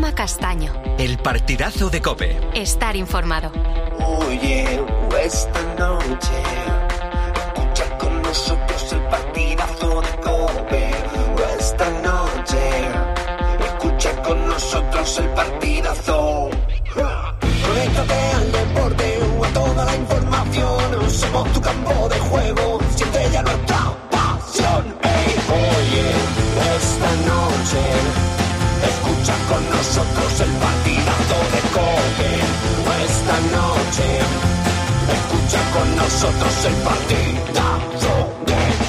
Juanma Castaño. El partidazo de Cope. Estar informado. Oye, esta noche, escucha con nosotros el partidazo de Cope. Esta noche, escucha con nosotros el partidazo. Conéctate al deporte o a toda la información. Somos tu campo de juego, siente ya nuestra pasión. Ey, oye, esta noche, nosotros el de Cope. Escucha con nosotros el de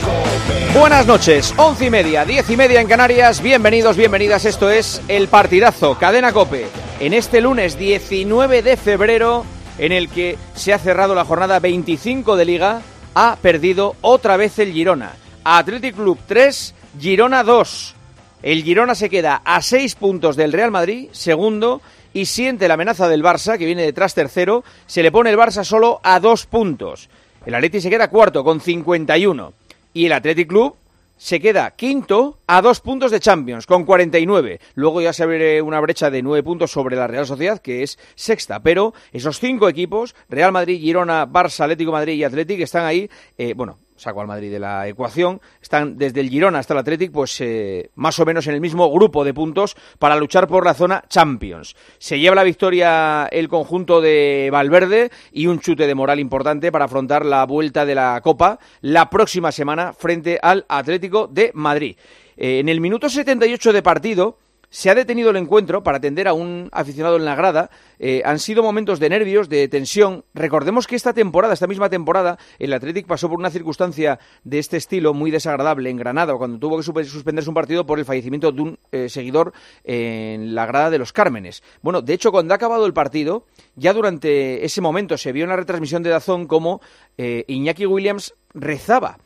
Cope. Buenas noches, once y media, diez y media en Canarias. Bienvenidos, bienvenidas. Esto es el partidazo, cadena Cope. En este lunes 19 de febrero, en el que se ha cerrado la jornada 25 de Liga, ha perdido otra vez el Girona. Athletic Club 3, Girona 2. El Girona se queda a 6 puntos del Real Madrid, segundo, y siente la amenaza del Barça, que viene detrás tercero. Se le pone el Barça solo a 2 puntos. El Atleti se queda cuarto con 51. Y el Athletic Club se queda quinto a dos puntos de Champions, con 49. Luego ya se abre una brecha de nueve puntos sobre la Real Sociedad, que es sexta. Pero esos cinco equipos, Real Madrid, Girona, Barça, Atlético Madrid y Athletic, están ahí, eh, bueno, saco al Madrid de la ecuación, están desde el Girona hasta el Athletic, pues eh, más o menos en el mismo grupo de puntos para luchar por la zona Champions. Se lleva la victoria el conjunto de Valverde y un chute de moral importante para afrontar la vuelta de la Copa la próxima semana frente al Atlético de Madrid. Eh, en el minuto 78 de partido, se ha detenido el encuentro para atender a un aficionado en la grada. Eh, han sido momentos de nervios, de tensión. Recordemos que esta temporada, esta misma temporada, el Athletic pasó por una circunstancia de este estilo muy desagradable en Granada, cuando tuvo que suspe- suspenderse un partido por el fallecimiento de un eh, seguidor en la grada de los Cármenes. Bueno, de hecho, cuando ha acabado el partido, ya durante ese momento se vio en la retransmisión de Dazón como eh, Iñaki Williams rezaba.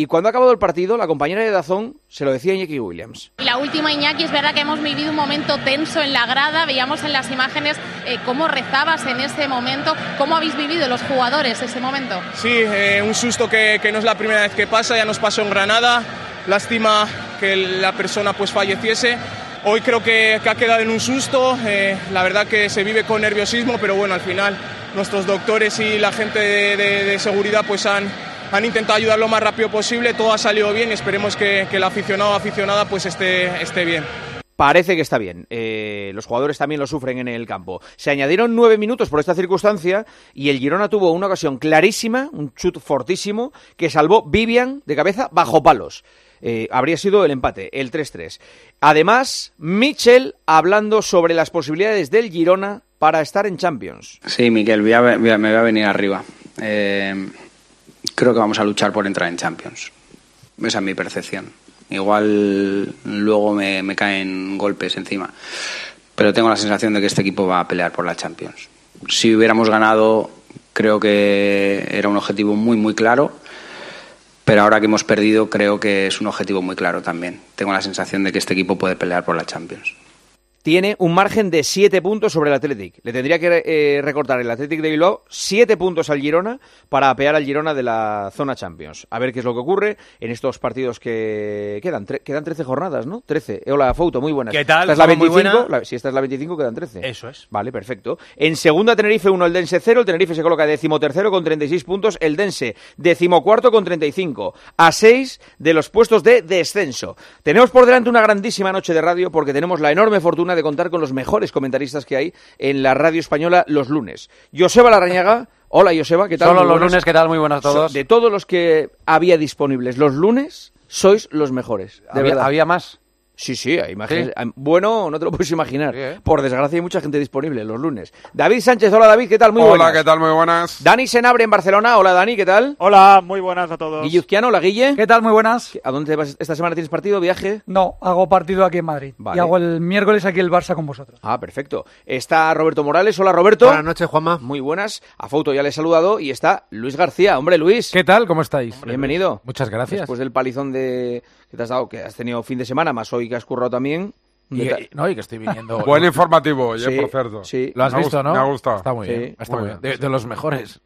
Y cuando ha acabado el partido, la compañera de Dazón se lo decía a Iñaki Williams. La última, Iñaki, es verdad que hemos vivido un momento tenso en la grada, veíamos en las imágenes eh, cómo rezabas en ese momento, cómo habéis vivido los jugadores ese momento. Sí, eh, un susto que, que no es la primera vez que pasa, ya nos pasó en Granada, lástima que la persona pues falleciese. Hoy creo que, que ha quedado en un susto, eh, la verdad que se vive con nerviosismo, pero bueno, al final nuestros doctores y la gente de, de- de seguridad pues han, han intentado ayudar lo más rápido posible, todo ha salido bien y esperemos que, que el aficionado o aficionada pues esté, esté bien. Parece que está bien. Eh, los jugadores también lo sufren en el campo. Se añadieron nueve minutos por esta circunstancia y el Girona tuvo una ocasión clarísima, un chut fortísimo, que salvó Vivian de cabeza bajo palos. Eh, habría sido el empate, el 3-3. Además, Michel hablando sobre las posibilidades del Girona para estar en Champions. Sí, Miquel, voy a- voy a- me voy a venir arriba. Eh, creo que vamos a luchar por entrar en Champions. Esa es mi percepción. Igual luego me, caen golpes encima. Pero tengo la sensación de que este equipo va a pelear por la Champions. Si hubiéramos ganado, creo que era un objetivo muy, muy claro. Pero ahora que hemos perdido, creo que es un objetivo muy claro también. Tengo la sensación de que este equipo puede pelear por la Champions. Tiene un margen de 7 puntos sobre el Athletic. Le tendría que eh, recortar el Athletic de Bilbao 7 puntos al Girona para apear al Girona de la zona Champions. A ver qué es lo que ocurre en estos partidos que quedan. Tre- quedan 13 jornadas, ¿no? 13. Eh, Hola, Fouto, muy buenas. ¿Qué tal? Esta es la Fama, muy 25. buena. la- si esta es la 25, quedan 13. Eso es. Vale, perfecto. En segunda, Tenerife 1, el Dense 0. El Tenerife se coloca decimotercero con 36 puntos. El Dense decimocuarto con 35. A 6 de los puestos de descenso. Tenemos por delante una grandísima noche de radio porque tenemos la enorme fortuna de contar con los mejores comentaristas que hay en la radio española los lunes. Joseba Larrañaga. Hola, Joseba, ¿qué tal? Solo los lunes, ¿qué tal? Muy buenas a todos. De todos los que había disponibles los lunes, sois los mejores. De ¿Había, verdad. había más? Sí, sí, hay imágenes. Bueno, no te lo puedes imaginar. Sí, ¿eh? Por desgracia hay mucha gente disponible los lunes. David Sánchez, hola David, ¿qué tal? Muy Hola, buenas. ¿qué tal? Muy buenas. Dani Senabre en Barcelona, hola Dani, ¿qué tal? Hola, muy buenas a todos. Guille Uzquiano, hola Guille. ¿Qué tal? Muy buenas. ¿A dónde te vas esta semana? ¿Tienes partido, viaje? No, hago partido aquí en Madrid. Vale. Y hago el miércoles aquí el Barça con vosotros. Ah, perfecto. Está Roberto Morales, hola Roberto. Buenas noches, Juanma. Muy buenas. A Fouto ya le he saludado y está Luis García. Hombre, Luis. ¿Qué tal? ¿Cómo estáis? Bienvenido. Muchas gracias. Después del palizón de que te has dado, que has tenido fin de semana, más hoy que has currado también. Y, y- no, y que estoy viniendo. Buen informativo, Sí, por cierto. sí. Lo has Me ha visto, ¿no? Me ha gustado. Está muy Sí. bien. Está Muy bien. bien. De, de los mejores.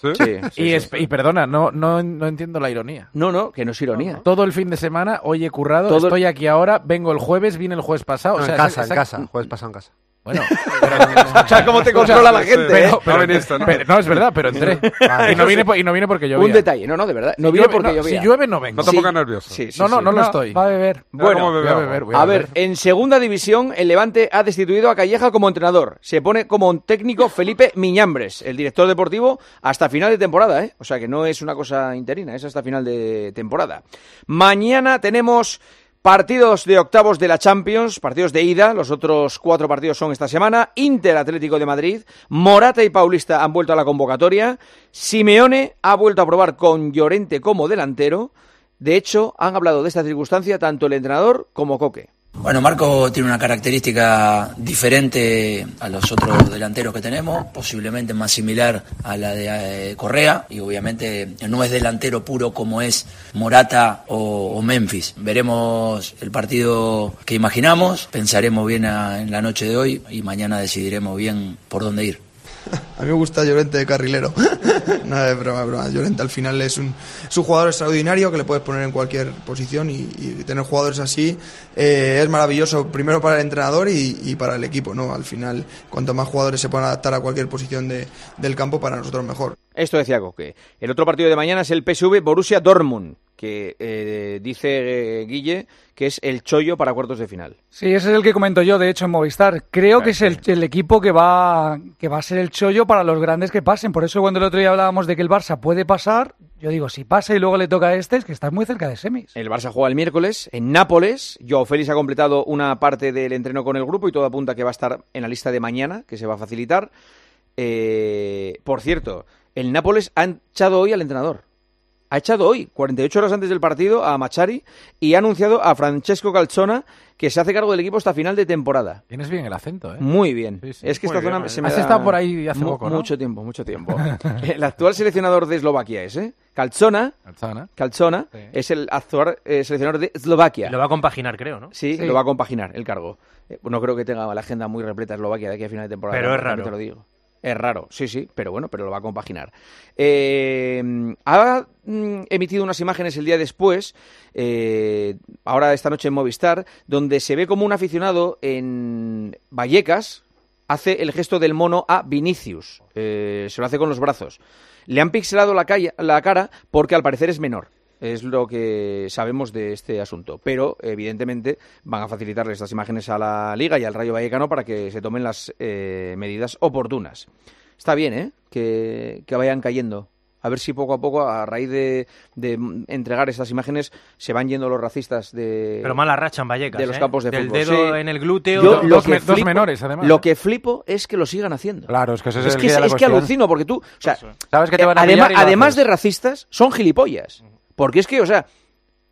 ¿Sí? Sí, sí, y, es- sí. y perdona, no, no, no entiendo la ironía. No, no, que no es ironía. Todo el fin de semana, hoy he currado, Todo- estoy aquí ahora, vengo el jueves, vine el jueves pasado. Ah, o No, sea, en casa, en casa. Jueves pasado en casa. Bueno, Escucha cómo te controla la gente, sí. ¿eh? pero, pero- No viniste, ¿no? pero- no, es verdad, pero entré. y, no vine, po- y no vine porque llovía. Un detalle, no, no, de verdad. No Si viene llueve- porque no, llovía. Si llueve, no vengo. No te Sí. pongas nervioso. Sí, sí, no, no, sí. no lo estoy. Va a beber. Bueno, cómo bebe Voy a beber, voy A beber. ver, en segunda división, el Levante ha destituido a Calleja como entrenador. Se pone como un técnico Felipe Miñambres, el director deportivo, hasta final de temporada, ¿eh? O sea que no es una cosa interina, es hasta final de temporada. Mañana tenemos partidos de octavos de la Champions, partidos de ida, los otros cuatro partidos son esta semana. Inter Atlético de Madrid, Morata y Paulista han vuelto a la convocatoria. Simeone ha vuelto a probar con Llorente como delantero. De hecho, han hablado de esta circunstancia tanto el entrenador como Coque. Bueno, Marco tiene una característica diferente a los otros delanteros que tenemos, posiblemente más similar a la de eh, Correa y obviamente no es delantero puro como es Morata o, Memphis. Veremos el partido que imaginamos, pensaremos bien a- en la noche de hoy y mañana decidiremos bien por dónde ir. A mí me gusta Llorente de carrilero. Nada de broma, broma. Llorente al final es un, es un jugador extraordinario que le puedes poner en cualquier posición y, tener jugadores así eh, es maravilloso, primero para el entrenador y, y para el equipo. ¿no? Al final, cuanto más jugadores se puedan adaptar a cualquier posición de- del campo, para nosotros mejor. Esto decía Coque. El otro partido de mañana es el PSV Borussia Dortmund, que eh, dice eh, Guille que es el chollo para cuartos de final. Sí, ese es el que comento yo, de hecho, en Movistar. Creo que es el, el equipo que va, que va a ser el chollo para los grandes que pasen. Por eso cuando el otro día hablábamos de que el Barça puede pasar, yo digo, si pasa y luego le toca a este, es que estás muy cerca de semis. El Barça juega el miércoles en Nápoles. Joao Félix ha completado una parte del entreno con el grupo y todo apunta que va a estar en la lista de mañana, que se va a facilitar. Eh, por cierto, el Nápoles ha echado hoy al entrenador. Ha echado hoy, 48 horas antes del partido, a Machari y ha anunciado a Francesco Calzona que se hace cargo del equipo hasta final de temporada. Tienes bien el acento, ¿eh? Muy bien. Sí, sí. Es que Muy esta zona bien, se me Has da- estado por ahí hace Mu- poco, ¿no? Mucho tiempo, mucho tiempo. el actual seleccionador de Eslovaquia es, ¿eh? Calzona. Calzona. Calzona es el actual eh, seleccionador de Eslovaquia. Lo va a compaginar, creo, ¿no? Sí, Sí. lo va a compaginar, el cargo. Eh, no creo que tenga la agenda muy repleta Eslovaquia de aquí a final de temporada. Pero es raro. Te lo digo. Es raro, sí, sí, pero bueno, pero lo va a compaginar. Eh, ha mm, emitido unas imágenes el día después, eh, ahora esta noche en Movistar, donde se ve como un aficionado en Vallecas hace el gesto del mono a Vinicius. Eh, se lo hace con los brazos. Le han pixelado la, la cara porque al parecer es menor. Es lo que sabemos de este asunto. Pero, evidentemente, van a facilitarle estas imágenes a la Liga y al Rayo Vallecano para que se tomen las eh, medidas oportunas. Está bien, ¿eh? Que, que vayan cayendo. A ver si poco a poco, a raíz de, de entregar estas imágenes, se van yendo los racistas de, Pero mala racha en Vallecas, de los ¿eh? campos de Del fútbol. dedo Sí. en el glúteo. Yo Dos me- menores, además, Lo que flipo es que lo sigan haciendo. Claro, es que ese es, Es el que, día de la es que alucino, porque tú, o sea, Sabes que te van a además, además de racistas, son gilipollas. Porque es que, o sea,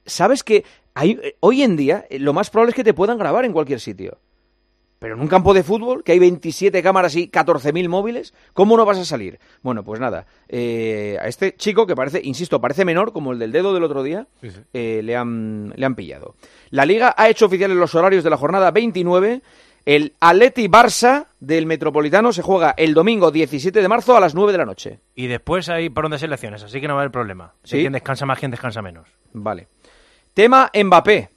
sabes que hay, eh, hoy en día eh, lo más probable es que te puedan grabar en cualquier sitio. Pero en un campo de fútbol, que hay 27 cámaras y 14.000 móviles, ¿cómo no vas a salir? Bueno, pues nada, eh, a este chico que parece, insisto, parece menor, como el del dedo del otro día, eh, le, han, le han pillado. La Liga ha hecho oficiales los horarios de la jornada 29. El Atleti Barça del Metropolitano se juega el domingo 17 de marzo a las 9 de la noche. Y después hay por donde selecciones, así que no va a haber problema. ¿Sí? Si quién descansa más, quién descansa menos. Vale. Tema Mbappé.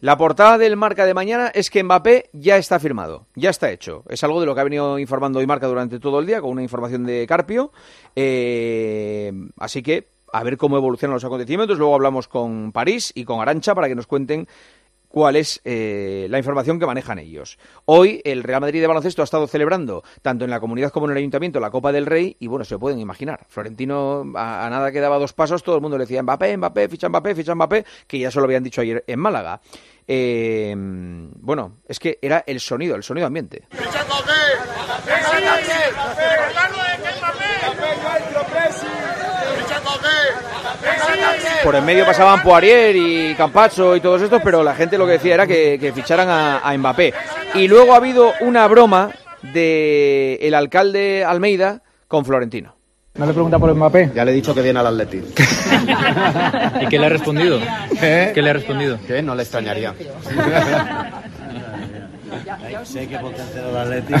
La portada del Marca de mañana es que Mbappé ya está firmado, ya está hecho. Es algo de lo que ha venido informando hoy Marca durante todo el día con una información de Carpio. Eh, así que a ver cómo evolucionan los acontecimientos. Luego hablamos con París y con Arancha para que nos cuenten cuál es eh, la información que manejan ellos. Hoy el Real Madrid de baloncesto ha estado celebrando, tanto en la comunidad como en el ayuntamiento, la Copa del Rey, y bueno, se pueden imaginar. Florentino, a, nada que daba dos pasos, todo el mundo le decía Mbappé, Mbappé, ficha Mbappé, ficha Mbappé, que ya se lo habían dicho ayer en Málaga. Eh, bueno, es que era el sonido, el sonido ambiente. Por en medio pasaban Poirier y Campacho y todos estos, pero la gente lo que decía era que, que ficharan a, a Mbappé. Y luego ha habido una broma de el alcalde Almeida con Florentino. ¿No le pregunta por Mbappé? Ya le he dicho que viene al Atleti. ¿Y qué le ha respondido? ¿Eh? ¿Qué le ha respondido? Que no le extrañaría. Sé que potenciar al Atleti.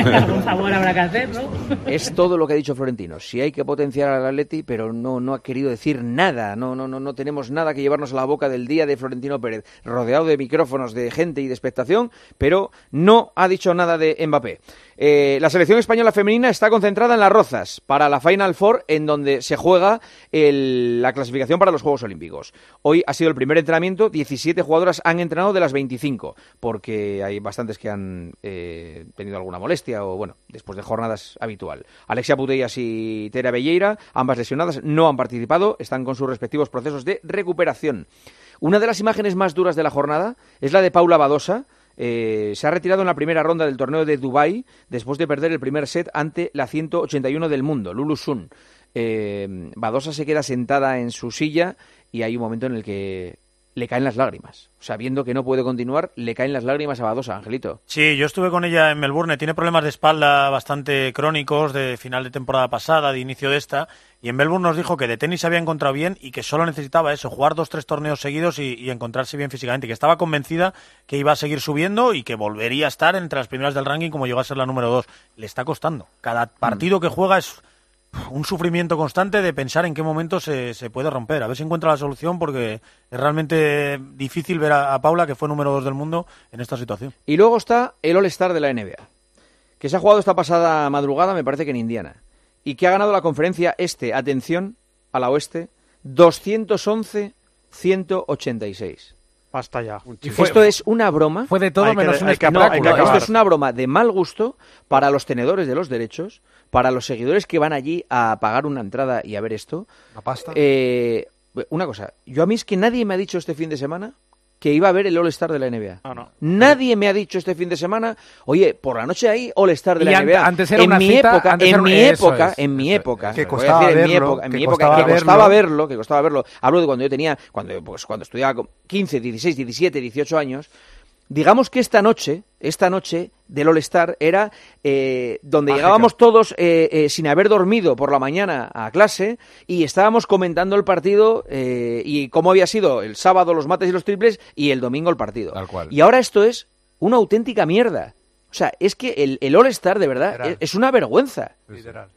Algún favor habrá que hacer, ¿no? Es todo lo que ha dicho Florentino. Si hay que potenciar al Atleti, pero no, no ha querido decir nada. No, no, no, no tenemos nada que llevarnos a la boca del día de Florentino Pérez, rodeado de micrófonos, de gente y de expectación, pero no ha dicho nada de Mbappé. Eh, la selección española femenina está concentrada en las Rozas para la Final Four, en donde se juega el- la clasificación para los Juegos Olímpicos. Hoy ha sido el primer entrenamiento, 17 jugadoras han entrenado de las 25, porque hay bastantes que han eh, tenido alguna molestia o, bueno, después de jornadas habitual. Alexia Putellas y Tera Belleira, ambas lesionadas, no han participado, están con sus respectivos procesos de recuperación. Una de las imágenes más duras de la jornada es la de Paula Badosa, eh, se ha retirado en la primera ronda del torneo de Dubai después de perder el primer set ante la 181 del mundo, Lulu Sun. Eh, Badosa se queda sentada en su silla y hay un momento en el que le caen las lágrimas. Sabiendo que no puede continuar, le caen las lágrimas a Badosa, Angelito. Sí, yo estuve con ella en Melbourne. Tiene problemas de espalda bastante crónicos de final de temporada pasada, de inicio de esta. Y en Melbourne nos dijo que de tenis se había encontrado bien y que solo necesitaba eso, jugar dos, tres torneos seguidos y, encontrarse bien físicamente. Que estaba convencida que iba a seguir subiendo y que volvería a estar entre las primeras del ranking como llegó a ser la número dos. Le está costando. Cada partido que juega es un sufrimiento constante de pensar en qué momento se, se puede romper. A ver si encuentra la solución porque es realmente difícil ver a, Paula, que fue número dos del mundo, en esta situación. Y luego está el All-Star de la NBA, que se ha jugado esta pasada madrugada, me parece que en Indiana, y que ha ganado la conferencia este, atención, a la oeste, 211-186. Basta ya. Esto es una broma. Fue de todo Hay que- menos un hay que- No, espectáculo. no, esto es una broma de mal gusto para los tenedores de los derechos, para los seguidores que van allí a pagar una entrada y a ver esto. La pasta. Eh, una cosa, yo a mí es que nadie me ha dicho este fin de semana que iba a ver el All-Star de la NBA. No, no. Nadie me ha dicho este fin de semana, oye, por la noche ahí All-Star de Y la NBA. antes era en una mi cita, época, antes en era mi eso época, es, en mi época, Que costaba decir en mi verlo, época, en que mi época, costaba que costaba verlo. verlo, que costaba verlo. Hablo de cuando yo tenía, cuando, pues, cuando estudiaba con 15, 16, 17, 18 años. Digamos que esta noche, esta noche del All-Star era eh, donde Mágica. llegábamos todos eh, eh, sin haber dormido por la mañana a clase y estábamos comentando el partido eh, y cómo había sido el sábado los mates y los triples y el domingo el partido. Tal cual. Y ahora esto es una auténtica mierda. O sea, es que el, el All-Star, de verdad, es, es una vergüenza. Literal.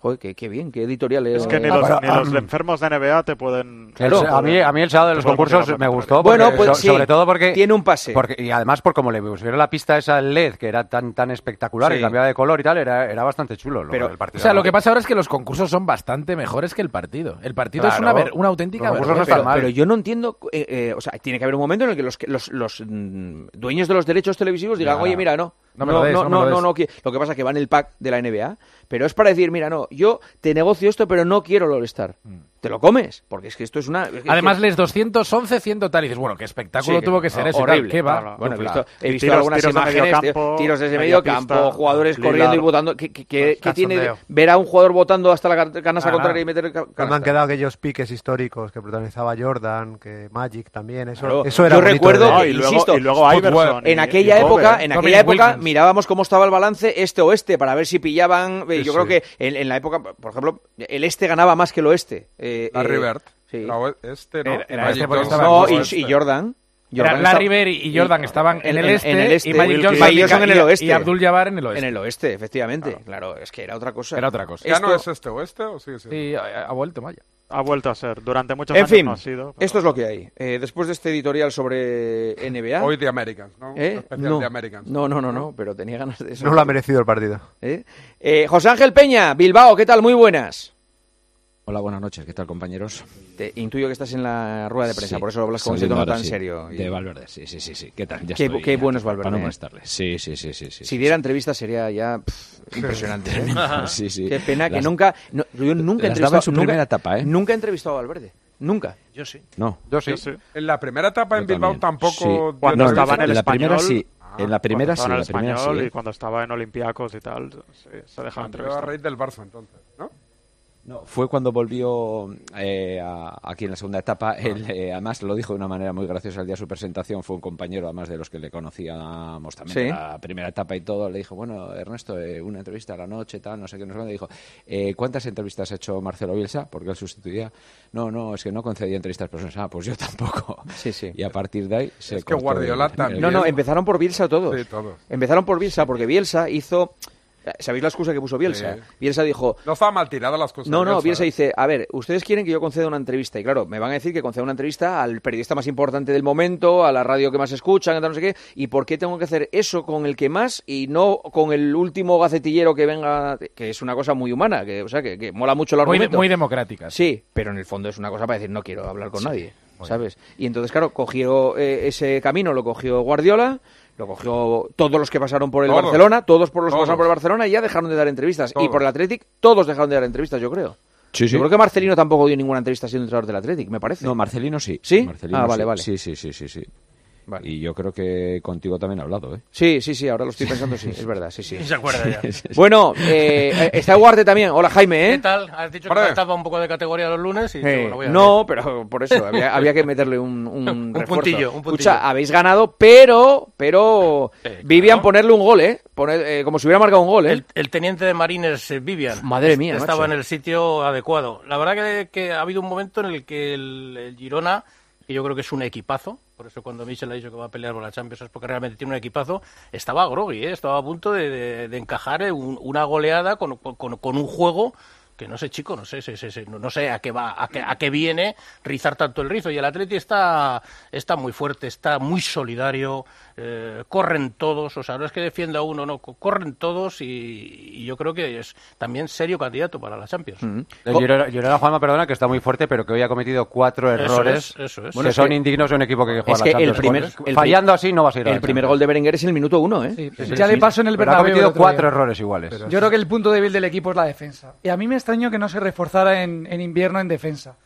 Joder, qué, qué bien, qué editorial es. Es que ni Ah, los, ni ah, los enfermos de NBA te pueden... Claro. a, mí, a mí el sábado de los concursos me gustó. Bueno, pues so- sí, sobre todo porque. tiene un pase. porque- y además, por como le pusieron la pista esa LED, que era tan tan espectacular Sí. y cambiaba de color y tal, era, era bastante chulo. lo Pero- del partido. O sea, lo que pasa ahora es que los concursos son bastante mejores que el partido. El partido es una, ver- una auténtica Los no pero, mal. pero yo no entiendo, eh, eh, o sea, tiene que haber un momento en el que los, que- los, los, mm, dueños de los derechos televisivos digan, oye, mira, no, No me lo des, no, no me lo des". no, lo que pasa es que va en el pack de la NBA, pero es para decir, mira, no, yo te negocio esto, pero no quiero el All-Star. Te lo comes, porque es que esto es una... es que- Además, que- les 211, 100 tal. Y dices, bueno, qué espectáculo Sí, tuvo que ser eso. tal. horrible. ¿Qué va? Claro, Bueno, he visto, he visto tiros- algunas tiros de imágenes, medio campo, tiros desde medio campo, pista, jugadores Lillard. corriendo y botando. ¿Qué, qué- qué- qué tiene ver a un jugador botando hasta la can- canasta Nada, contraria y meter ca- Cuando canasta? han quedado aquellos piques históricos que protagonizaba Jordan, que Magic también, eso, Claro. eso era Yo recuerdo. No, que, y luego, insisto, y luego Iverson. en y- aquella y época, ¿eh? en aquella época Wilkins. mirábamos cómo estaba el balance este-oeste para ver si pillaban. eh, yo creo que en la época, por ejemplo, el este ganaba más que el oeste. Eh, Larry eh, Bird. sí. Era o- este, ¿no? Era- era este porque estaba No, en y, este. y Jordan. Era Jordan Larry estaba- Bird y Jordan estaban en, el este, en el este, y Magic Johnson, y Johnson en el oeste. y Abdul Jabbar en el oeste. En el oeste, efectivamente. Claro, es que era otra cosa. Era otra cosa. ¿Ya Esto- no es este oeste o sigue siendo? Sí, ha, ha vuelto, vaya. Ha vuelto a ser. Durante muchos En años fin, no ha sido. pero- esto es lo que hay. Eh, después de este editorial sobre NBA. Hoy The Americans, ¿no? ¿Eh? Especial No. The Americans. no, no, no, no, pero tenía ganas de eso. No lo ha merecido el partido. ¿Eh? Eh, José Ángel Peña, Bilbao, ¿qué tal? Muy buenas. Hola, buenas noches. ¿Qué tal, compañeros? Te intuyo que estás en la rueda de prensa, Sí, por eso hablas con ese tono tan sí, serio. De Valverde, sí, sí, sí. sí. ¿Qué tal? Ya Qué, estoy, qué ya, bueno es Valverde. Para no ¿eh? molestarle. Sí, sí, sí, sí. sí, Si sí, diera entrevista sería ya pff, impresionante. ¿eh? Sí, sí. Qué pena que Las- nunca. no, yo nunca he entrevistado. en su nunca- primera etapa, ¿eh? Nunca he entrevistado a Valverde. Nunca. Yo sí. No. Yo sí. En la primera etapa en Yo Bilbao también. tampoco. Sí. Cuando No, estaba en el la primera español, sí. En la primera sí, cuando la en el primera sí. español ¿eh? y cuando estaba en Olympiacos y tal, se, se dejaba entrevistar. raíz del Barça entonces, ¿no? Fue cuando volvió eh, a- aquí en la segunda etapa. Él, eh, además, lo dijo de una manera muy graciosa el día de su presentación. Fue un compañero, además de los que le conocíamos también Sí. la primera etapa y todo. Le dijo, bueno, Ernesto, eh, una entrevista a la noche, tal, no sé qué, no sé qué. Le dijo, eh, ¿cuántas entrevistas ha hecho Marcelo Bielsa? Porque él sustituía. No, no, es que no concedía entrevistas a personas. Ah, pues yo tampoco. Sí, sí. Y a partir de ahí se Es que Guardiola el- también. No, no, empezaron por Bielsa todos. Sí, todos. Empezaron por Bielsa porque Bielsa hizo. ¿Sabéis la excusa que puso Bielsa? Sí. Bielsa dijo, No estaba mal tirada las cosas. No, no, Bielsa dice, a ver, ustedes quieren que yo conceda una entrevista. Y claro, me van a decir que conceda una entrevista al periodista más importante del momento, a la radio que más escuchan, no sé qué. ¿Y por qué tengo que hacer eso con el que más y no con el último gacetillero que venga? Que es una cosa muy humana, que, o sea, que, que mola mucho el Muy, de- argumento. muy democrática. Sí, pero en el fondo es una cosa para decir, no quiero hablar con nadie, ¿sabes? Y entonces, claro, cogió eh, ese camino, lo cogió Guardiola, lo cogió todos los que pasaron por el Todos. Barcelona, todos por los que pasaron por el Barcelona y ya dejaron de dar entrevistas. Y por el Athletic, todos dejaron de dar entrevistas, yo creo. Sí, sí. Yo creo que Marcelino tampoco dio ninguna entrevista siendo entrenador del Athletic, me parece. No, Marcelino sí. ¿Sí? Marcelino Ah, vale, sí. vale. Sí, sí, sí, sí, sí. Vale. Y yo creo que contigo también ha hablado, ¿eh? Sí, sí, sí, ahora lo estoy pensando, sí, es verdad, sí, sí. Se acuerda ya. Bueno, eh, eh, está Guarte también. Hola, Jaime, ¿eh? ¿Qué tal? Has dicho que Hombre. faltaba un poco de categoría los lunes y Eh, voy a no, pero por eso había, había que meterle un, un, Un refuerzo. puntillo, un puntillo. Escucha, habéis ganado, pero, pero Eh, Vivian claro. ponerle un gol, ¿eh? Poner, eh, como si hubiera marcado un gol, ¿eh? El, el teniente de marines eh, Vivian. Madre mía, Estaba macho. en el sitio adecuado. La verdad que, que ha habido un momento en el que el, el Girona, que yo creo que es un equipazo, por eso cuando Michel ha dicho que va a pelear por la Champions es porque realmente tiene un equipazo, estaba groggy, ¿eh? estaba a punto de, encajar eh, un- una goleada con, un juego que no sé, chico, no sé, no sé a qué va, a qué, a qué viene rizar tanto el rizo. Y el Atleti está, está muy fuerte, está muy solidario, eh, corren todos, o sea, no es que defienda uno, no, co- corren todos y, y yo creo que es también serio candidato para la Champions. El Girona, Girona, Juanma, perdona, que está muy fuerte, pero que hoy ha cometido cuatro Eso errores es, eso es. que Bueno, es son que- indignos de un equipo que juega Es la que el Champions. primer, el Fallando pri- así no vas a la El primer gol de Berenguer es en el minuto uno, ¿eh? Sí, Sí, ya sí. le pasó en el ha Bernabéu. el cometido cuatro día. errores iguales. Yo creo que el punto débil del equipo es la defensa. Y a mí me extraño que no se reforzara en, en invierno en defensa.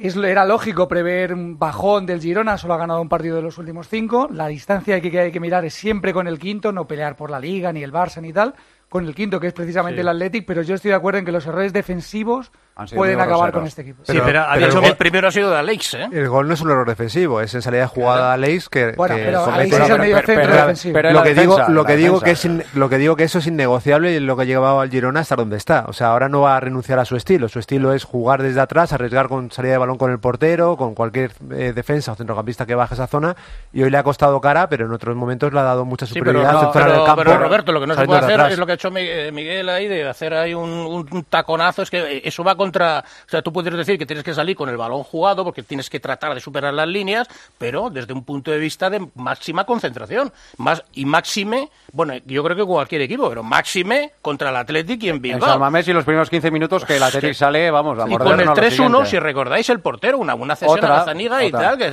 Es, era lógico prever un bajón del Girona, solo ha ganado un partido de los últimos cinco. La distancia que, hay que mirar es siempre con el quinto, no pelear por la Liga, ni el Barça, ni tal. Con el quinto, que es precisamente Sí. el Athletic, pero yo estoy de acuerdo en que los errores defensivos pueden acabar groseros. con este equipo. Sí, pero, ha pero dicho el gol- el primero ha sido de Alex, ¿eh? El gol no es un error defensivo, es en salida de jugada a Leis que, Bueno, que pero Aleix es el Pero- medio pero- centro pero- defensivo. pero en lo que digo, lo que digo que es lo que digo que eso es innegociable y lo que ha llevado al Girona a estar donde está. O sea, ahora no va a renunciar a su estilo. Su estilo es jugar desde atrás, arriesgar con salida de balón con el portero, con cualquier eh, defensa o centrocampista que baje esa zona. Y hoy le ha costado cara, pero en otros momentos le ha dado mucha Sí, pero, superioridad no, pero- del campo. pero, Roberto, lo que no se puede de hacer atrás. es lo que ha hecho eh, Miguel ahí, de hacer ahí un, un- un taconazo. Es que eso va contra. O sea, tú puedes decir que tienes que salir con el balón jugado porque tienes que tratar de superar las líneas, pero desde un punto de vista de máxima concentración. Más, y máxime, bueno, yo creo que cualquier equipo, pero máxime contra el Athletic y en En Bilbao. San Mamés y los primeros 15 minutos que el Athletic sale, vamos, a Y con el lo 3-1, siguiente. si recordáis, el portero, una buena cesión Otra, a la Zaniga y tal. Que,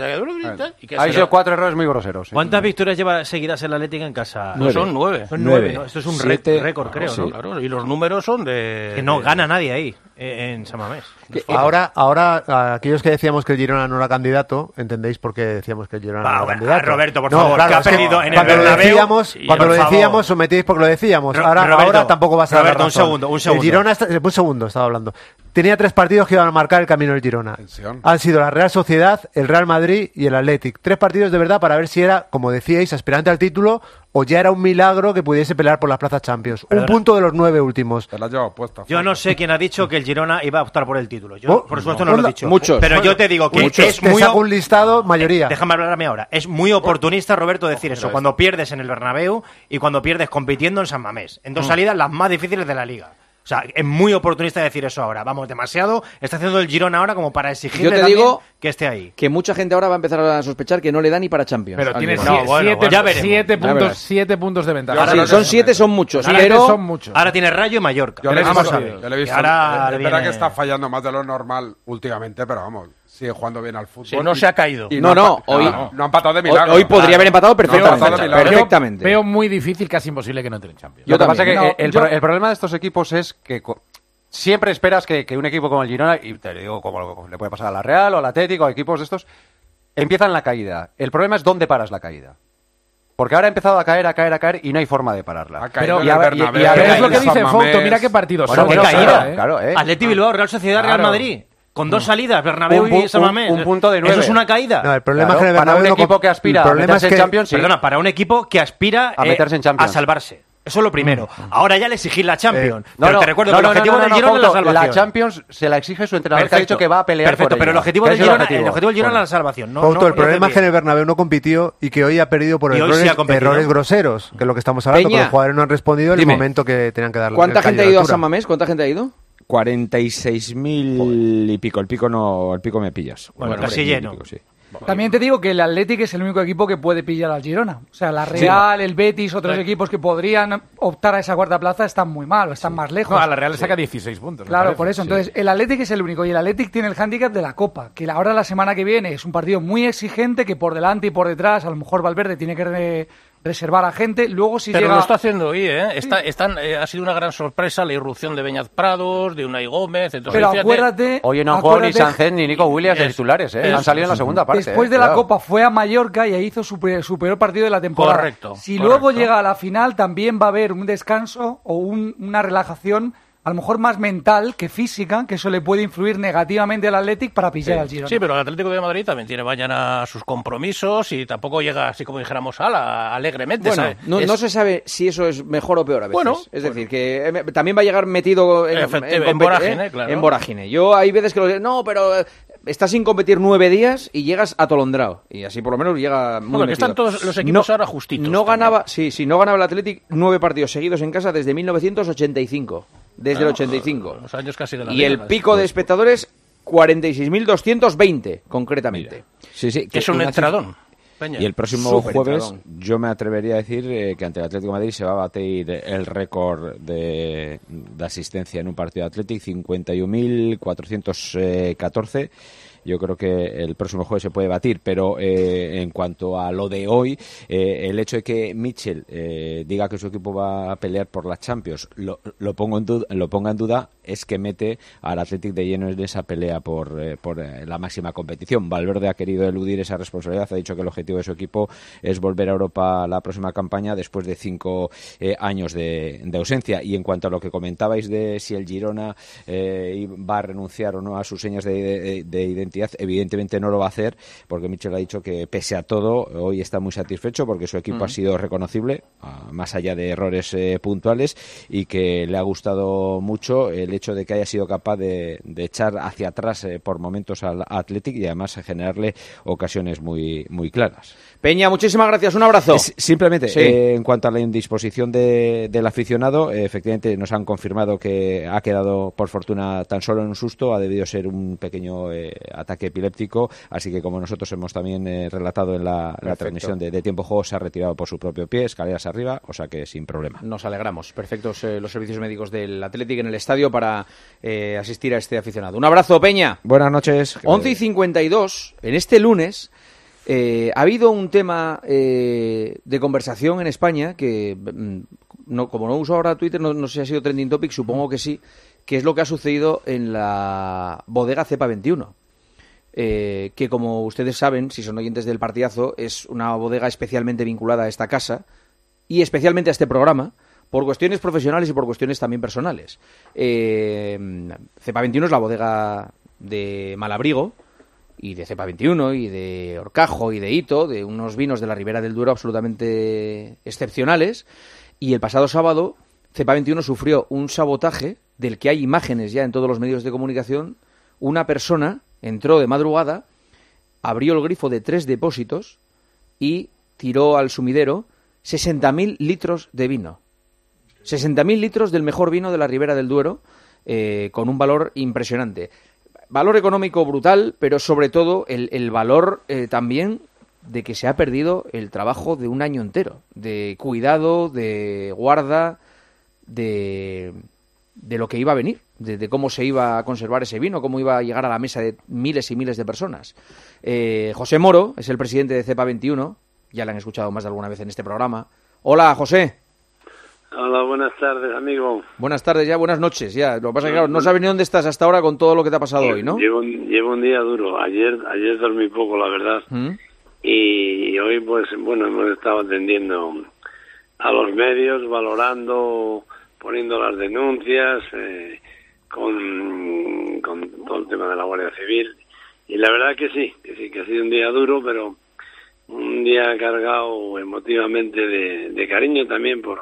y que Ha se- sido cuatro errores muy groseros. sí. ¿Cuántas victorias lleva seguidas el Atlético en casa? No, son nueve. Son nueve. Nueve. ¿no? Esto es un Siete. récord, creo, Sí. ¿no? Claro, y los números son de. Que no gana nadie ahí, eh, en Mamés. Ahora, ahora, aquellos que decíamos que el Girona no era candidato, entendéis por qué decíamos que el Girona no era candidato. Roberto, por favor, que ha perdido en el cuando lo Bernabéu, decíamos, sí, cuando lo favor. decíamos, os metíais porque lo decíamos. Ahora, Roberto, ahora tampoco vas a dar Roberto, un segundo, un segundo. El Girona, está- un segundo, estaba hablando. Tenía tres partidos que iban a marcar el camino del Girona. Atención. Han sido la Real Sociedad, el Real Madrid y el Athletic. Tres partidos de verdad para ver si era, como decíais, aspirante al título o ya era un milagro que pudiese pelear por las plazas Champions. Un punto de los nueve últimos. Te la llevo puesta. Yo no sé quién ha dicho que el Girona iba a optar por el título. Yo, Oh, por supuesto, no. no, lo he dicho. Muchos. Pero yo te digo que Muchos. es Te muy... saco un listado, mayoría. Déjame hablarme ahora. Es muy oportunista, Roberto, decir eso. Cuando pierdes en el Bernabéu y cuando pierdes compitiendo en San Mamés. En dos salidas las más difíciles de la liga. O sea, es muy oportunista decir eso ahora. Vamos, demasiado. Está haciendo el Girona ahora como para exigirle Yo te también digo que esté ahí. Que mucha gente ahora va a empezar a sospechar que no le da ni para Champions. Pero tiene siete, ya puntos, siete puntos de ventaja. Ahora Sí, son siete, son muchos, Ahora pero- son muchos. Ahora tiene Rayo y Mallorca. Yo le he Vamos visto, a ver. yo le he visto- Y ahora es le verdad viene- que está fallando más de lo normal últimamente, pero vamos, sigue jugando bien al fútbol. Sí, no y- se ha caído. y No, no, hoy- no, no ha empatado de hoy- milagro. hoy podría haber empatado perfectamente. milagro. Perfectamente. Veo muy difícil, casi imposible que no entre en Champions. Lo que pasa es que No, eh, el, yo- pro- el problema de estos equipos es que siempre esperas que, que un equipo como el Girona, y te digo como le puede pasar a la Real o al Atlético, a equipos de estos, empiezan la caída. El problema es dónde paras la caída. Porque ahora ha empezado a caer, a caer, a caer y no hay forma de pararla. Pero, y a y- y a ver- es lo que dice Fouto, mira qué partidos Bueno, son. qué caída, ¿eh? claro, eh. Atleti Bilbao, Real Sociedad, Real. Madrid. Con dos salidas, Bernabéu Un y San un- Mamés. un punto de nueve. Eso es una caída. No, el problema Claro, es que en el para un no equipo que aspira a meterse es que- en Champions, sí. Perdona, para un equipo que aspira A eh, meterse en Champions. a salvarse. Eso es lo primero. Ahora ya le exigir la Champions. Eh, pero te recuerdo no, que el no, objetivo no, no, del no, Girona es la salvación. La Champions se la exige su entrenador, que ha Perfecto. dicho que va a pelear Perfecto, por pero el objetivo Que del es Girona, el objetivo del Girona es la salvación. No, Fouto, no- el no problema es que en el Bernabéu no compitió y que hoy ha perdido por hoy sí errores, ha errores groseros, que es lo que estamos hablando, Peña. porque los jugadores no han respondido en el momento que tenían que dar la ¿Cuánta gente ha ido a. San Mamés? ¿Cuánta gente ha ido? 46.000 y pico. El pico no, el pico me pillas. Bueno, 46.000 casi lleno. pico, sí. También te digo que el Athletic es el único equipo que puede pillar al Girona. O sea, la Real, el Betis, otros equipos que podrían optar a esa cuarta plaza están muy mal, están más lejos. No, a la Real le saca 16 puntos. Claro, por eso. Sí. Entonces, el Athletic es el único. Y el Athletic tiene el hándicap de la Copa. Que ahora, la semana que viene, es un partido muy exigente. Que por delante y por detrás, a lo mejor Valverde tiene que re- reservar a gente. Luego, si Pero llega. lo está haciendo hoy, ¿eh? Está, están, eh, ha sido una gran sorpresa la irrupción de Beñat Prados, de Unai Gómez. Entonces, Pero fíjate- acuérdate. Oye, no han jugado ni Sánchez ni Nico Williams de Es- titulares, ¿eh? es- Han salido en la segunda parte. Después eh, de la. Copa fue a Mallorca y ahí hizo su, su peor partido de la temporada. Correcto, Si correcto. luego llega a la final, también va a haber un descanso o un- una relajación, a lo mejor más mental que física, que eso le puede influir negativamente al Athletic para pillar al Girona. Sí, pero el Atlético de Madrid también tiene mañana sus compromisos y tampoco llega, así como dijéramos, ala, alegremente. Bueno, ¿sabe? no, Es- no se sabe si eso es mejor o peor a veces. Bueno, es decir, que eh, también va a llegar metido en, Efecti- en competi- vorágine, ¿eh? claro. En vorágine. Yo hay veces que lo no, pero eh, estás sin competir nueve días y llegas atolondrado. Y así por lo menos llega muy Bueno, que están todos los equipos ahora justitos No también. ganaba, sí, sí, no ganaba el Athletic nueve partidos seguidos en casa desde 1985. Desde el Ah, 85. Los años casi de la Y el pico de espectadores, 46.220, concretamente. Sí, sí. Que es un entradón. Peña. Y el próximo jueves entradón. yo me atrevería a decir eh, que ante el Atlético de Madrid se va a batir el récord de, de asistencia en un partido de Atlético, 51.414. Yo creo que el próximo jueves se puede batir, pero eh, en cuanto a lo de hoy, eh, el hecho de que Mitchell eh, diga que su equipo va a pelear por la Champions, lo, pongo en duda, lo ponga en duda, es que mete al Athletic de lleno en esa pelea por, eh, por eh, la máxima competición. Valverde ha querido eludir esa responsabilidad, ha dicho que el objetivo de su equipo es volver a Europa la próxima campaña después de cinco años de, ausencia. Y en cuanto a lo que comentabais de si el Girona va a renunciar o no a sus señas de identidad, evidentemente no lo va a hacer, porque Michel ha dicho que pese a todo, hoy está muy satisfecho porque su equipo ha sido reconocible, ah, más allá de errores eh, puntuales, y que le ha gustado mucho el hecho de que haya sido capaz de, de echar hacia atrás eh, por momentos al Athletic y además generarle ocasiones muy, muy claras. Peña, muchísimas gracias. Un abrazo. Es- simplemente, Sí. eh, en cuanto a la indisposición de- del aficionado, eh, efectivamente nos han confirmado que ha quedado, por fortuna, tan solo en un susto, ha debido ser un pequeño eh, ataque epiléptico, así que como nosotros hemos también relatado en la, transmisión de, de Tiempo Juego, se ha retirado por su propio pie, escaleras arriba, o sea que sin problema. Nos alegramos. Perfectos los servicios médicos del Athletic en el estadio para asistir a este aficionado. Un abrazo, Peña. Buenas noches. 11 y 52, en este lunes, eh, ha habido un tema eh, de conversación en España que, mm, no, como no uso ahora Twitter, no, no sé si ha sido trending topic, supongo que sí, que es lo que ha sucedido en la bodega Cepa 21. eh, que como ustedes saben, si son oyentes del partidazo, es una bodega especialmente vinculada a esta casa y especialmente a este programa, por cuestiones profesionales y por cuestiones también personales. Eh, Cepa 21 es la bodega de Malabrigo y de Cepa 21 y de Orcajo y de Hito, de unos vinos de la Ribera del Duero absolutamente excepcionales. Y el pasado sábado, Cepa 21 sufrió un sabotaje del que hay imágenes ya en todos los medios de comunicación. Una persona entró de madrugada, abrió el grifo de tres depósitos y tiró al sumidero 60.000 litros de vino. 60.000 litros del mejor vino de la Ribera del Duero, eh, con un valor impresionante. Valor económico brutal, pero sobre todo el, el valor eh, también de que se ha perdido el trabajo de un año entero, de cuidado, de guarda, de, de lo que iba a venir, de, cómo se iba a conservar ese vino, cómo iba a llegar a la mesa de miles y miles de personas. Eh, José Moro es el presidente de CEPA 21, ya le han escuchado más de alguna vez en este programa. Hola, José. Hola, buenas tardes, amigo. Buenas tardes ya, buenas noches ya. Lo que pasa es que, claro, no sabes ni dónde estás hasta ahora con todo lo que te ha pasado hoy, ¿no? Llevo, un- llevo un día duro. Ayer ayer dormí poco, la verdad. ¿Mm? Y hoy, pues, bueno, hemos estado atendiendo a los medios, valorando, poniendo las denuncias, eh, con, con todo el tema de la Guardia Civil. Y la verdad que sí, que sí, que ha sido un día duro, pero un día cargado emotivamente de, de cariño también por,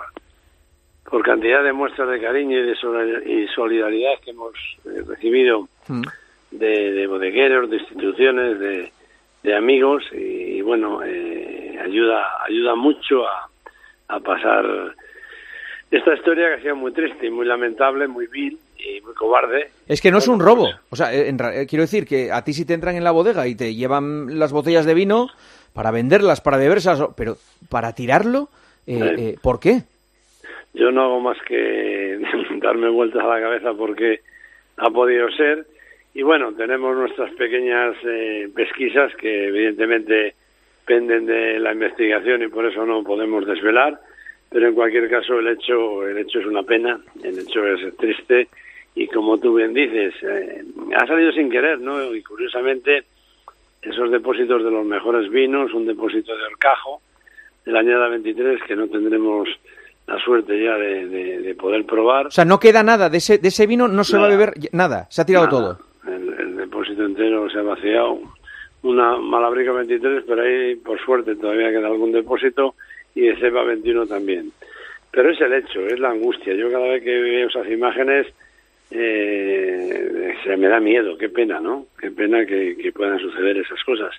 por cantidad de muestras de cariño y de solidaridad que hemos eh, recibido de, de bodegueros, de instituciones, de, de amigos y, bueno, eh, ayuda ayuda mucho a, a pasar esta historia que ha sido muy triste y muy lamentable, muy vil y muy cobarde. Es que no es un robo. O sea, eh, en ra- eh, quiero decir que a ti si te entran en la bodega y te llevan las botellas de vino para venderlas, para beberlas, pero para tirarlo, eh, Sí. eh, ¿por qué? Yo no hago más que darme vueltas a la cabeza porque ha podido ser. Y bueno, tenemos nuestras pequeñas eh, pesquisas que evidentemente penden de la investigación y por eso no podemos desvelar. Pero en cualquier caso el hecho, el hecho es una pena, el hecho es triste y como tú bien dices, eh, ha salido sin querer, ¿no? Y curiosamente esos depósitos de los mejores vinos, un depósito de Orcajo de la añada 23 que no tendremos la suerte ya de, de- de poder probar. O sea, no queda nada de ese, de ese vino, no se va a beber nada, se ha tirado Nada. todo. El, el depósito entero se ha vaciado. Una Malabrica 23, pero ahí por suerte todavía queda algún depósito y de Cepa 21 también. Pero es el hecho, es la angustia. Yo cada vez que veo esas imágenes eh, se me da miedo, qué pena, ¿no? Qué pena que, que puedan suceder esas cosas.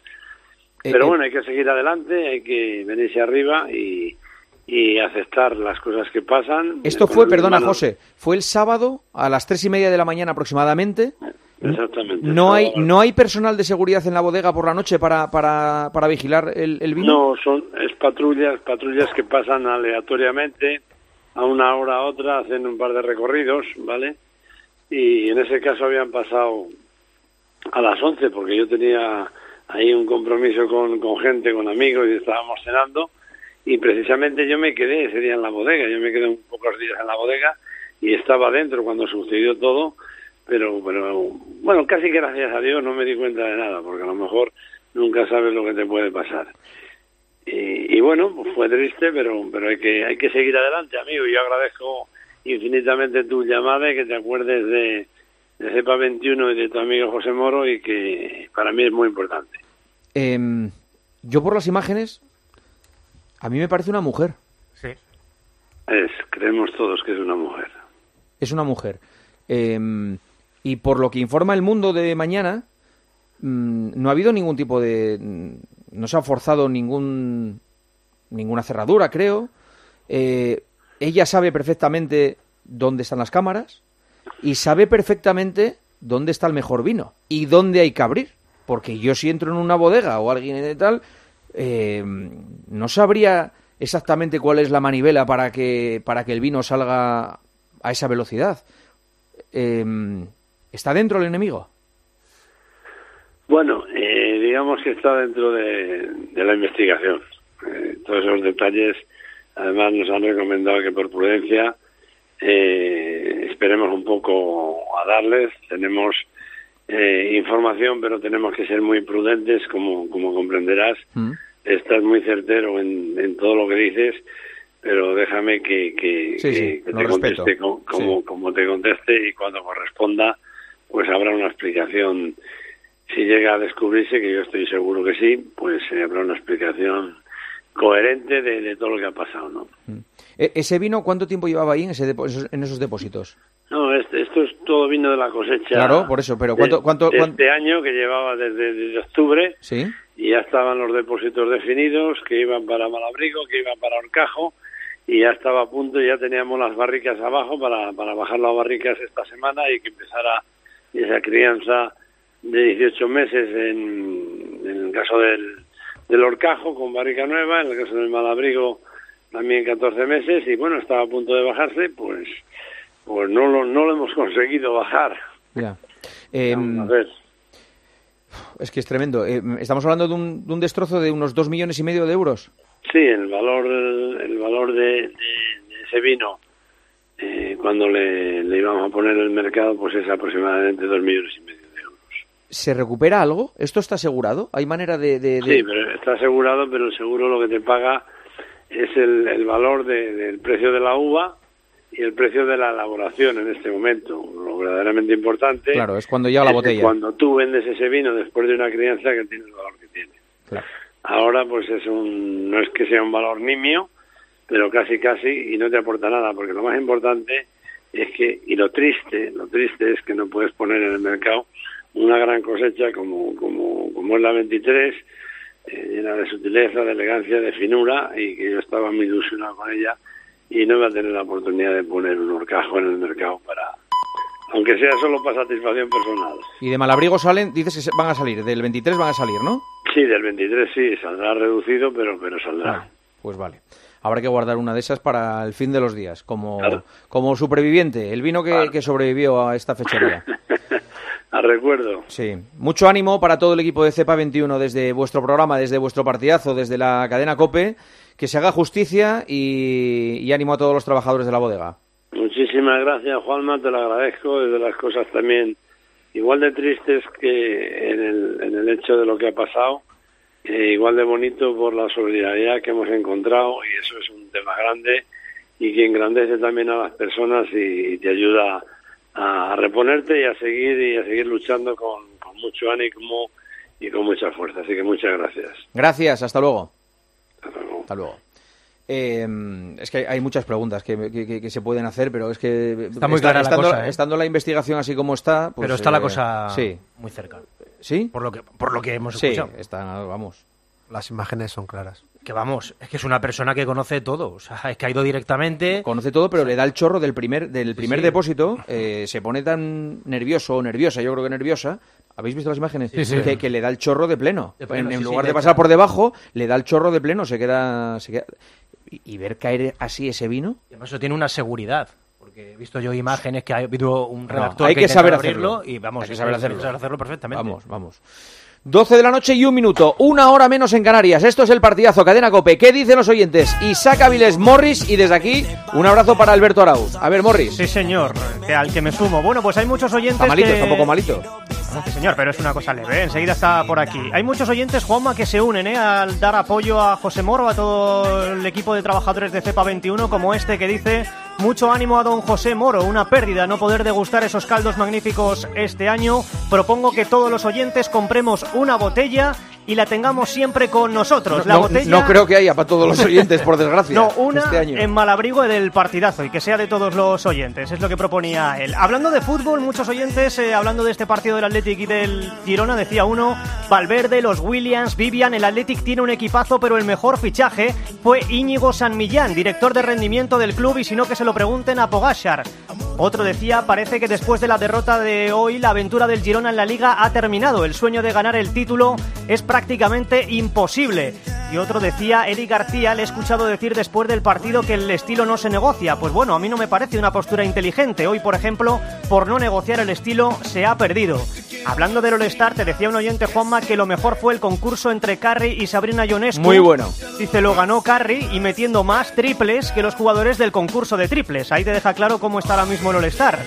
Pero eh, bueno, hay que seguir adelante, hay que venirse arriba y, y aceptar las cosas que pasan. Esto fue, perdona manos- José, fue el sábado a las tres y media de la mañana aproximadamente. Exactamente. No hay, no hay personal de seguridad en la bodega por la noche para, para, para vigilar el, el vino. No, son es patrullas, patrullas que pasan aleatoriamente a una hora a otra, hacen un par de recorridos, ¿vale? Y en ese caso habían pasado a las 11 porque yo tenía ahí un compromiso con, con gente, con amigos y estábamos cenando y precisamente yo me quedé ese día en la bodega, yo me quedé un pocos días en la bodega y estaba dentro cuando sucedió todo, pero, pero bueno, casi gracias a Dios no me di cuenta de nada porque a lo mejor nunca sabes lo que te puede pasar. Y, y bueno, pues fue triste, pero pero hay que hay que seguir adelante, amigo. Yo agradezco infinitamente tu llamada y que te acuerdes de, de CEPA 21 y de tu amigo José Moro y que para mí es muy importante. Em, yo por las imágenes, a mí me parece una mujer. Sí. Es, creemos todos que es una mujer. Es una mujer. Em, y por lo que informa el mundo de mañana, mm, no ha habido ningún tipo de... mm, No se ha forzado ningún ninguna cerradura, creo. Eh, ella sabe perfectamente dónde están las cámaras y sabe perfectamente dónde está el mejor vino y dónde hay que abrir. Porque yo si entro en una bodega o alguien de tal, eh, no sabría exactamente cuál es la manivela para que, para que el vino salga a esa velocidad. Eh, ¿Está dentro el enemigo? Bueno, eh, digamos que está dentro de, de la investigación. Eh, todos esos detalles, además nos han recomendado que por prudencia eh, esperemos un poco a darles. Tenemos eh, información, pero tenemos que ser muy prudentes, como, como comprenderás. Estás muy certero en, en todo lo que dices, pero déjame que, que, Sí, que- sí, que te conteste co- como, Sí. como te conteste y cuando corresponda, pues habrá una explicación. Si llega a descubrirse, que yo estoy seguro que sí, pues habrá una explicación coherente de, de todo lo que ha pasado, ¿no? E- ¿Ese vino cuánto tiempo llevaba ahí en, ese en esos depósitos? No, este- esto es todo vino de la cosecha. Claro, por eso, pero ¿cuánto- de- cuánto- de cuán- este año que llevaba desde, desde octubre Sí. Y ya estaban los depósitos definidos que iban para Malabrigo, que iban para Orcajo y ya estaba a punto, ya teníamos las barricas abajo para, para bajar las barricas esta semana y que empezara esa crianza de 18 meses en, en el caso del, del Orcajo con barrica nueva, en el caso del Malabrigo también 14 meses y bueno, estaba a punto de bajarse, pues pues no lo, no lo hemos conseguido bajar. Ya. Em, a ver. Es que es tremendo. Eh, estamos hablando de un, de un destrozo de unos dos millones y medio de euros. Sí, el valor, el valor de, de- de ese vino eh, cuando le, le íbamos a poner en el mercado pues es aproximadamente dos millones y medio. ¿Se recupera algo? ¿Esto está asegurado? ¿Hay manera de...? de- de- Sí, pero está asegurado, pero el seguro lo que te paga es el, el valor de- del precio de la uva y el precio de la elaboración en este momento. Lo verdaderamente importante Claro, es cuando llega la botella. Cuando tú vendes ese vino después de una crianza que tiene el valor que tiene. Claro. Ahora pues es un, no es que sea un valor nimio, pero casi casi y no te aporta nada, porque lo más importante es que, y lo triste, lo triste es que no puedes poner en el mercado una gran cosecha como, como, como es la 23, eh, llena de sutileza, de elegancia, de finura, y que yo estaba muy ilusionado con ella, y no iba a tener la oportunidad de poner un horcajo en el mercado para, aunque sea solo para satisfacción personal. Y de Malabrigo salen, dices que van a salir, del 23 van a salir, ¿no? Sí, del 23 sí, saldrá reducido, pero, pero saldrá. Pues vale. Habrá que guardar una de esas para el fin de los días, como, como superviviente, el vino que, que sobrevivió a esta fechoría. A recuerdo. Sí. Mucho ánimo para todo el equipo de Cepa 21 desde vuestro programa, desde vuestro partidazo, desde la cadena COPE, que se haga justicia y, y ánimo a todos los trabajadores de la bodega. Muchísimas gracias, Juanma, te lo agradezco. Es de las cosas también igual de tristes que en el, en el hecho de lo que ha pasado, eh, igual de bonito por la solidaridad que hemos encontrado y eso es un tema grande y que engrandece también a las personas y, te ayuda a reponerte y a seguir y a seguir luchando con, con mucho ánimo y con mucha fuerza. Así que muchas gracias. Gracias, hasta luego. Hasta luego. Eh, es que hay muchas preguntas que, que- que- que se pueden hacer, pero es que Está muy clara la estando, cosa, ¿eh? estando la investigación así como está, pues, Pero está la eh, cosa sí, muy cerca. sí, Por lo que, por lo que hemos sí, escuchado. está, vamos. Las imágenes son claras. Que vamos, es que es una persona que conoce todo. O sea, es que ha ido directamente. Conoce todo, pero le da el chorro del primer del primer sí. depósito. eh, se pone tan nervioso o nerviosa, yo creo que nerviosa. ¿Habéis visto las imágenes? Sí, sí. Que, que le da el chorro de pleno. De pleno, en en sí, sí, lugar de de pasar por debajo, le da el chorro de pleno. Se queda, se queda- y, y ver caer así ese vino. Y además eso tiene una seguridad. Porque he visto yo imágenes que ha habido un No, redactor hay que, que saber abrirlo hacerlo. y vamos, Hay que saber hacerlo. saber hacerlo perfectamente. Vamos, vamos. 12 de la noche y un minuto, una hora menos en Canarias. Esto es el partidazo Cadena Cope. ¿Qué dicen los oyentes? Isaac Aviles Morris y desde aquí un abrazo para Alberto Arauz. A ver, Morris. Sí, señor, que al que me sumo. Bueno, pues hay muchos oyentes Está malito, que... está un poco malito. Sí, señor, pero es una cosa leve, ¿eh? enseguida está por aquí. Hay muchos oyentes, Juanma, que se unen ¿eh? al dar apoyo a José Moro, a todo el equipo de trabajadores de CEPA 21, como este que dice, mucho ánimo a don José Moro, una pérdida no poder degustar esos caldos magníficos este año. Propongo que todos los oyentes compremos una botella y la tengamos siempre con nosotros. la no, botella... no creo que haya para todos los oyentes, por desgracia. No, una este año. en Malabrigo del partidazo y que sea de todos los oyentes, es lo que proponía él. Hablando de fútbol, muchos oyentes, eh, hablando de este partido del Athletic y del Girona, decía uno, Valverde, los Williams, Vivian, el Athletic tiene un equipazo, pero el mejor fichaje fue Íñigo San Millán, director de rendimiento del club, y si no que se lo pregunten a Pogashar. Otro decía, parece que después de la derrota de hoy, la aventura del Girona en la liga ha terminado. El sueño de ganar el título es prácticamente imposible. Y otro decía, Eric García, le he escuchado decir después del partido que el estilo no se negocia. Pues bueno, a mí no me parece una postura inteligente. Hoy, por ejemplo, por no negociar el estilo, se ha perdido. Hablando del All-Star, te decía un oyente, Juanma, que lo mejor fue el concurso entre Carri y Sabrina Ionescu. Muy bueno. Dice, lo ganó Carri y metiendo más triples que los jugadores del concurso de triples. Ahí te deja claro cómo está ahora mismo el All-Star.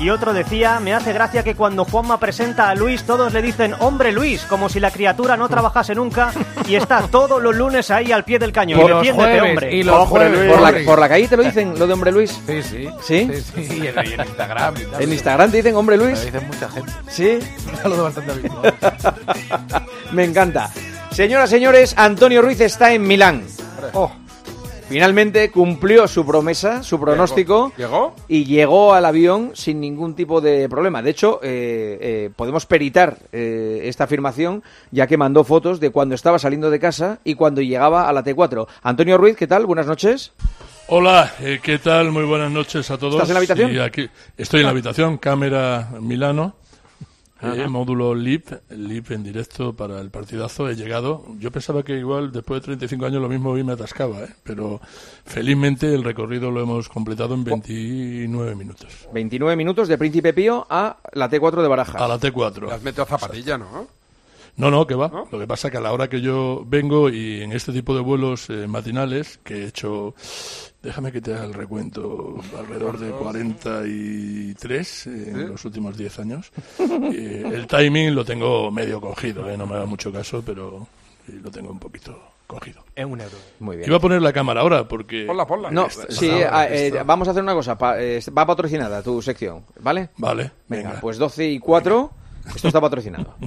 Y otro decía, me hace gracia que cuando Juanma presenta a Luis todos le dicen hombre Luis, como si la criatura no trabajase nunca y está todos los lunes ahí al pie del cañón. Y los Defiéndete, jueves, hombre. y los Hombre, jueves, por, la, Morris. por la calle te lo dicen, lo de Hombre Luis. Sí, sí. ¿Sí? Sí, sí, y en, y en Instagram. y tal. En Instagram te dicen Hombre Luis. lo dicen mucha gente. Sí. Un saludo bastante habitual. Me encanta. Señoras, señores, Antonio Ruiz está en Milán. Oh, Finalmente cumplió su promesa, su pronóstico. ¿Llegó? Y llegó al avión sin ningún tipo de problema. De hecho, eh, eh, podemos peritar eh, esta afirmación, ya que mandó fotos de cuando estaba saliendo de casa y cuando llegaba a la T4. Antonio Ruiz, ¿qué tal? Buenas noches. Hola, eh, ¿qué tal? Muy buenas noches a todos. ¿Estás en la habitación? Sí, aquí estoy en la habitación, cámara Milano, eh, módulo LIP, LIP en directo para el partidazo. He llegado. Yo pensaba que igual después de 35 años lo mismo hoy me atascaba, ¿eh? pero felizmente el recorrido lo hemos completado en 29 minutos. 29 minutos de Príncipe Pío a la T4 de Barajas. A la T4. Has metido zapatilla, ¿no? No, no, que va. Lo que pasa que a la hora que yo vengo y en este tipo de vuelos eh, matinales, que he hecho, déjame que te haga el recuento, alrededor de 43 eh, en los últimos 10 años, eh, el timing lo tengo medio cogido, eh, no me haga mucho caso, pero lo tengo un poquito cogido. Es un euro. Muy bien. Iba a poner la cámara ahora porque... Ponla, ponla. No, Esta- sí, esta- ah, eh, vamos a hacer una cosa. pa- eh, va patrocinada tu sección, ¿vale? Vale, Venga, venga. pues 12 y 4, esto está patrocinado.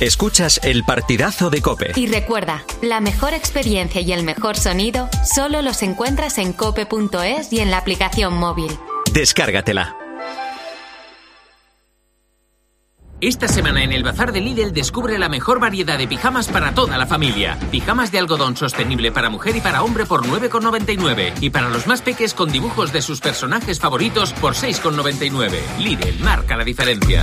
Escuchas el partidazo de Cope. Y recuerda, la mejor experiencia y el mejor sonido solo los encuentras en cope.es y en la aplicación móvil. Descárgatela. Esta semana en el Bazar de Lidl descubre la mejor variedad de pijamas para toda la familia. Pijamas de algodón sostenible para mujer y para hombre por 9,99. Y para los más peques con dibujos de sus personajes favoritos por 6,99. Lidl marca la diferencia.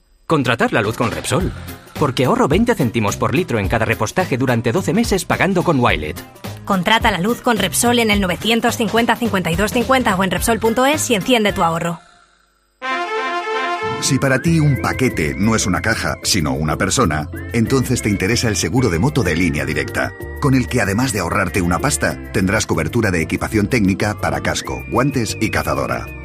Contratar la luz con Repsol. Porque ahorro 20 céntimos por litro en cada repostaje durante 12 meses pagando con Wilet. Contrata la luz con Repsol en el 950 52 50 o en Repsol.es y enciende tu ahorro. Si para ti un paquete no es una caja, sino una persona, entonces te interesa el seguro de moto de línea directa, con el que además de ahorrarte una pasta, tendrás cobertura de equipación técnica para casco, guantes y cazadora.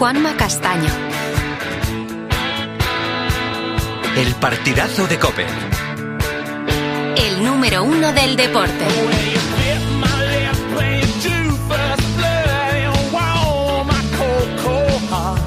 Juanma Castaño. El partidazo de Cope. El número uno del deporte.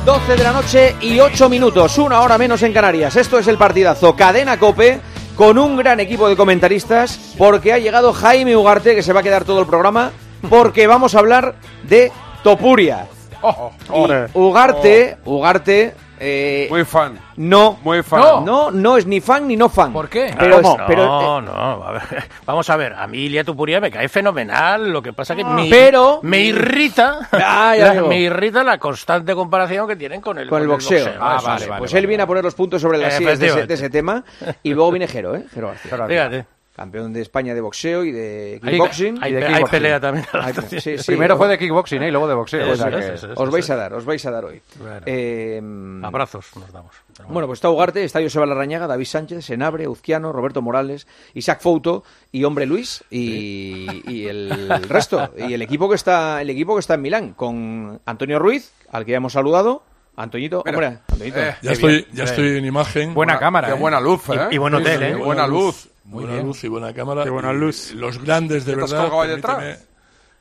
...12 de la noche y 8 minutos, una hora menos en Canarias. Esto es el partidazo Cadena Cope con un gran equipo de comentaristas porque ha llegado Jaime Ugarte que se va a quedar todo el programa porque vamos a hablar de Topuria. Y Ugarte, Ugarte eh, Muy fan. no, Muy fan. no, no, no es ni fan ni no fan. ¿Por qué? Pero, ¿Cómo? es- pero, no, eh, no, a ver, vamos a ver, a mí Ilia Tupuria me cae fenomenal, lo que pasa que me, Pero- me irrita, Ah, ya la- digo. me irrita la constante comparación que tienen con el, con el boxeo. Ah, Eso vale, sí. Pues él viene a poner los puntos sobre las sillas de ese, Efectivamente. de ese tema. Y luego viene Jero, ¿eh? Jero García. Fíjate. Campeón de España de boxeo y de kickboxing. hay Y de hay pelea también. Hay- sí, sí. Primero fue de kickboxing ¿eh? y luego de boxeo. o Eso sea es, que- eso es. Os vais a dar, os vais a dar hoy. Bueno. Eh, Abrazos nos damos. Bueno, pues está Ugarte, está Joseba Larrañaga, David Sánchez, Senabre, Uzquiano, Roberto Morales, Isaac Fouto y Hombre Luis y, y el resto. Y el equipo que está el equipo que está en Milán, con Antonio Ruiz, al que ya hemos saludado. Antoñito, hombre, Antoñito. eh, Ya estoy, ya estoy en imagen. Buena cámara. Qué buena luz, ¿eh? Y- y buen hotel, Sí, sí, ¿eh? Buena luz. Muy buena luz y buena cámara. Qué buena Y luz. Los grandes de ¿Qué te has verdad. Permíteme,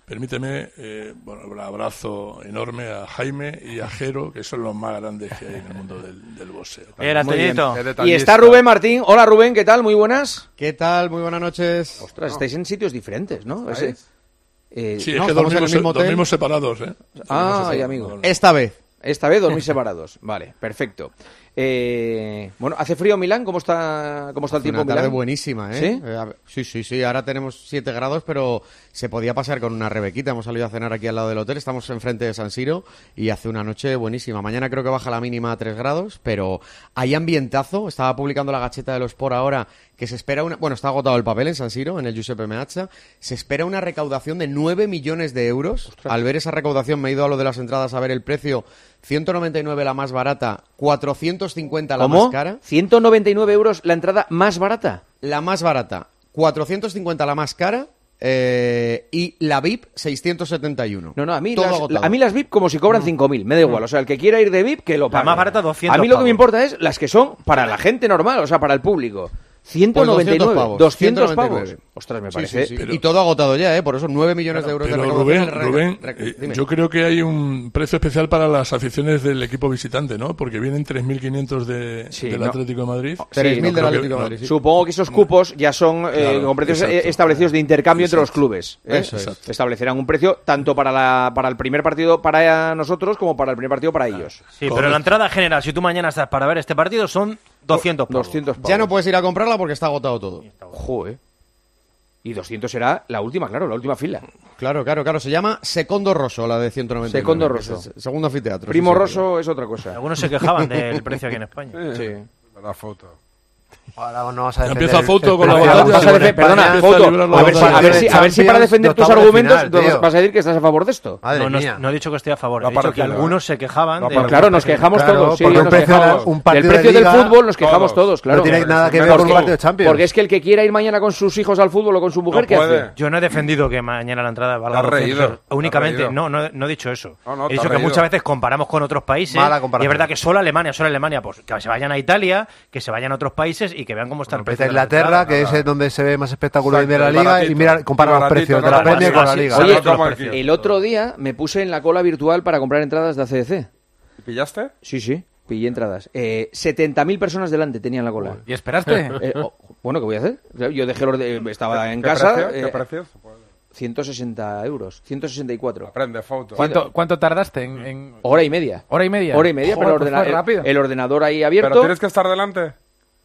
permíteme eh, bueno, un abrazo enorme a Jaime y a Jero, que son los más grandes que hay en el mundo del, del boxeo. Era Y está Rubén Martín. Hola Rubén, ¿qué tal? Muy buenas. ¿Qué tal? Muy buenas noches. Ostras, estáis en sitios diferentes, ¿no? Ese- eh, Sí, No, es que en el dormimos, mismo dormimos separados, ¿eh? Ah, Dormimos y amigo. Esta vez. Esta vez dormís separados. Vale, perfecto. Eh, bueno, ¿hace frío Milán? ¿Cómo está, cómo está el tiempo Una tarde Milán? buenísima, ¿eh? ¿Sí? Eh, sí, sí, sí. Ahora tenemos 7 grados, pero se podía pasar con una rebequita. Hemos salido a cenar aquí al lado del hotel. Estamos enfrente de San Siro y hace una noche buenísima. Mañana creo que baja la mínima a 3 grados, pero hay ambientazo. Estaba publicando la gacheta de los por ahora que se espera una... Bueno, está agotado el papel en San Siro, en el Giuseppe Meazza. Se espera una recaudación de 9 millones de euros. Al ver esa recaudación me he ido a lo de las entradas a ver el precio. 199 la más barata, 450 la ¿Cómo? más cara. 199 euros la entrada más barata. La más barata, 450 la más cara eh, y la VIP 671. No, no, a mí, Todo las, agotado. a mí las VIP como si cobran 5.000, me da igual. O sea, el que quiera ir de VIP, que lo pague. más barata, 200 A mí lo que pavos. me importa es las que son para la gente normal, o sea, para el público. 199, 200 pavos, 200 199. pavos. Ostras, me Sí, parece... sí, y todo agotado ya, ¿eh? Por eso 9 millones de euros de Pero recaudación. Rubén, Rubén eh, yo creo que hay un precio especial para las aficiones del equipo visitante, ¿no? Porque vienen 3.500 de, Sí, del no. Atlético de Madrid. Sí, 3.000 del Atlético de Madrid, sí. Supongo que esos cupos ya son eh, con precios exacto. eh, establecidos de intercambio entre los clubes. ¿eh? Eso es. Establecerán un precio tanto para, la, para el primer partido para nosotros como para el primer partido para ellos. Sí, pero la entrada general, si tú mañana estás para ver este partido, son 200 pavos. 200 pavos. Ya no puedes ir a comprarla porque está agotado todo. Joder. Y 200 será la última, claro, la última fila. Claro, claro, claro. Se llama Secondo Rosso, la de 199. Secondo Rosso. segundo anfiteatro. Primo sí, sí, Rosso es otra cosa. Algunos se quejaban del precio aquí en España. Sí. La foto. Ahora no vas a defender empieza el- Foto el con la batalla. Perdona, Foto, a ver, si- batalla. a ver si, a ver si para defender de tus argumentos final, vas- a decir que estás a favor de esto. Madre No, no, mía. no he dicho que estoy a favor, he dicho que algunos se quejaban de-. Claro, nos quejamos Claro, todos. sí, nos precio quejamos. un Del precio de del liga, fútbol nos quejamos todos. todos, claro. No tiene nada que ver con un partido de Champions. Porque es que el que quiera ir mañana con sus hijos al fútbol o con su mujer, No ¿qué hace? Yo no he defendido que mañana la entrada valga Te has 200 reído, Únicamente, no, no, no he dicho eso. He dicho que muchas veces comparamos con otros países. Y es verdad que solo Alemania, solo Alemania, pues que se vayan a Italia, que se vayan a otros países y que vean cómo está el Vete precio. de Inglaterra, que es donde se ve más espectáculo Exacto, de la liga, y baratito. mira, compara los baratito, precios de la Premier con la liga. Oye, el otro día me puse en la cola virtual para comprar entradas de ACDC. ¿Pillaste? Sí, sí, pillé entradas. Eh, 70.000 personas delante tenían la cola. ¿Y esperaste? Eh, oh, bueno, ¿qué voy a hacer? Yo dejé el orde- estaba en ¿Qué casa. precio? ¿Qué eh, precios? 160 euros, 164. Aprende foto. ¿Cuánto, ¿Cuánto tardaste en, en- Hora y media. hora y media? Hora y media, Joder, pero el, pues ordena- el- el ordenador ahí abierto. ¿Pero tienes que estar delante?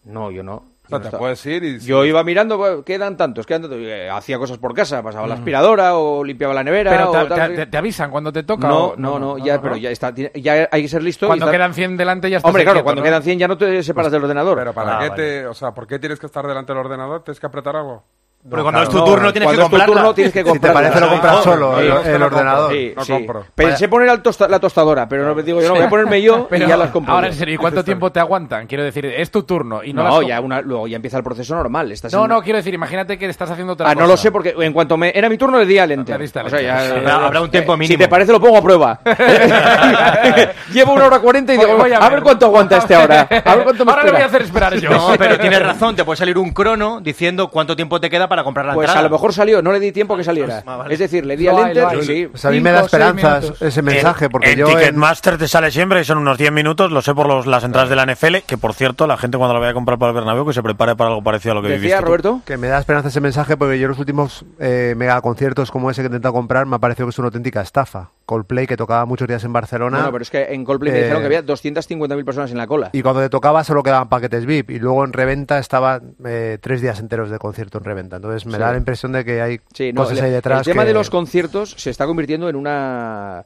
No, yo no. O sea, Yo no te puedes ir y... Yo iba mirando, bueno, quedan tantos, quedan tantos. Eh, Hacía cosas por casa, pasaba la aspiradora o limpiaba la nevera. Pero o te, tal, te- te- te avisan cuando te toca. No, o- no, no, ya, pero ya está. Ya hay que ser listo. y Cuando estar- quedan 100 delante ya está. Hombre, claro, cuando quedan 100 ya no te separas del ordenador. Pero ¿para Ah, qué vale. te... O sea, ¿por qué tienes que estar delante del ordenador? ¿Tienes que apretar algo? Porque cuando es tu No, turno tienes cuando que es tu comprarla. turno tienes que Si te comprarla. parece lo compras solo, no, el, ordenador. Sí, No sí. compro. Pensé poner al tosta- la tostadora, pero no digo yo, no, voy a ponerme yo Pero y ya las compro. ahora en serio, ¿y cuánto tiempo te aguantan? Quiero decir, es tu turno y no, No, las ya una, luego ya empieza el proceso normal. Estás No, en- no, quiero decir, imagínate que estás haciendo otra Ah, cosa. no lo sé porque en cuanto me era mi turno le di al al O sea, ya-. Habrá- habrá un tiempo Eh, mínimo. Si te parece lo pongo a prueba. Llevo una hora cuarenta y digo, voy a a, ver cuánto aguanta este ahora. A ver cuánto me Ahora le espera. voy a hacer esperar yo. No, pero tienes razón, te puede salir un crono diciendo cuánto tiempo te queda para para comprar la Pues entrada. a lo mejor salió, no le di tiempo que saliera. Ah, vale. Es decir, le di al hay, enter, hay. sí. Pues a mí me da esperanzas ese mensaje, porque en yo en- Ticketmaster te sale siempre, y son unos 10 minutos, lo sé por los- las entradas de la NFL, que por cierto, la gente cuando la vaya a comprar para el Bernabéu, que se prepare para algo parecido a lo que viviste tú. Que me da esperanza ese mensaje porque yo los últimos eh, mega conciertos como ese que he intentado comprar me ha parecido que es una auténtica estafa. Coldplay, que tocaba muchos días en Barcelona. Bueno, pero es que en Coldplay me Eh, dijeron que había 250.000 personas en la cola. Y cuando te tocaba solo quedaban paquetes VIP y luego en reventa estaba eh, tres días enteros de concierto en reventa. Entonces me Sí. da la impresión de que hay Sí, no, cosas ahí detrás. el tema que- de los conciertos se está convirtiendo en una...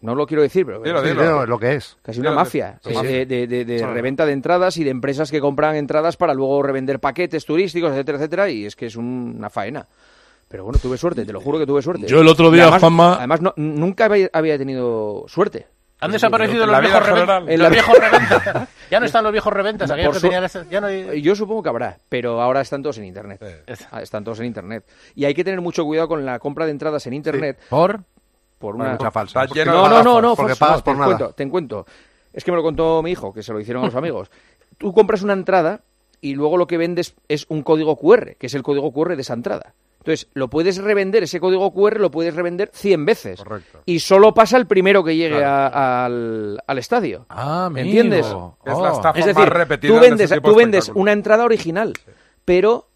No lo quiero decir, pero Dilo, dilo. Dilo lo que es. Casi una mafia sí, sí. de, de- de- de reventa de entradas y de empresas que compran entradas para luego revender paquetes turísticos, etcétera, etcétera, y es que es un- una faena. Pero bueno, tuve suerte, te lo juro que tuve suerte. Yo el otro día, además, Juanma- Además, no- nunca había, tenido suerte. Han desaparecido En los viejos reventas. Los viejos. Ya no están los viejos reventas. No, aquellos por que su- tenían ese- ya no hay- Yo supongo que habrá, pero ahora están todos en internet. Ah, Están todos en internet. Y hay que tener mucho cuidado con la compra de entradas en internet. ¿Por? Por una mucha falsa. Porque- No, no, no, no, porque falso, pagas no, por te nada. Cuento, te encuentro. Es que me lo contó mi hijo, que se lo hicieron a los amigos. Tú compras una entrada y luego lo que vendes es un código QR, que es el código QR de esa entrada. Entonces, lo puedes revender, ese código QR lo puedes revender 100 veces. Y solo pasa el primero que llegue a- al, al estadio. Ah, ¿Me entiendes? Es la estafa es más decir, repetida tú en vendes, tú de vendes una entrada original, pero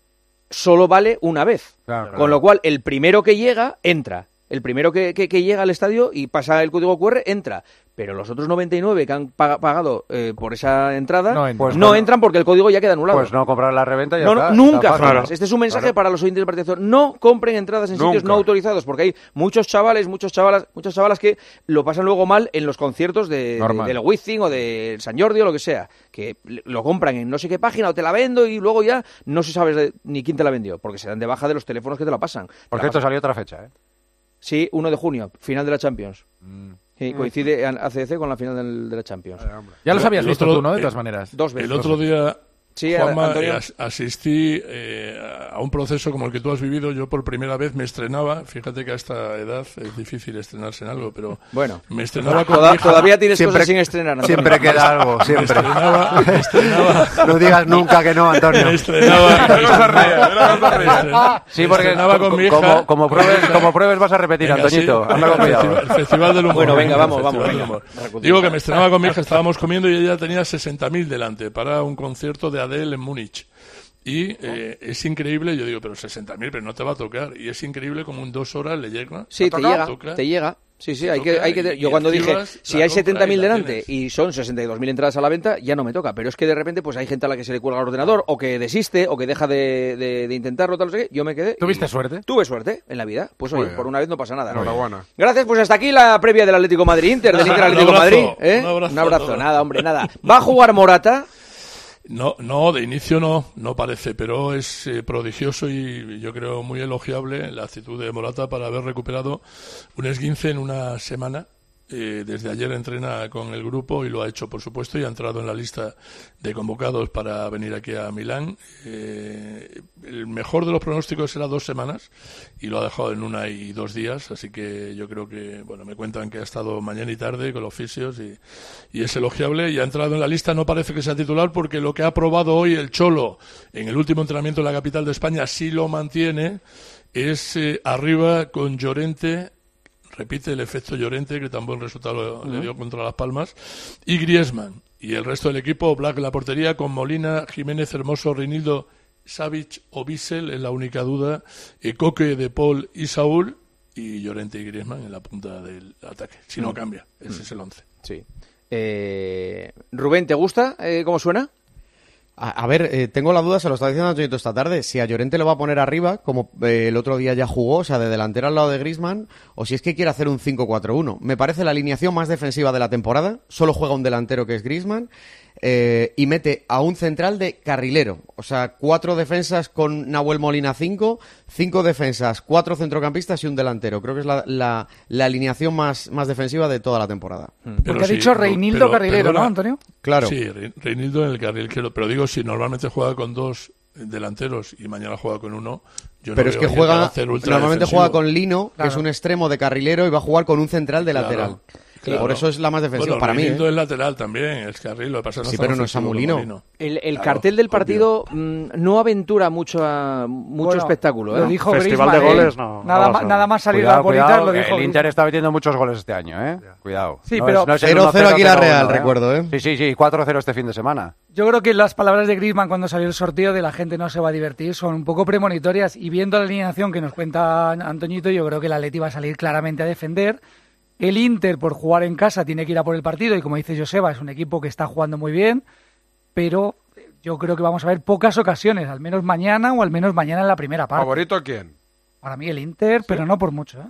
solo vale una vez. Claro, Con claro. lo cual, el primero que llega, entra. El primero que, que- que llega al estadio y pasa el código QR, entra. Pero los otros 99 que han paga- pagado eh, por esa entrada No no, entran. Pues no- entran porque el código ya queda anulado. Pues no comprar la reventa y ya No, no, está, nunca está. Este es un mensaje para los oyentes del partidazo. No compren entradas en sitios no autorizados, porque hay muchos chavales, muchos chavalas, muchas chavalas que lo pasan luego mal en los conciertos de, de- Wizzing o del San Jordi o lo que sea. Que lo compran en no sé qué página o te la vendo y luego ya no se sabe de- ni quién te la vendió, porque se dan de baja de los teléfonos que te la pasan. Te Por la cierto, pasan. salió otra fecha, ¿eh? Sí, 1 de junio, final de la Champions. Mm. Sí, coincide en ACDC con la final del- de la Champions. Ya los El habías visto otro- tú, ¿no? De todas maneras. Dos veces. El otro día, Sí, Juanma, Antonio. eh, as- asistí eh, a un proceso como el que tú has vivido. Yo por primera vez me estrenaba. Fíjate que a esta edad es difícil estrenarse en algo, pero Bueno. me estrenaba con Toda- mi hija. todavía tienes cosas sin estrenar, Antonio. Siempre queda algo, Me siempre. estrenaba, me estrenaba. No digas nunca que no, Antonio. Me estrenaba. me estrenaba- Sí, me porque estrenaba con co- mi hija. como, como, pruebes, como pruebes vas a repetir, Venga, Antoñito. sí. Anda con El cuidado. festival- El Festival del Humor. Bueno, venga, vamos, vamos, venga. Digo que me estrenaba con mi hija, estábamos comiendo y ella tenía 60.000 delante para un concierto de Adele en Múnich. Y eh, es increíble, yo digo, pero 60.000, pero no te va a tocar. Y es increíble como en dos horas le llega. Sí, te llega, toca, te llega. Sí, sí, hay que, hay que, yo cuando dije, si hay compra 70.000 y la delante y son 62.000 entradas a la venta, ya no me toca. Pero es que de repente pues hay gente a la que se le cuelga el ordenador, o que desiste, o que deja de, de- de intentarlo, tal, no sé qué. Yo me quedé. ¿Tuviste y- suerte? Tuve suerte en la vida. Pues oye, por una vez no pasa nada. ¿no? Enhorabuena. Gracias, pues hasta aquí la previa del Atlético Madrid-Inter, del Inter Un Atlético abrazo, Madrid. ¿eh? un abrazo Un abrazo, nada, hombre, nada. Va a jugar Morata. No, no, de inicio no, no parece, pero es eh, prodigioso y yo creo muy elogiable la actitud de Morata para haber recuperado un esguince en una semana. Eh, desde ayer entrena con el grupo y lo ha hecho, por supuesto, y ha entrado en la lista de convocados para venir aquí a Milán. Eh, el mejor de los pronósticos era dos semanas y lo ha dejado en una y dos días, así que yo creo que, bueno, me cuentan que ha estado mañana y tarde con los fisios y, es elogiable y ha entrado en la lista. No parece que sea titular porque lo que ha probado hoy el Cholo en el último entrenamiento en la capital de España sí lo mantiene. Es eh, arriba con Llorente, repite el efecto Llorente que tan buen resultado le dio contra Las Palmas, y Griezmann. Y el resto del equipo, Black en la portería, con Molina, Jiménez, Hermoso, Rinildo, Savic o Bissell, es la única duda, eh, Coque, De Paul y Saúl, y Llorente y Griezmann en la punta del ataque. Si no Mm. cambia, ese es el once. Sí. Eh, Rubén, ¿te gusta eh, cómo suena? A, a ver, eh, tengo la duda, se lo estaba diciendo Antonio esta tarde, si a Llorente lo va a poner arriba, como eh, el otro día ya jugó, o sea, de delantero al lado de Grisman, o si es que quiere hacer un 5-4-1. Me parece la alineación más defensiva de la temporada, solo juega un delantero que es Grisman, y mete a un central de carrilero. O sea, cuatro defensas con Nahuel Molina 5, cinco defensas, cuatro centrocampistas y un delantero. Creo que es la, la- la alineación más, más defensiva de toda la temporada. Porque ha dicho Reinildo Carrilero, ¿no, Antonio? Claro. Sí, Re- Reinildo en el carril izquierdo. Pero digo, si normalmente juega con dos delanteros y mañana juega con uno, yo no Pero es veo que juega, normalmente defensivo. juega con Lino, que es un extremo de carrilero, y va a jugar con un central de Claro. lateral. Claro. Por eso es la más defensiva bueno, para mí. ¿eh? es lateral también, es carril, lo que pasa no Sí, pero no es Amulino. El, el claro, cartel del partido mm, no aventura mucho, a, mucho bueno, espectáculo. ¿eh? Lo dijo Festival Grisman, de goles, ¿eh? no. Nada, no, más, nada más salir cuidado, las cuidado, lo dijo. El Inter está metiendo muchos goles este año, ¿eh? Cuidado. Sí, no pero 0-0 aquí la Real, recuerdo, ¿eh? Sí, sí, sí, 4-0 este fin de semana. Yo creo que las palabras de Griezmann cuando salió el sorteo de la gente no se va a divertir son un poco premonitorias y viendo la alineación que nos cuenta Antoñito, yo creo que el Atleti va a salir claramente a defender el Inter, por jugar en casa, tiene que ir a por el partido y como dice Joseba, es un equipo que está jugando muy bien, pero yo creo que vamos a ver pocas ocasiones, al menos mañana o al menos mañana en la primera parte. ¿Favorito a quién? Para mí el Inter, pero no por mucho. ¿eh?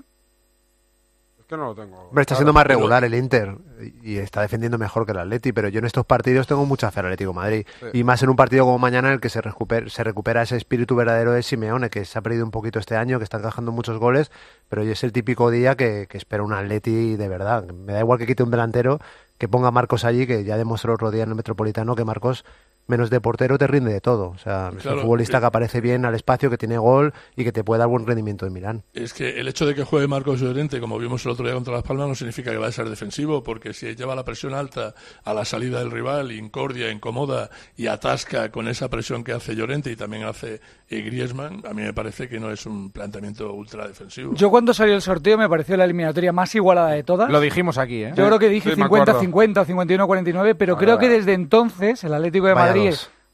Yo no lo tengo. Está siendo más regular el Inter y está defendiendo mejor que el Atleti, pero yo en estos partidos tengo mucha fe al Atlético Madrid. Y más en un partido como mañana en el que se recupera, ese espíritu verdadero de Simeone, que se ha perdido un poquito este año, que está encajando muchos goles, pero hoy es el típico día que, que espera un Atleti de verdad. Me da igual que quite un delantero, que ponga a Marcos allí, que ya demostró otro día en el Metropolitano que Marcos menos de portero te rinde de todo. O sea, claro, un futbolista eh, que aparece bien al espacio, que tiene gol y que te puede dar buen rendimiento en Milán. Es que el hecho de que juegue Marcos Llorente, como vimos el otro día contra Las Palmas, no significa que va a ser defensivo, porque si lleva la presión alta a la salida del rival, incordia, incomoda y atasca con esa presión que hace Llorente y también hace eh, Griezmann, a mí me parece que no es un planteamiento ultra defensivo. Yo cuando salió el sorteo me pareció la eliminatoria más igualada de todas. Lo dijimos aquí, ¿eh? Yo creo que dije 50-50 sí, o 50, 51-49, pero creo que desde entonces el Atlético de Madrid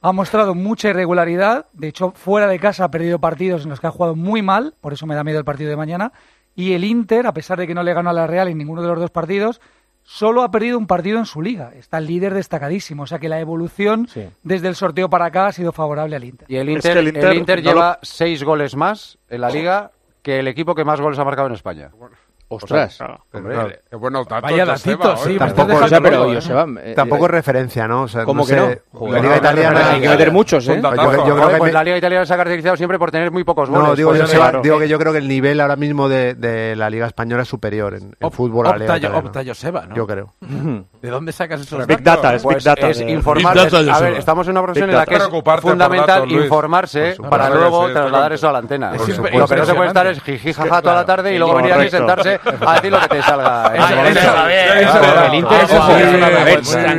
ha mostrado mucha irregularidad. De hecho, fuera de casa ha perdido partidos en los que ha jugado muy mal. Por eso me da miedo el partido de mañana. Y el Inter, a pesar de que no le ganó a la Real en ninguno de los dos partidos, solo ha perdido un partido en su liga. Está el líder destacadísimo. O sea que la evolución desde el sorteo para acá ha sido favorable al Inter. Y el Inter, el Inter, lleva seis goles más en la liga que el equipo que más goles ha marcado en España. Bueno. Ostras. Eh, bueno, vaya datito, sí. Pues tampoco, o sea, pero eh, tampoco es eh. referencia, ¿no? O sea, ¿Cómo no que sé, no? La Liga Italiana... Hay que meter muchos, ¿eh? Yo, yo creo que pues me... La Liga Italiana se ha caracterizado siempre por tener muy pocos goles. No, digo, pues, digo que yo creo que el nivel ahora mismo de, de la Liga Española es superior en, en Op, fútbol a Liga Opta, opta Joseba, ¿no? Yo creo. ¿De dónde sacas esos Big datos? Pues data, es Big Data. Es informarse. A ver, estamos en una profesión en la que es fundamental informarse para luego trasladar eso a la antena. Lo que no se puede estar es jiji, jaja toda la tarde y luego venir aquí y sentarse a decir lo que te salga. En ah, ese momento.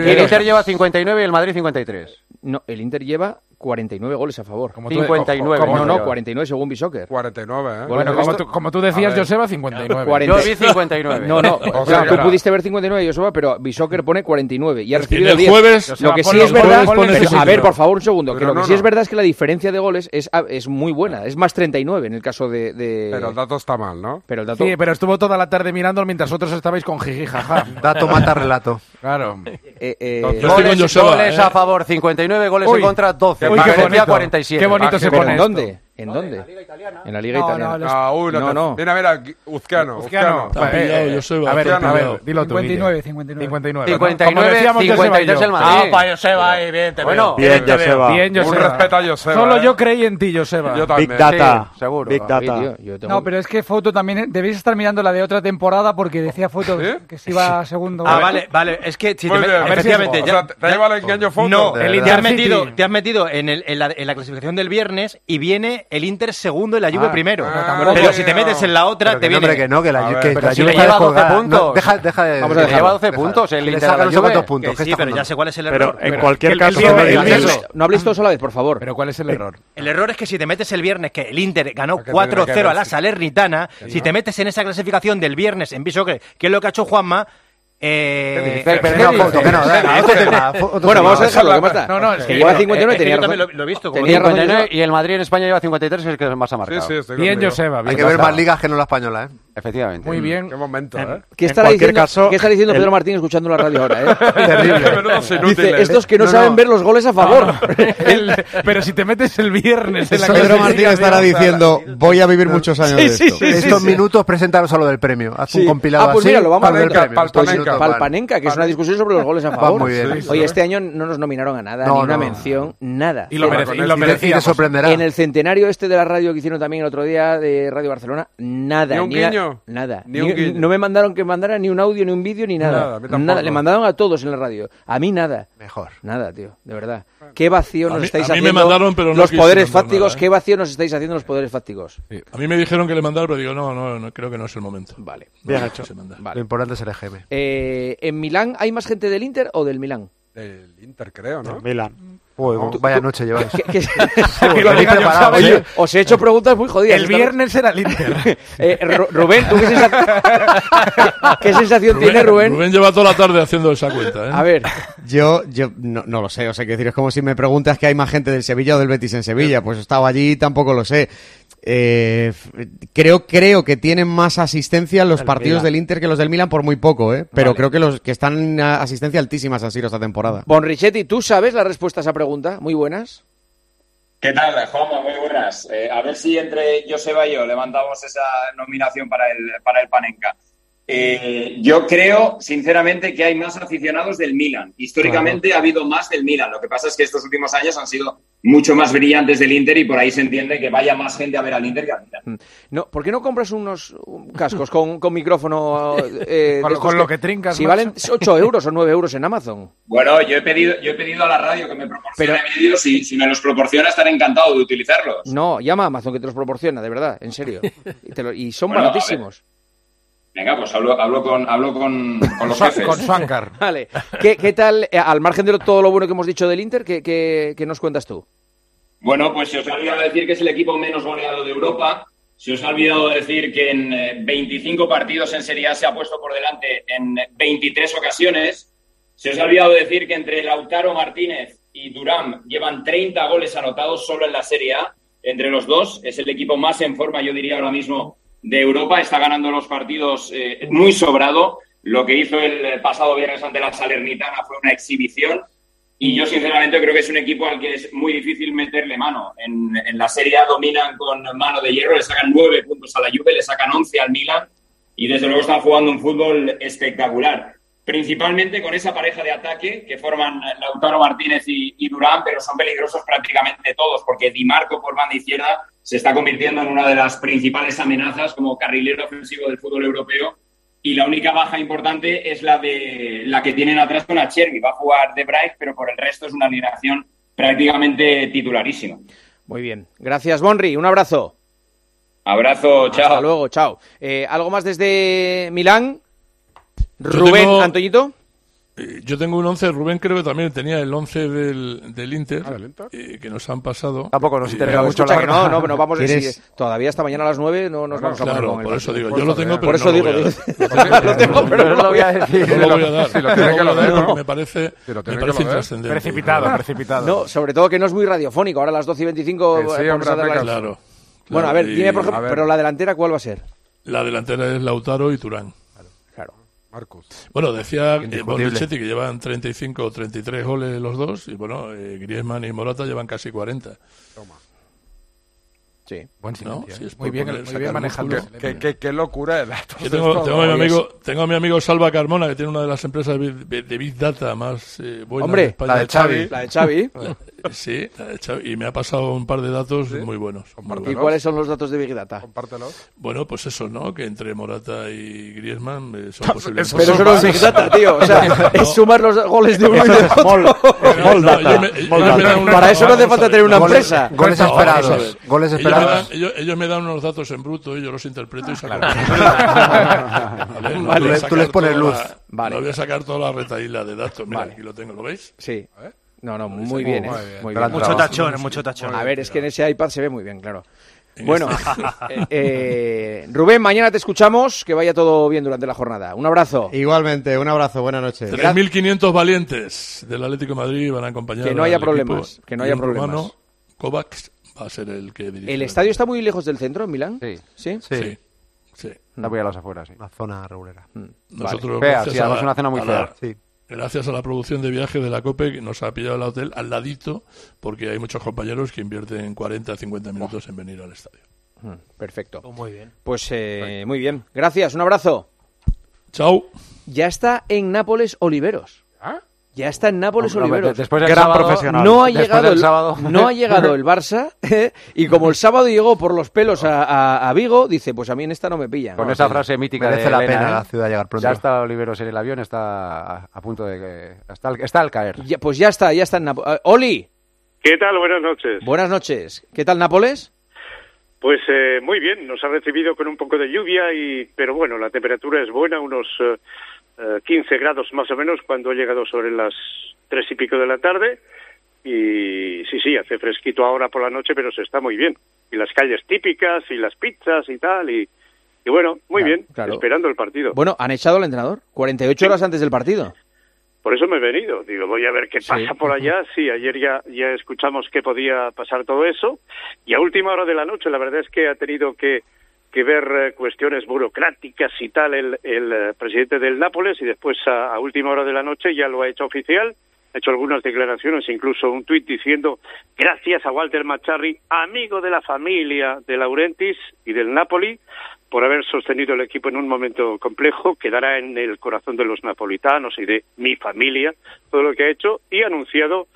El Inter lleva 59 y el Madrid 53. No, el Inter lleva 49 goles a favor. Como 59. Como, no, no, 49 según Bishoker. 49, ¿eh? Bueno, como tú, como tú decías, Joseba, 59. 40. Yo vi 59. No, no. o sea, tú pudiste ver 59, Joseba, pero Bishoker pone 49 y ha recibido el 10. jueves... Lo que sí es verdad... Pero, a ver, por favor, un segundo. Que lo no, sí no. es verdad es que la diferencia de goles es, ah, es muy buena. Es más 39 en el caso de, de... Pero el dato está mal, ¿no? Pero el dato... Sí, pero estuvo toda la tarde mirándolo mientras otros estabais con jiji, jaja. dato mata relato. Claro. Eh, eh, goles, Joseba, goles a ¿eh? favor, 59 19 goles Uy, en contra, 12. Uy, qué, bonito, 47. qué bonito se pone. ¿Dónde? ¿En dónde? En la Liga Italiana. En la Liga no, Italiana. No, los... ah, uy, no, no, Ven a ver a Uzcano. Uzcano. Uzcano. Pillado, eh, yo soy a ver, a ver, dilo 59, tú. 59, 59. 59. 59, 53 el Madrid. Ah, para pues, Joseba, ahí, bien, te bueno. Bien, Bien, Joseba. Un respeto a Joseba. Solo eh. yo creí en ti, Joseba. Yo también. Big Data. Sí, seguro. Big Data. Mí, tío, tengo... No, pero es que foto también... Eh, debéis estar mirando la de otra temporada porque decía foto ¿Sí? que se iba a segundo. Ah, vale, vale. Es que... Si Muy te bien. Efectivamente. El engaño foto? No, te has metido en la clasificación del viernes y viene el Inter segundo y la Juve ah, primero. Ah, pero si te metes en la otra, pero te viene. Que no, que la, Juve lleva 12 puntos. deja, deja de. Vamos a lleva 12 puntos el Inter. Puntos. Sí, pero ya sé cuál es el error. Pero en cualquier caso, no habléis todos a la vez, por favor. Pero ¿cuál es el eh, error? El error es que si te metes el viernes, que el Inter ganó 4-0 a la Salernitana, si te metes en esa clasificación del viernes en Bishoker, que es lo que ha hecho Juanma, eh, pero, bueno, vamos a dejarlo, ¿qué más? No, no, es que lleva 59 y tenía yo también lo, he visto. Tenía 59 y el Madrid en España lleva 53, que es el que más ha marcado. Sí, sí, bien, Joseba. Hay que ver más ligas que no la española, ¿eh? Efectivamente. Muy bien. Qué momento, ¿eh? ¿Qué estará, en diciendo. Pedro Martín escuchando la radio ahora, eh? Terrible. Dice, estos que no, saben ver los goles a favor. Pero si te metes el viernes en la Pedro Martín estará diciendo, voy a vivir muchos años de esto. Estos minutos presentaros a lo del premio. Haz un compilado Ah, pues mira, lo vamos a ver. Palpanenca. Pues Palpanenca, que es una discusión sobre los goles a favor. Muy bien. Oye, este año no nos nominaron a nada, ni una mención, nada. Y lo este merecía. sorprenderá. En el centenario este de la radio que hicieron también el otro día de Radio Barcelona, nada. Ni un guiño no? Nada. Ni un guiño. no me mandaron que mandara ni un audio, ni un vídeo, ni nada. Nada, a mí tampoco. Le mandaron a todos en la radio. A mí nada. Mejor. Nada, tío, de verdad. Qué vacío A nos mí- estáis a mí me haciendo mandaron, pero no los quise poderes mandar fácticos. nada, ¿eh? Qué vacío nos estáis haciendo los poderes fácticos. A mí me dijeron que le mandara, pero digo, no, no, no, creo que no es el momento. Vale. Bien No, hecho. se manda. Lo importante es el EGM. Eh, ¿En Milán hay más gente del Inter o del Milán? Del Inter, creo, ¿no? Milan. Uy, No. vaya noche lleváis. ¿Qué- qué- Uy, venís preparados, Oye, ¿eh? os he hecho preguntas muy jodidas. El viernes era el Inter. Eh, Ru- Rubén, ¿tú qué sensación, ¿qué sensación Rubén, tienes, Rubén? Rubén lleva toda la tarde haciendo esa cuenta, ¿eh? A ver, Yo, yo no, no lo sé, o sea, que decir, es como si me preguntas que hay más gente del Sevilla o del Betis en Sevilla, pues he estado allí y tampoco lo sé. Eh, creo, creo que tienen más asistencia los El partidos Milan. del Inter que los del Milan por muy poco, ¿eh? Pero Vale. creo que los que están a asistencia altísima San Siro esta temporada. Bon Richetti, ¿tú sabes la respuesta a esa pregunta? Muy buenas. ¿Qué tal, Juanma? Muy buenas. Eh, a ver si entre Joseba y yo levantamos esa nominación para el, para el Panenka. Eh, yo creo, sinceramente, que hay más aficionados del Milan. Históricamente ha habido más del Milan. Lo que pasa es que estos últimos años han sido mucho más brillantes del Inter y por ahí se entiende que vaya más gente a ver al Inter que al Milan. No, ¿Por qué no compras unos cascos con, con micrófono? eh, Con- lo que trincas, Si valen 8 euros o 9 euros en Amazon. Bueno, yo he pedido, yo he pedido a la radio que me proporcione vídeos y si me los proporciona estaré encantado de utilizarlos. No, llama a Amazon que te los proporciona, de verdad, en serio. Y, te lo- y son Bueno, a baratísimos. Venga, pues hablo, hablo con, hablo con, con los jefes. Vale. ¿Qué, qué tal, eh, al margen de todo lo bueno que hemos dicho del Inter, qué, qué- qué nos cuentas tú? Bueno, pues se os ha olvidado decir que es el equipo menos goleado de Europa. Se os ha olvidado decir que en eh, 25 partidos en Serie A se ha puesto por delante en 23 ocasiones. Se os ha olvidado decir que entre Lautaro Martínez y Durán llevan 30 goles anotados solo en la Serie A. Entre los dos es el equipo más en forma, yo diría ahora mismo, de Europa. Está ganando los partidos eh, muy sobrado. Lo que hizo el pasado viernes ante la Salernitana fue una exhibición. Y yo, sinceramente, creo que es un equipo al que es muy difícil meterle mano. En, la Serie A dominan con mano de hierro, le sacan nueve puntos a la Juve, le sacan once al Milan y, desde luego, están jugando un fútbol espectacular. Principalmente con esa pareja de ataque que forman Lautaro Martínez y Durán, pero son peligrosos prácticamente todos, porque Di Marco por banda izquierda se está convirtiendo en una de las principales amenazas como carrilero ofensivo del fútbol europeo y la única baja importante es la de la que tienen atrás con Achervi. Va a jugar De Vrij, pero por el resto es una alineación prácticamente titularísima. Muy bien. Gracias, Bonri. Un abrazo. Abrazo, chao. Hasta luego, chao. Eh, ¿Algo más desde Milán? Rubén, tengo- Antoñito. Eh, Yo tengo un 11, Rubén creo que también tenía el 11 del, del Inter, Ah, eh, que nos han pasado. Tampoco nos interesa Pero mucho la no, no, no vamos a decir. Todavía hasta mañana a las 9 no nos vamos a poner Claro, con el por eso digo, yo lo tengo, pero Por eso no lo digo, voy a digo, dar. lo tengo, pero no lo voy a decir. No lo voy a dar. Si lo tiene que lo dé, ¿no? Me parece, me tiene parece intrascendente. Precipitado, precipitado. No, sobre todo que no es muy radiofónico. Ahora a las 12 y 25. Que sí, pones hombre, a dar hazme la- caso. Claro. Bueno, a claro, ver, dime por ejemplo, pero la delantera, ¿cuál va a ser? La delantera es Lautaro y Turán. Marcus. Bueno, decía eh. Bonichetti que llevan 35 o 33 goles los dos, y bueno, eh, Griezmann y Morata llevan casi 40. Sí. Buen ¿no? silencio, Si ¿eh? es Muy bien, muy bien manejando. músculo. Qué, qué- qué locura de datos. Yo tengo, tengo a mi ¿no? amigo, tengo a mi amigo Salva Carmona, que tiene una de las empresas de Big, de Big Data más eh, buenas Hombre, de España. la de Xavi. La de Xavi. Eh, Sí, la de Xavi, y me ha pasado un par de datos muy buenos. muy ¿Y buenos. cuáles son los datos de Big Data? Compártelo. Bueno, pues eso, ¿no? Que entre Morata y Griezmann eh, son posibles. Pero eso no es Big Data, tío. O sea, es sumar los goles de uno y de otro. No, no, Para eso no hace falta tener una Goles- empresa. Goles No, a ver. esperados. Ellos me, dan, ellos, ellos me dan unos datos en bruto y yo los interpreto y saco. Vale, no Vale. Tú les pones luz. la- Vale. No voy a sacar toda la retaíla de datos. Mira, Vale. aquí lo tengo, ¿lo veis? Sí. ver. No, no, muy bien, ¿eh? muy bien. Mucho tachón, mucho tachón. A ver, es que en ese iPad se ve muy bien, claro. En Bueno, eh, eh, Rubén, mañana te escuchamos. Que vaya todo bien durante la jornada. Un abrazo. Igualmente, un abrazo, buenas noches. 3.500 valientes del Atlético de Madrid van a acompañar Que no haya problemas, equipo que no haya problemas. Kovacs va a ser el que dirige. ¿El estadio está muy lejos del centro, en Milán? Sí. ¿Sí? Sí, Sí, sí. Está muy a las afueras, sí. una zona regulera. Nosotros, Fea, gracias sí, la- una zona muy la- fea. Sí. Gracias a la producción de viaje de la COPE, que nos ha pillado el hotel al ladito, porque hay muchos compañeros que invierten 40 50 minutos en venir al estadio. Mm, Perfecto. Muy bien. Pues eh, muy bien. Gracias, un abrazo. Chao. Ya está en Nápoles Oliveros. Ya está en Nápoles Hombre, Oliveros. después del Gran sábado- profesional. No ha Después llegado el, sábado. no ha llegado el Barça ¿eh? y como el sábado llegó por los pelos a, a- a Vigo, dice, pues a mí en esta no me pillan. Con esa frase mítica Merece de la Elena, pena ¿eh? la ciudad llegar pronto. Ya está Oliveros en el avión, está a, a punto de que... Está, al- está al caer. Ya- pues ya está, ya está en Nápoles. Oli, ¿Qué tal? Buenas noches. buenas noches. ¿Qué tal Nápoles? Pues eh, muy bien, nos ha recibido con un poco de lluvia, y pero bueno, la temperatura es buena, unos eh, eh, 15 grados más o menos cuando ha llegado sobre las tres y pico de la tarde. Y sí, sí, hace fresquito ahora por la noche, pero se está muy bien. Y las calles típicas y las pizzas y tal, y, y bueno, muy bien, claro. esperando el partido. Bueno, han echado al entrenador 48 horas antes del partido. Por eso me he venido. Digo, voy a ver qué Sí. pasa por allá. Sí, ayer ya, ya escuchamos que podía pasar todo eso. Y a última hora de la noche, la verdad es que ha tenido que, que ver eh, cuestiones burocráticas y tal el, eh, presidente del Nápoles y después a, a última hora de la noche ya lo ha hecho oficial. Ha hecho algunas declaraciones, incluso un tuit diciendo gracias a Walter Macharri, amigo de la familia de Laurentis y del Napoli, por haber sostenido el equipo en un momento complejo, quedará en el corazón de los napolitanos y de mi familia todo lo que ha hecho y ha anunciado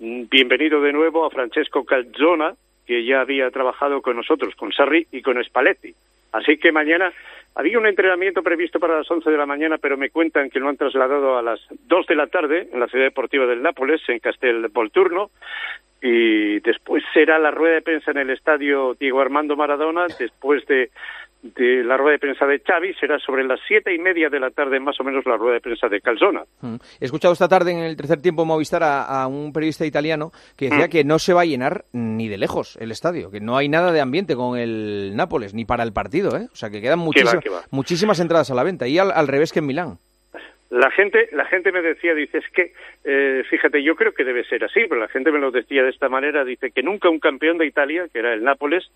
mm, bienvenido de nuevo a Francesco Calzona, que ya había trabajado con nosotros, con Sarri y con Spalletti. Así que mañana había un entrenamiento previsto para las 11 de la mañana, pero me cuentan que lo han trasladado a las 2 de la tarde en la ciudad deportiva del Nápoles, en Castel Volturno, y después será la rueda de prensa en el estadio Diego Armando Maradona, después de, de la rueda de prensa de Xavi, será sobre las siete y media de la tarde más o menos la rueda de prensa de Calzona. Mm. He escuchado esta tarde en el tercer tiempo Movistar a, a un periodista italiano que decía Mm. que no se va a llenar ni de lejos el estadio, que no hay nada de ambiente con el Nápoles, ni para el partido, ¿eh? O sea, que quedan va, va. muchísimas entradas a la venta, y al, al revés que en Milán. La gente, la gente me decía, dice, es que, eh, fíjate, yo creo que debe ser así, pero la gente me lo decía de esta manera, dice que nunca un campeón de Italia, que era el Nápoles,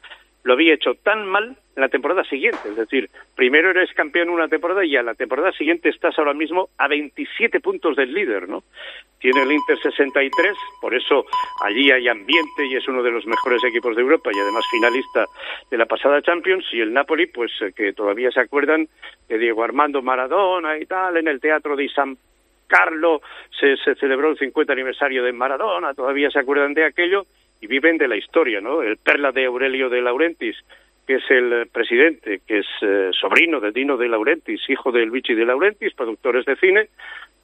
lo había hecho tan mal la temporada siguiente. Es decir, primero eres campeón una temporada y a la temporada siguiente estás ahora mismo a 27 puntos del líder, ¿no? Tiene el Inter 63, por eso allí hay ambiente y es uno de los mejores equipos de Europa y además finalista de la pasada Champions. Y el Napoli, pues eh, que todavía se acuerdan de Diego Armando Maradona y tal, en el Teatro de San Carlo se, se celebró el 50 aniversario de Maradona, todavía se acuerdan de aquello y viven de la historia, ¿no? El perla de Aurelio de Laurentis, que es el eh, presidente, que es eh, sobrino de Dino de Laurentis, hijo de Luigi de Laurentis, productores de cine,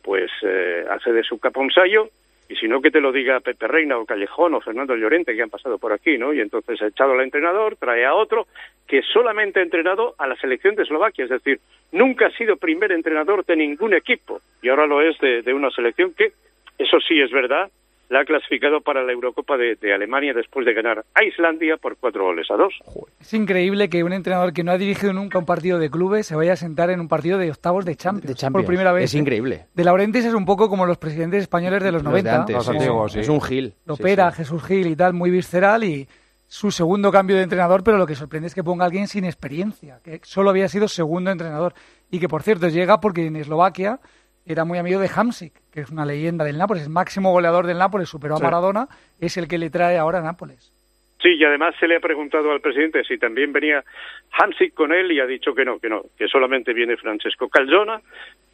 pues eh, hace de su caponsayo y si no que te lo diga Pepe Reina o Callejón o Fernando Llorente que han pasado por aquí, ¿no? Y entonces ha echado al entrenador, trae a otro que solamente ha entrenado a la selección de Eslovaquia, es decir, nunca ha sido primer entrenador de ningún equipo y ahora lo es de una selección que, eso sí es verdad, la ha clasificado para la Eurocopa de, de Alemania después de ganar a Islandia por cuatro goles a dos. Es increíble que un entrenador que no ha dirigido nunca un partido de clubes se vaya a sentar en un partido de octavos de Champions, Champions. por primera vez. Es increíble. De Laurentiis es un poco como los presidentes españoles de los, Los de 90. antes, como sí, sí. Antiguos, sí. Es un Gil. Lopera, Sí, sí. Jesús Gil y tal, muy visceral y su segundo cambio de entrenador, pero lo que sorprende es que ponga a alguien sin experiencia, que solo había sido segundo entrenador y que por cierto llega porque en Eslovaquia era muy amigo de Hamsik, que es una leyenda del Nápoles, es máximo goleador del Nápoles, superó Sí. a Maradona, es el que le trae ahora a Nápoles. Sí, y además se le ha preguntado al presidente si también venía Hamsik con él y ha dicho que no, que no, que solamente viene Francesco Calzona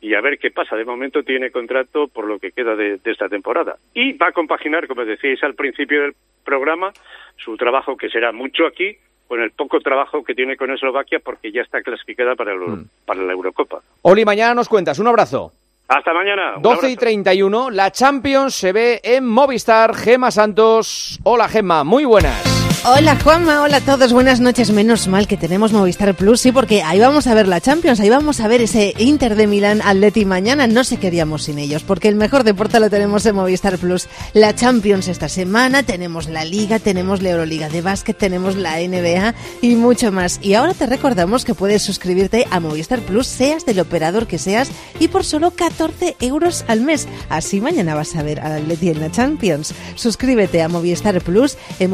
y a ver qué pasa. De momento tiene contrato por lo que queda de, de esta temporada. Y va a compaginar, como decíais al principio del programa, su trabajo, que será mucho aquí, con el poco trabajo que tiene con Eslovaquia porque ya está clasificada para, el- para la Eurocopa. Oli, mañana nos cuentas. Un abrazo. Hasta mañana. Un 12 y abrazo. 31, la Champions se ve en Movistar. Gema Santos. Hola, Gema, muy buenas. Hola Juanma, hola a todos, buenas noches. Menos mal que tenemos Movistar Plus, sí, porque ahí vamos a ver la Champions, ahí vamos a ver ese Inter de Milán Atleti mañana. No sé qué haríamos sin ellos, porque el mejor deporte lo tenemos en Movistar Plus. La Champions esta semana, tenemos la Liga, tenemos la Euroliga de básquet, tenemos la NBA y mucho más. Y ahora te recordamos que puedes suscribirte a Movistar Plus, seas del operador que seas, y por solo 14 euros al mes. Así mañana vas a ver al Atleti en la Champions. Suscríbete a Movistar Plus en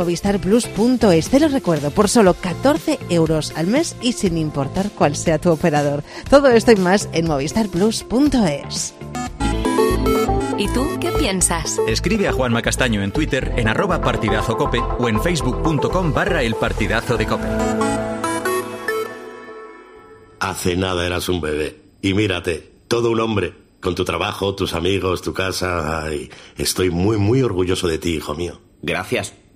movistarplus.es. Te lo recuerdo, por solo 14 euros al mes y sin importar cuál sea tu operador. Todo esto y más en movistarplus.es. ¿Y tú qué piensas? Escribe a Juanma Castaño en Twitter en arroba partidazo cope o en facebook.com barra el partidazo de cope. Hace nada eras un bebé. Y mírate, todo un hombre, con tu trabajo, tus amigos, tu casa. Ay, estoy muy, muy orgulloso de ti, hijo mío. Gracias.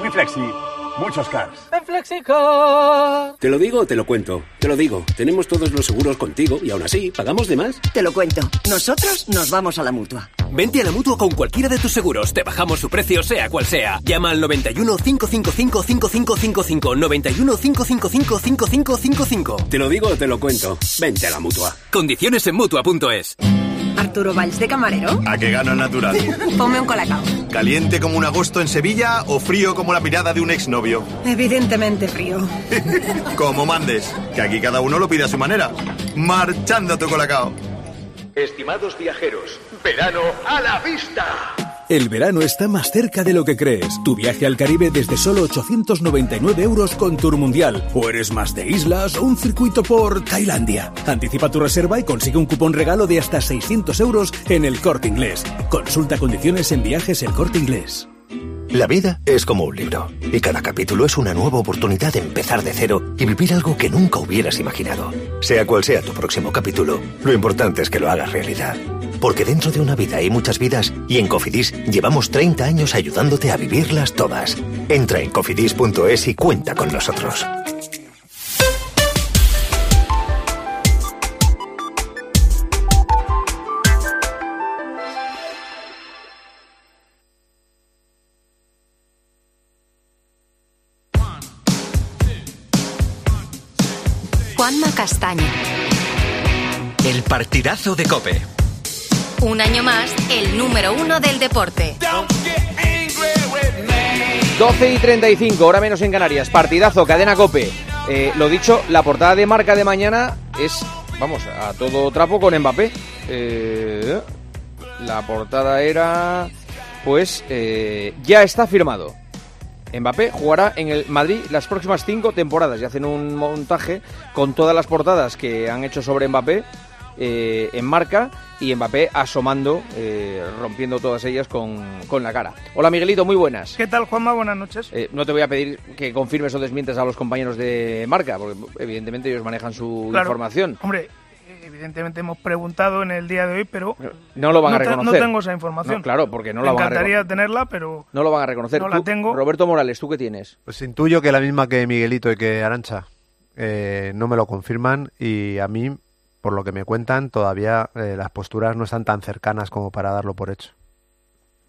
muy flexi, muchos cars. En Flexicar. ¿Te lo digo o te lo cuento? Te lo digo. Tenemos todos los seguros contigo y aún así, ¿pagamos de más? Te lo cuento. Nosotros nos vamos a la mutua. Vente a la mutua con cualquiera de tus seguros. Te bajamos su precio, sea cual sea. Llama al 91 555 5555. 91 555 5555. Te lo digo o te lo cuento. Vente a la mutua. Condiciones en mutua.es. Arturo Valls de camarero. ¿A qué gano el natural? Ponme un colacao. ¿Caliente como un agosto en Sevilla o frío como la mirada de un exnovio? Evidentemente frío. Como mandes, que aquí cada uno lo pide a su manera. Marchando a tu colacao. Estimados viajeros, verano a la vista. El verano está más cerca de lo que crees. Tu viaje al Caribe desde solo 899 euros con Tour Mundial. O eres más de islas o un circuito por Tailandia. Anticipa tu reserva y consigue un cupón regalo de hasta 600 euros en el Corte Inglés. Consulta condiciones en viajes El Corte Inglés. La vida es como un libro, y cada capítulo es una nueva oportunidad de empezar de cero y vivir algo que nunca hubieras imaginado. Sea cual sea tu próximo capítulo, lo importante es que lo hagas realidad. Porque dentro de una vida hay muchas vidas y en Cofidis llevamos 30 años ayudándote a vivirlas todas. Entra en cofidis.es y cuenta con nosotros. Juanma Castaño. El partidazo de Cope. Un año más, el número uno del deporte. 12 y 35, hora menos en Canarias. Partidazo, cadena cope. Eh, lo dicho, la portada de marca de mañana es, vamos, a todo trapo con Mbappé. Eh, la portada era, pues, eh, ya está firmado. Mbappé jugará en el Madrid las próximas cinco temporadas y hacen un montaje con todas las portadas que han hecho sobre Mbappé eh, en marca y Mbappé asomando, eh, rompiendo todas ellas con, con la cara. Hola Miguelito, muy buenas. ¿Qué tal, Juanma? Buenas noches. Eh, no te voy a pedir que confirmes o desmientes a los compañeros de marca, porque evidentemente ellos manejan su Claro. información. Hombre, evidentemente hemos preguntado en el día de hoy, pero No lo van a te- reconocer. No tengo esa información. No, claro, porque no Me la van a encantaría reconocer. tenerla, pero No lo van a reconocer. No la tengo. Roberto Morales, ¿tú qué tienes? Pues intuyo que la misma que Miguelito y que Arancha eh, no me lo confirman y a mí, por lo que me cuentan, todavía eh, las posturas no están tan cercanas como para darlo por hecho.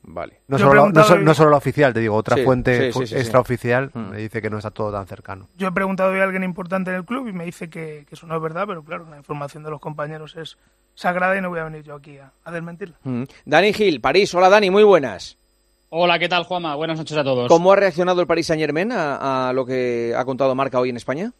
Vale. No solo, la, no, preguntado so- hoy- no solo la oficial, te digo, otra Sí, fuente sí, fu- sí, sí, sí. extraoficial Mm. me dice que no está todo tan cercano. yo he preguntado hoy a alguien importante en el club y me dice que, que eso no es verdad, pero claro, la información de los compañeros es sagrada y no voy a venir yo aquí a, a desmentirla. Mm. Dani Gil, París. Hola Dani, muy buenas. Hola, ¿qué tal, Juanma? Buenas noches a todos. ¿Cómo ha reaccionado el Paris Saint Germain a, a lo que ha contado Marca hoy en España?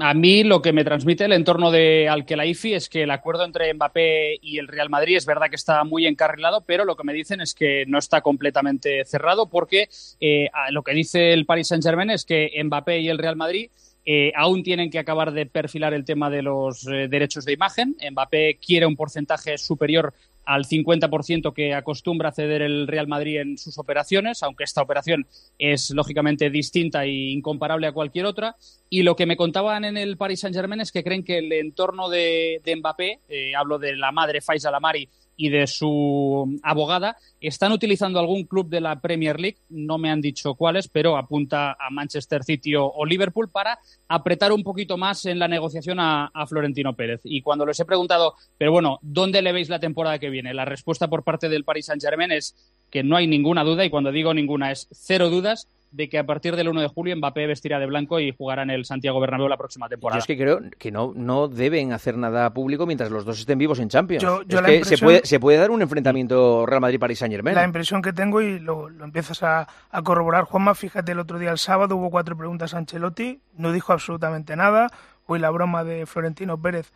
A mí lo que me transmite el entorno de Alkelaifi es que el acuerdo entre Mbappé y el Real Madrid es verdad que está muy encarrilado, pero lo que me dicen es que no está completamente cerrado porque eh, lo que dice el Paris Saint-Germain es que Mbappé y el Real Madrid eh, aún tienen que acabar de perfilar el tema de los eh, derechos de imagen. Mbappé quiere un porcentaje superior al 50% que acostumbra ceder el Real Madrid en sus operaciones, aunque esta operación es lógicamente distinta e incomparable a cualquier otra. Y lo que me contaban en el Paris Saint-Germain es que creen que el entorno de, Mbappé, eh, hablo de la madre Faisal Amari y de su abogada están utilizando algún club de la Premier League, no me han dicho cuáles, pero apunta a Manchester City o, Liverpool para apretar un poquito más en la negociación a, a, Florentino Pérez. Y cuando les he preguntado, pero bueno, ¿dónde le veis la temporada que viene? La respuesta por parte del Paris Saint-Germain es que no hay ninguna duda, y cuando digo ninguna es cero dudas, de que a partir del 1 de julio Mbappé vestirá de blanco y jugará en el Santiago Bernabéu la próxima temporada. Yo es que creo que no, no deben hacer nada público mientras los dos estén vivos en Champions. Yo- yo es la que impresión- se, puede, se puede dar un enfrentamiento Real Madrid-Paris Saint-Germain. La impresión que tengo, y lo, lo empiezas a, a corroborar, Juanma, fíjate, el otro día, el sábado, hubo cuatro preguntas a Ancelotti, no dijo absolutamente nada. Hoy la broma de Florentino Pérez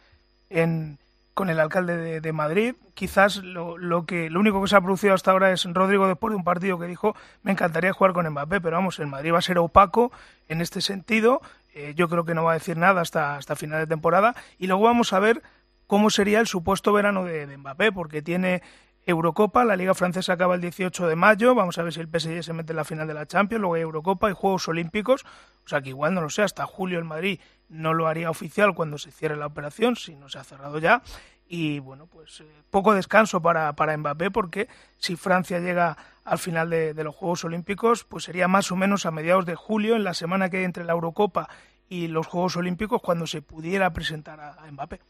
en, con el alcalde de, de Madrid. Quizás lo, lo, que, lo único que se ha producido hasta ahora es Rodrigo después de un partido que dijo, me encantaría jugar con Mbappé, pero vamos, el Madrid va a ser opaco en este sentido. Eh, yo creo que no va a decir nada hasta, hasta final de temporada. Y luego vamos a ver cómo sería el supuesto verano de, Mbappé, porque tiene Eurocopa, la Liga Francesa acaba el 18 de mayo, vamos a ver si el PSG se mete en la final de la Champions, luego hay Eurocopa y Juegos Olímpicos, o sea que igual no lo sé, hasta julio el Madrid no lo haría oficial cuando se cierre la operación, si no se ha cerrado ya, y bueno, pues eh, poco descanso para, para Mbappé, porque si Francia llega al final de, los Juegos Olímpicos, pues sería más o menos a mediados de julio, en la semana que hay entre la Eurocopa y los Juegos Olímpicos, cuando se pudiera presentar a, a Mbappé.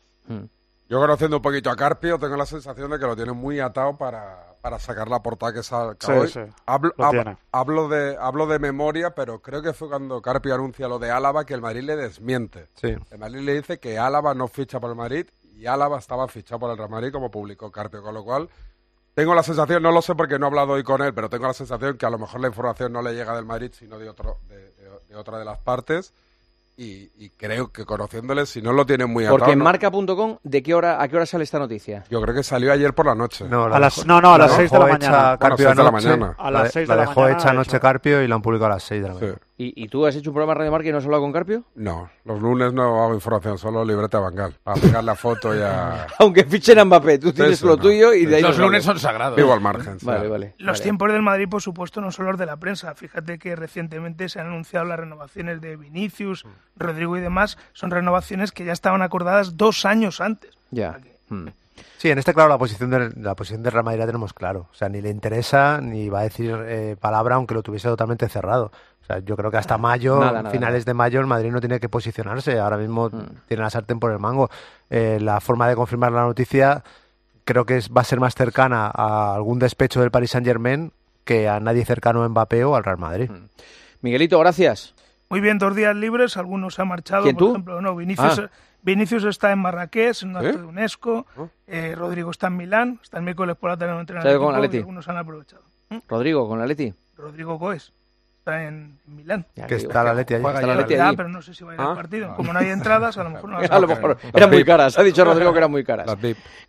Yo conociendo un poquito a Carpio, tengo la sensación de que lo tiene muy atado para, para sacar la portada que saca Sí, hoy. sí, hablo, hab- hablo de, hablo de memoria, pero creo que fue cuando Carpio anuncia lo de Álava que el Madrid le desmiente. Sí. El Madrid le dice que Álava no ficha por el Madrid y Álava estaba fichado por el Real Madrid, como publicó Carpio, con lo cual tengo la sensación, no lo sé porque no he hablado hoy con él, pero tengo la sensación que a lo mejor la información no le llega del Madrid, sino de, otro, de, de- de otra de las partes. Y, y creo que conociéndole, si no lo tiene muy atado. Porque en no- marca.com, ¿de qué hora, ¿a qué hora sale esta noticia? Yo creo que salió ayer por la noche. No, A las- no, no, a las seis de la mañana. Carpio Bueno, seis de la anoche, mañana. A las la- seis la de la dejó mañana hecha ha anoche. Carpio y la han publicado a las 6 de la mañana. ¿Y, y tú has hecho un programa de Radio Marca y no has hablado con Carpio? No, los lunes no hago información, solo libreta bangal. Para pegar la foto y a... Aunque fichen a Mbappé, tú tienes Eso lo no. tuyo y de ahí Los lunes son sagrados. Vivo al margen, Vale, sí. vale. Los vale. tiempos del Madrid, por supuesto, no son los de la prensa. Fíjate que recientemente se han anunciado las renovaciones de Vinicius, Rodrigo y demás. Son renovaciones que ya estaban acordadas dos años antes. Ya. Hmm. Sí, en este, claro, la posición de la posición de Real Madrid la tenemos claro. O sea, ni le interesa ni va a decir eh, palabra aunque lo tuviese totalmente cerrado. O sea, yo creo que hasta mayo, Nada, nada, finales de mayo, el Madrid no tiene que posicionarse. Ahora mismo tiene la sartén por el mango. Eh, la forma de confirmar la noticia creo que es, va a ser más cercana a algún despecho del Paris Saint Germain que a nadie cercano a Mbappé o al Real Madrid. Miguelito, gracias. Muy bien, dos días libres, algunos se han marchado. ¿Quién, por tú? ejemplo, no, Vinicius, Ah. Vinicius está en Marrakech, en un acto ¿Eh? de UNESCO. Eh, Rodrigo está en Milán, está el miércoles por la tarde en entrenar ¿Se ha Atleti? y algunos han aprovechado. Rodrigo, con la Leti. Rodrigo Goes está en, Milán. Que está la Leti allí. juega Está la Leti allí. pero no sé si va a ir Ah. al partido. Como no hay entradas, a lo mejor no las A lo mejor eran muy caras. Ha dicho Rodrigo que eran muy caras.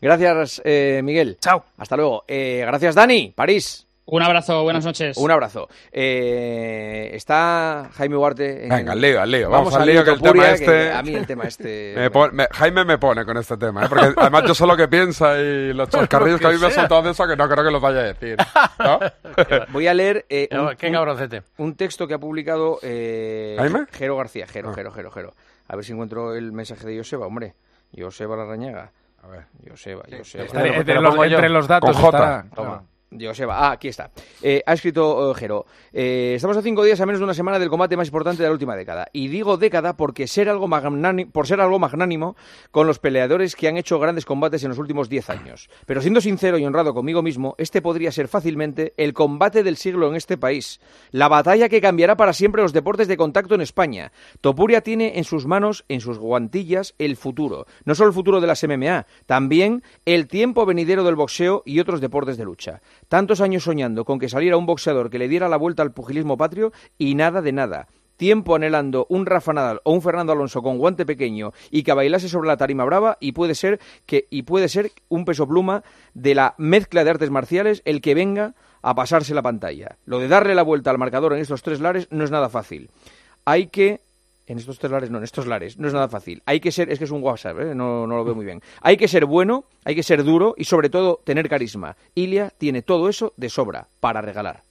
Gracias, eh, Miguel. Chao. Hasta luego. Eh, gracias, Dani. París. Un abrazo, buenas noches. Un abrazo. Eh, está Jaime Huarte. en- Venga, al lío, al lío. Vamos, al lío que el Topuria, tema este... A mí el tema este... Me pon- me- Jaime me pone con este tema, ¿eh? porque además yo sé lo que piensa y los chascarrillos que a mí me soltado de eso que no creo que los vaya a decir. ¿no? Voy a leer eh, No, un, qué cabroncete. un texto que ha publicado eh, ¿Jaime? Jero García. Jero, Ah. Jero, Jero, Jero. A ver si encuentro el mensaje de Joseba, hombre. Joseba Larrañaga. A ver. Joseba, Joseba. Está entre los, entre los datos Con J. estará. Toma. Joseba, ah, aquí está. Eh, ha escrito eh, Jero. eh, estamos a cinco días a menos de una semana del combate más importante de la última década. Y digo década porque ser algo por ser algo magnánimo con los peleadores que han hecho grandes combates en los últimos diez años. Pero siendo sincero y honrado conmigo mismo, este podría ser fácilmente el combate del siglo en este país. La batalla que cambiará para siempre los deportes de contacto en España. Topuria tiene en sus manos, en sus guantillas, el futuro. No solo el futuro de las MMA, también el tiempo venidero del boxeo y otros deportes de lucha. Tantos años soñando con que saliera un boxeador que le diera la vuelta al pugilismo patrio y nada de nada. Tiempo anhelando un Rafa Nadal o un Fernando Alonso con guante pequeño y que bailase sobre la tarima brava y puede ser que y puede ser un peso pluma de la mezcla de artes marciales el que venga a pasarse la pantalla. Lo de darle la vuelta al marcador en estos tres lares no es nada fácil. Hay que en estos tres lares, no, en estos lares, no es nada fácil. Hay que ser, es que es un WhatsApp, ¿eh? no, no lo veo muy bien. Hay que ser bueno, hay que ser duro y sobre todo tener carisma. Ilia tiene todo eso de sobra para regalar.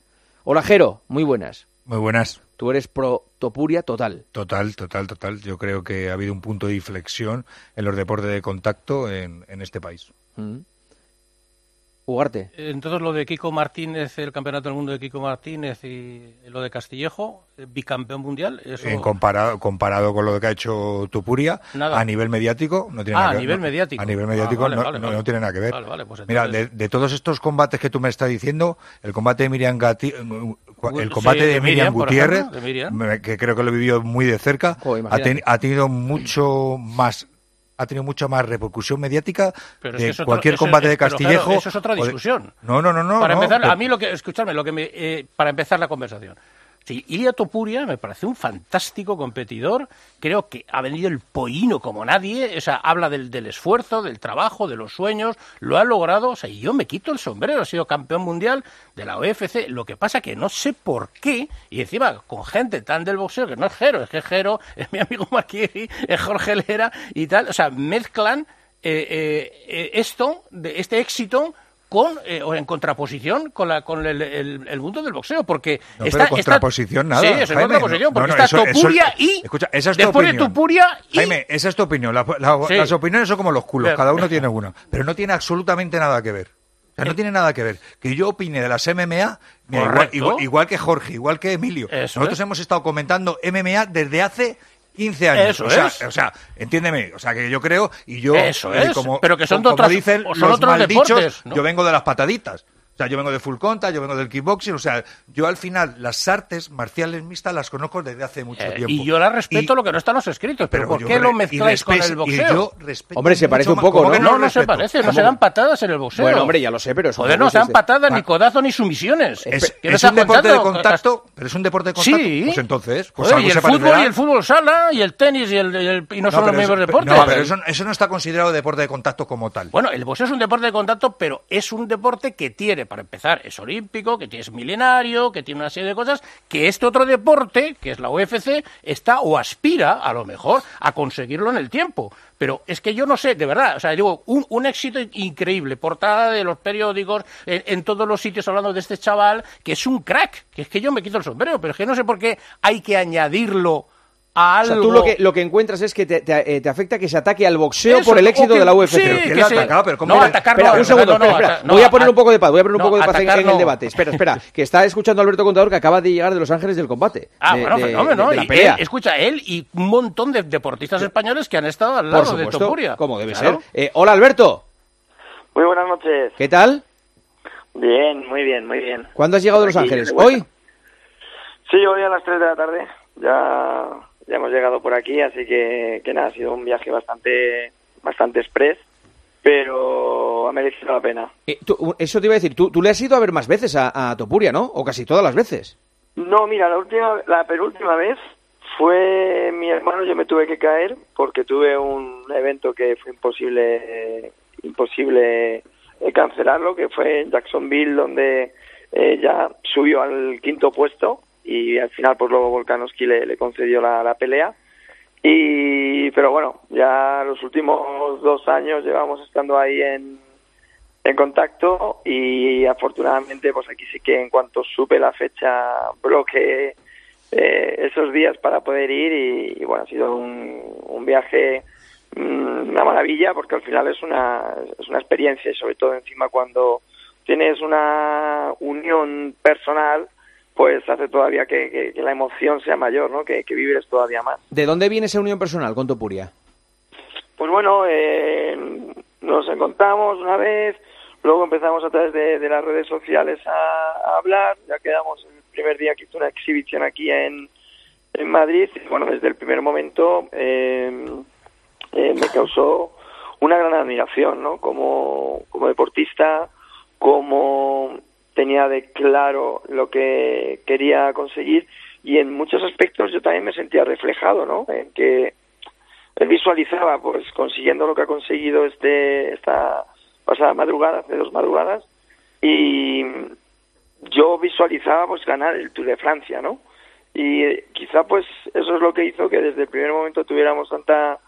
Hola Jero, muy buenas. Muy buenas. Tú eres pro Topuria total. Total, total, total. Yo creo que ha habido un punto de inflexión en los deportes de contacto en, en este país. Mm. Ugarte. Entonces lo de Kiko Martínez, el campeonato del mundo de Kiko Martínez y lo de Castillejo, eh, bicampeón mundial. Eso... En comparado, comparado con lo que ha hecho Tupuria, a nivel mediático no tiene ah, nada que a nivel mediático. A nivel mediático ah, no, no, tiene nada que ver. Pues Mira, de, de, todos estos combates que tú me estás diciendo, el combate de Miriam Gatti, el combate sí, de, Miriam, Miriam Gutiérrez, ejemplo, de Miriam. que creo que lo vivió muy de cerca, oh, ha, ten, ha tenido mucho más ha tenido mucha más repercusión mediática pero de es que cualquier combate de Castillejo. Claro, eso es otra discusión. De... No, no, no, no. Para no, empezar, pero... a mí lo que, escuchadme, lo que me, eh, para empezar la conversación. Sí, Ilia Topuria me parece un fantástico competidor. Creo que ha venido el pollino como nadie. O sea, habla del, del, esfuerzo, del trabajo, de los sueños. Lo ha logrado. O sea, yo me quito el sombrero. Ha sido campeón mundial de la UFC. Lo que pasa que no sé por qué. Y encima, con gente tan del boxeo, que no es Jero, es que Jero es mi amigo Marquieri, es Jorge Lera y tal. O sea, mezclan eh, eh, esto, de este éxito con eh, o en contraposición con la con el, el, el mundo del boxeo porque no, está, pero contraposición está, nada sí es Jaime, contraposición porque no, no, está eso, Topuria eso, y escucha, esa es después opinión. de Topuria y Jaime esa es tu opinión la, la, sí. las opiniones son como los culos pero, cada uno tiene uno pero no tiene absolutamente nada que ver o sea, no tiene nada que ver. Que yo opine de las MMA, mira, igual, igual, igual, que Jorge, igual que Emilio. Eso Nosotros es. hemos estado comentando MMA desde hace 15 años. Eso o, sea, es. o sea, entiéndeme, o sea, que yo creo y yo Eso eh, es. como pero que son como otras, dicen son los otros maldichos, deportes, ¿no? yo vengo de las pataditas. O sea, yo vengo de full contact, yo vengo del kickboxing, o sea, yo al final las artes marciales mixtas las conozco desde hace mucho Eh, tiempo. y yo las respeto Y- lo que no están los escritos, pero, ¿por qué lo mezcláis con el y boxeo? yo respeto Hombre, se parece un poco, ¿cómo ¿no? No, no se parece, no ¿Cómo? se dan patadas en el boxeo. Bueno, hombre, ya lo sé, pero... Joder, no se dan patadas, ni codazos, ni sumisiones. Es, ¿Qué me es estás un deporte de contacto, pero es un deporte de contacto. Sí. Pues entonces, pues Joder, algo y el se fútbol parecerá. y el fútbol sala y el tenis y, el, y, el- y no, son los mismos eso- deportes. No, pero eso, eso no está considerado deporte de contacto como tal. Bueno, el boxeo es un deporte de contacto, pero es un deporte que tiene, para empezar, es olímpico, que es milenario, que tiene una serie de cosas, que este otro deporte, que es la UFC, está o aspira, a lo mejor, a conseguirlo en el tiempo. Pero es que yo no sé, de verdad, o sea, digo, un, éxito increíble, portada de los periódicos, en, en todos los sitios hablando de este chaval, que es un crack, que es que yo me quito el sombrero, pero es que no sé por qué hay que añadirlo a O sea, tú lo que, lo que encuentras es que te, te, eh, te afecta que se ataque al boxeo Eso, por el éxito que- de la UFC. sí, Pero que ¿quién lo se- ha atacado? Pero ¿cómo no, le- atacar Espera, no, un segundo, atacar no, espera, espera. ata- no, voy a poner un poco de paz, voy a poner un no, poco de paz en, el debate. Espera, espera, que está escuchando Alberto Contador que acaba de llegar de Los Ángeles del combate. Ah, de, bueno, fenómeno, de- de la y pelea. él, escucha, él y un montón de deportistas españoles que han estado al lado por de Topuria. como debe Claro. ser. Eh, hola, Alberto. Muy buenas noches. ¿Qué tal? Bien, muy bien, muy bien. ¿Cuándo has llegado de Los Ángeles? ¿Hoy? Sí, hoy a las 3 de la tarde. Ya, ya hemos llegado por aquí, así que, que nada, ha sido un viaje bastante, bastante express, pero ha merecido la pena. Eh, tú- eso te iba a decir, tú, tú le has ido a ver más veces a, a Topuria, ¿no? O casi todas las veces. No, mira, la última, la penúltima vez fue mi hermano, yo me tuve que caer porque tuve un evento que fue imposible, eh, imposible eh, cancelarlo, que fue en Jacksonville, donde eh, ya subió al quinto puesto y al final pues luego Volkanovski le, concedió la, pelea. Y, pero bueno, ya los últimos dos años llevamos estando ahí en, en contacto y afortunadamente pues aquí sí que en cuanto supe la fecha bloqueé eh, esos días para poder ir y, bueno ha sido un, un viaje mm, una maravilla porque al final es una es una experiencia y sobre todo encima cuando tienes una unión personal pues hace todavía que, que- que la emoción sea mayor no que, que vibres todavía más ¿De dónde viene esa unión personal con Topuria? pues bueno, eh, nos encontramos una vez, luego empezamos a través de, de las redes sociales a, a hablar, ya quedamos el primer día que hizo una exhibición aquí en, en Madrid, y bueno, desde el primer momento eh, eh, me causó una gran admiración, ¿no? Como, como deportista, como tenía de claro lo que quería conseguir y en muchos aspectos yo también me sentía reflejado, ¿no? En que él visualizaba pues consiguiendo lo que ha conseguido este esta pasada madrugada hace dos madrugadas y yo visualizaba pues ganar el Tour de Francia no y eh, quizá pues eso es lo que hizo que desde el primer momento tuviéramos tanta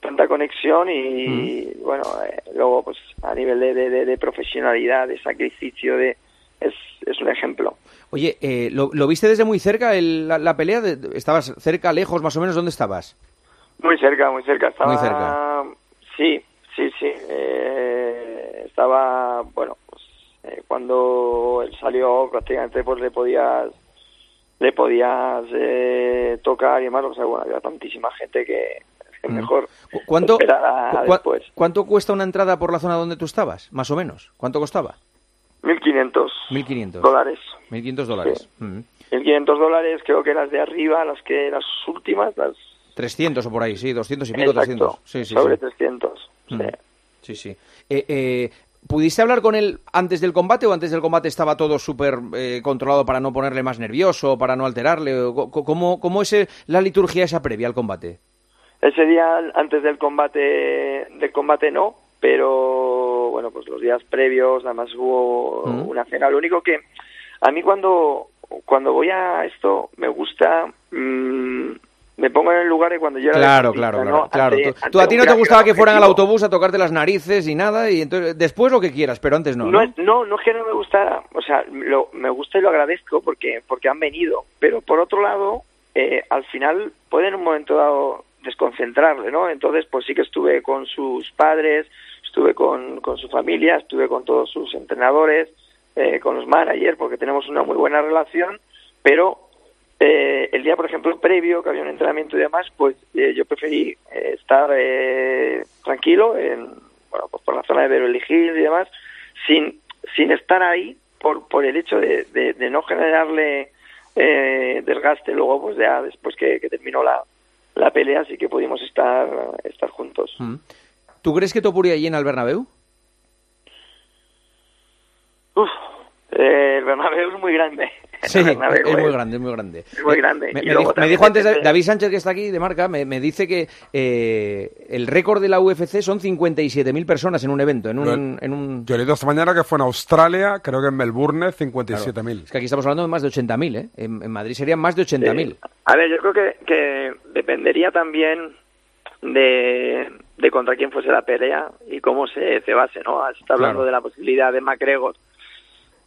tanta conexión y bueno eh, luego pues a nivel de, de, de- de profesionalidad de sacrificio de es, es un ejemplo Oye, eh, ¿lo, lo viste desde muy cerca el- la, la pelea? ¿Estabas cerca, lejos, más o menos? ¿Dónde estabas? Muy cerca, muy cerca. Estaba, Muy cerca. Sí, sí, sí. eh, estaba, bueno, pues, eh, cuando él salió prácticamente pues le podías le podías eh, tocar y demás, o sea, bueno, había tantísima gente que es Mm. mejor ¿Cuánto, esperar a cu- después. ¿Cuánto cuesta una entrada por la zona donde tú estabas? Más o menos. ¿Cuánto costaba? 1.500 1.500 dólares. 1.500 dólares. Mm. 1.500 dólares, creo que las de arriba, las que las últimas, las 300 o por ahí, sí, 200 y pico, Exacto, 300. Sí, sí, sobre sí. 300. Mm. Sí, sí. Eh, eh, ¿Pudiste hablar con él antes del combate o antes del combate estaba todo súper eh, controlado para no ponerle más nervioso, para no alterarle? ¿Cómo, cómo es la liturgia esa previa al combate? Ese día antes del combate del combate no, pero bueno, pues los días previos además hubo Mm. una cena. Lo único que a mí cuando cuando voy a esto me gusta mm, me pongo en el lugar de cuando yo era Claro, claro, ¿no? claro. Ante- Tú- a ti no te gustaba que fueran al autobús a tocarte las narices y nada, y entonces después lo que quieras, pero antes no. No, ¿no? es- no, no es que no me gusta, o sea, lo, me gusta y lo agradezco porque, porque han venido, pero por otro lado, eh, al final puede en un momento dado desconcentrarle, ¿no? Entonces, pues sí que estuve con sus padres, estuve con, con su familia, estuve con todos sus entrenadores, eh, con los managers, porque tenemos una muy buena relación, pero eh, el día, por ejemplo, previo, que había un entrenamiento y demás, pues eh, yo preferí eh, estar eh, tranquilo en, bueno, pues por la zona de Beverly Hills y demás, sin, sin estar ahí por, por el hecho de, de, no generarle desgaste luego, pues ya después que, terminó la, la pelea, sí que pudimos estar, estar juntos. Mm. ¿Tú crees que Topuria llena el Bernabéu? Uf, eh, el Bernabéu es muy grande. Sí, es muy grande, es muy grande. Es muy grande. Me, dijo, me también dijo antes depende- David Sánchez, que está aquí de marca, me, me dice que eh, el récord de la UFC son 57.000 personas en un evento, en un... En un... Yo he leído esta mañana que fue en Australia, creo que en Melbourne, 57.000. Es que aquí estamos hablando de más de 80.000, ¿eh? En, en Madrid serían más de 80.000. A ver, yo creo que, que dependería también de, de contra quién fuese la pelea y cómo se cebase, ¿no? Se está hablando Claro. de la posibilidad de McGregor.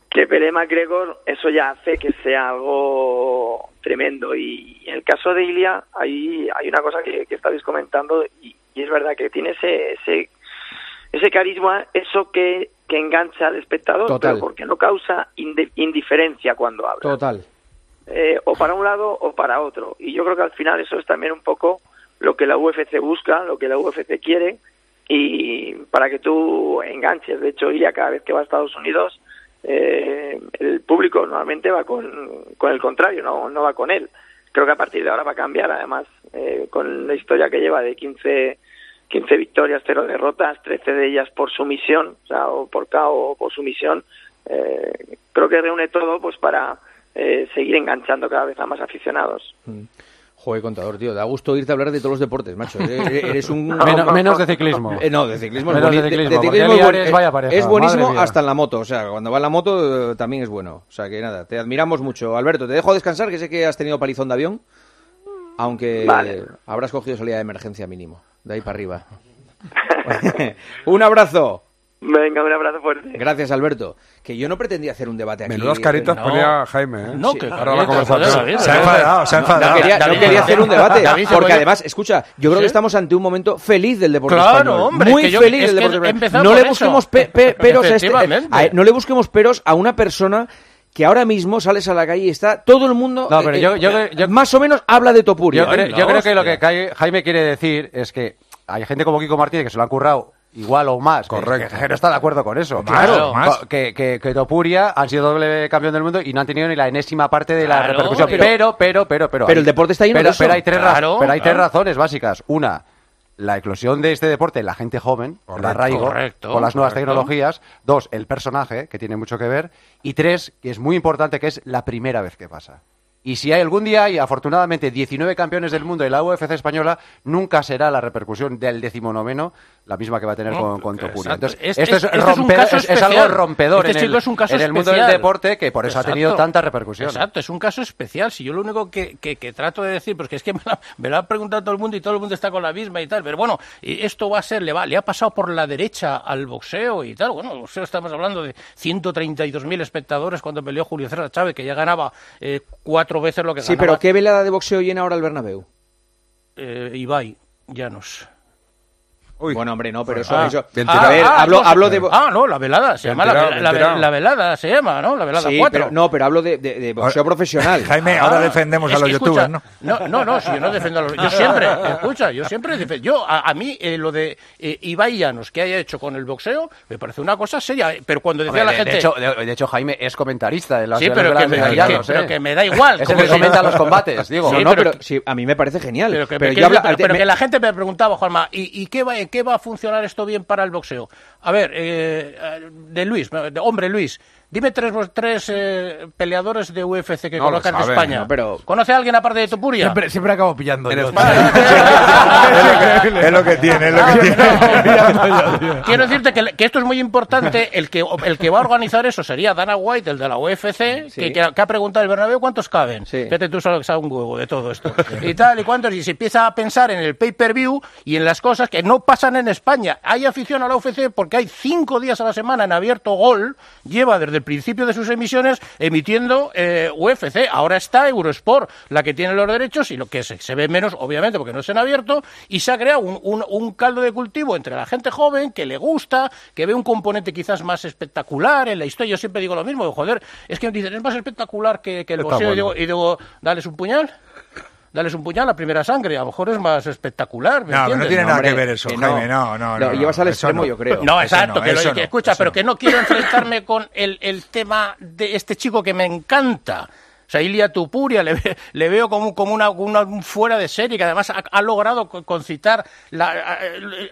Que pelee McGregor, eso ya hace que sea algo tremendo. Y en el caso de Ilia, hay, hay una cosa que, que estabais comentando y, y es verdad que tiene ese, ese, ese carisma, eso que, que engancha al espectador, Total. pero porque no causa indiferencia cuando habla Total. eh, o para un lado o para otro. Y yo creo que al final eso es también un poco lo que la UFC busca, lo que la UFC quiere, y para que tú enganches. De hecho, Ilia cada vez que va a Estados Unidos, eh, el público normalmente va con, con el contrario, no, no va con él. Creo que a partir de ahora va a cambiar, además, eh, con la historia que lleva de 15, 15 victorias, 0 derrotas, 13 de ellas por sumisión, o sea, o por KO o por sumisión. Eh, creo que reúne todo pues para eh, seguir enganchando cada vez a más aficionados. Joder, contador, tío, da gusto oírte hablar de todos los deportes, macho. Eres un... Menos- menos de ciclismo. Eh, no, de ciclismo. es de ciclismo, de porque ciclismo es, Liares, buen- vaya pareja, es buenísimo hasta en la moto. O sea, cuando va en la moto eh, también es bueno. O sea, que nada, te admiramos mucho. Alberto, te dejo descansar, que sé que has tenido palizón de avión. Aunque Vale. habrás cogido salida de emergencia mínimo. De ahí para arriba. un abrazo. Venga, un abrazo fuerte. Gracias, Alberto. Que yo no pretendía hacer un debate aquí. Menudas caritas No. ponía Jaime, ¿eh? No, Sí. que Ahora la conversación. joder, Se ha enfadado, se ha No, enfadado. No, quería, no David, quería hacer un debate. Porque además, escucha, yo creo ¿Sí? que estamos ante un momento feliz del deporte Claro, español. hombre, Muy yo- feliz del deporte español. No le busquemos pe- pe- peros a este- a- no le busquemos peros a una persona que ahora mismo sales a la calle y está todo el mundo No, pero eh, yo- yo- eh, yo- más o menos habla de Topuria. Yo, creo, yo creo que lo que Jaime quiere decir es que hay gente como Kiko Martínez que se lo han currado igual o más. Correcto. Que, que no está de acuerdo con eso. Claro. Que, que, que Topuria han sido doble campeón del mundo y no han tenido ni la enésima parte de la Claro, repercusión. pero- Pero, pero, pero, pero. Pero hay- el deporte está lleno pero, de eso. Pero hay, tres, Claro, pero hay tres razones básicas. Una, la eclosión de este deporte en la gente joven, el Correcto. arraigo, Correcto, con las nuevas correcto. tecnologías. Dos, el personaje, que tiene mucho que ver. Y tres, que es muy importante, que es la primera vez que pasa. Y si hay algún día hay, afortunadamente, 19 campeones del mundo y la UFC española, nunca será la repercusión del decimonoveno la misma que va a tener No, con, con. Topuria. Entonces, Este- esto es, este es un rompe- caso es- es algo especial. rompedor Este en, el, es un caso en el mundo del especial. deporte que por eso ha tenido tanta repercusión. Exacto, es un caso especial. Si yo lo único que, que- que trato de decir, porque es que me lo, me lo ha preguntado todo el mundo y todo el mundo está con la misma y tal, pero bueno, esto va a ser, le, va, le ha pasado por la derecha al boxeo y tal. Bueno, el boxeo estamos hablando de 132.000 espectadores cuando peleó Julio César Chávez, que ya ganaba eh, cuatro veces lo que Sí, ganaba pero ¿qué velada de boxeo llena ahora el Bernabéu? eh, Ibai Llanos. Bueno, hombre, no, pero eso... Ah. eso- Bien a tirado. ver, Ah, hablo, no, hablo de... Ah, no, la velada, se Bien llama la, tirado, la- bien la- tirado. la velada, se llama, ¿no? La velada Sí, 4. pero, no, pero hablo de, de, de boxeo profesional. Jaime, ahora defendemos a los que, youtubers, ¿no? No, no, no, si yo no defiendo a los... Yo siempre, escucha, yo siempre defiendo... Yo, a, a mí, eh, lo de eh, Ibai Llanos que haya hecho con el boxeo, me parece una cosa seria, eh, pero cuando decía Hombre, la gente... de, hecho, de, de hecho, Jaime es comentarista de las Sí, pero que me- que- Llanos, pero ¿eh? que me da igual, Es el que comenta los combates, digo. No, pero- a mí me parece genial. Pero que, que que la gente me preguntaba, Juanma, ¿y, y qué, va, en qué va a funcionar esto bien para el boxeo? A ver, eh, de Luis, de hombre Luis, dime tres, tres eh, peleadores de UFC que No de saben, España. no, pero- ¿Conoce a alguien aparte de Topuria? Siempre, siempre acabo pillando. yo. Es lo que tiene, es lo que tiene. Quiero decirte que, que esto es muy importante. El que, el que va a organizar eso sería Dana White, el de la UFC, Sí. que, que ha- que ha preguntado el Bernabéu cuántos caben. Fíjate tú solo que sabe un huevo de todo esto. y tal y cuántos. Y se empieza a pensar en el pay-per-view y en las cosas que no pasan en España. Hay afición a la UFC porque hay cinco días a la semana en abierto Gol. Lleva desde el principio de sus emisiones emitiendo eh, UFC. Ahora está Eurosport, la que tiene los derechos y lo que se, se ve menos, obviamente, porque no es en abierto. Y se ha creado un, un- un caldo de cultivo entre la gente joven que le gusta, que ve un componente quizás más espectacular en la historia. Yo siempre digo lo mismo, joder, es que me dicen, es más espectacular que, que el boxeo. Y, digo, y digo, dales un puñal. Dales un puñal a primera sangre, a lo mejor es más espectacular. ¿me No, pero no entiendes? tiene nada hombre, que ver eso, que no. Jaime. No, no, no. Lo llevas al extremo, no. yo creo. No, exacto, que, lo- que no, escucha, pero no. que no quiero enfrentarme con el, el tema de este chico que me encanta. O sea, Ilia Tupuria, le, ve- le veo como, como una, una- un fuera de serie, que además ha, ha logrado co- concitar la-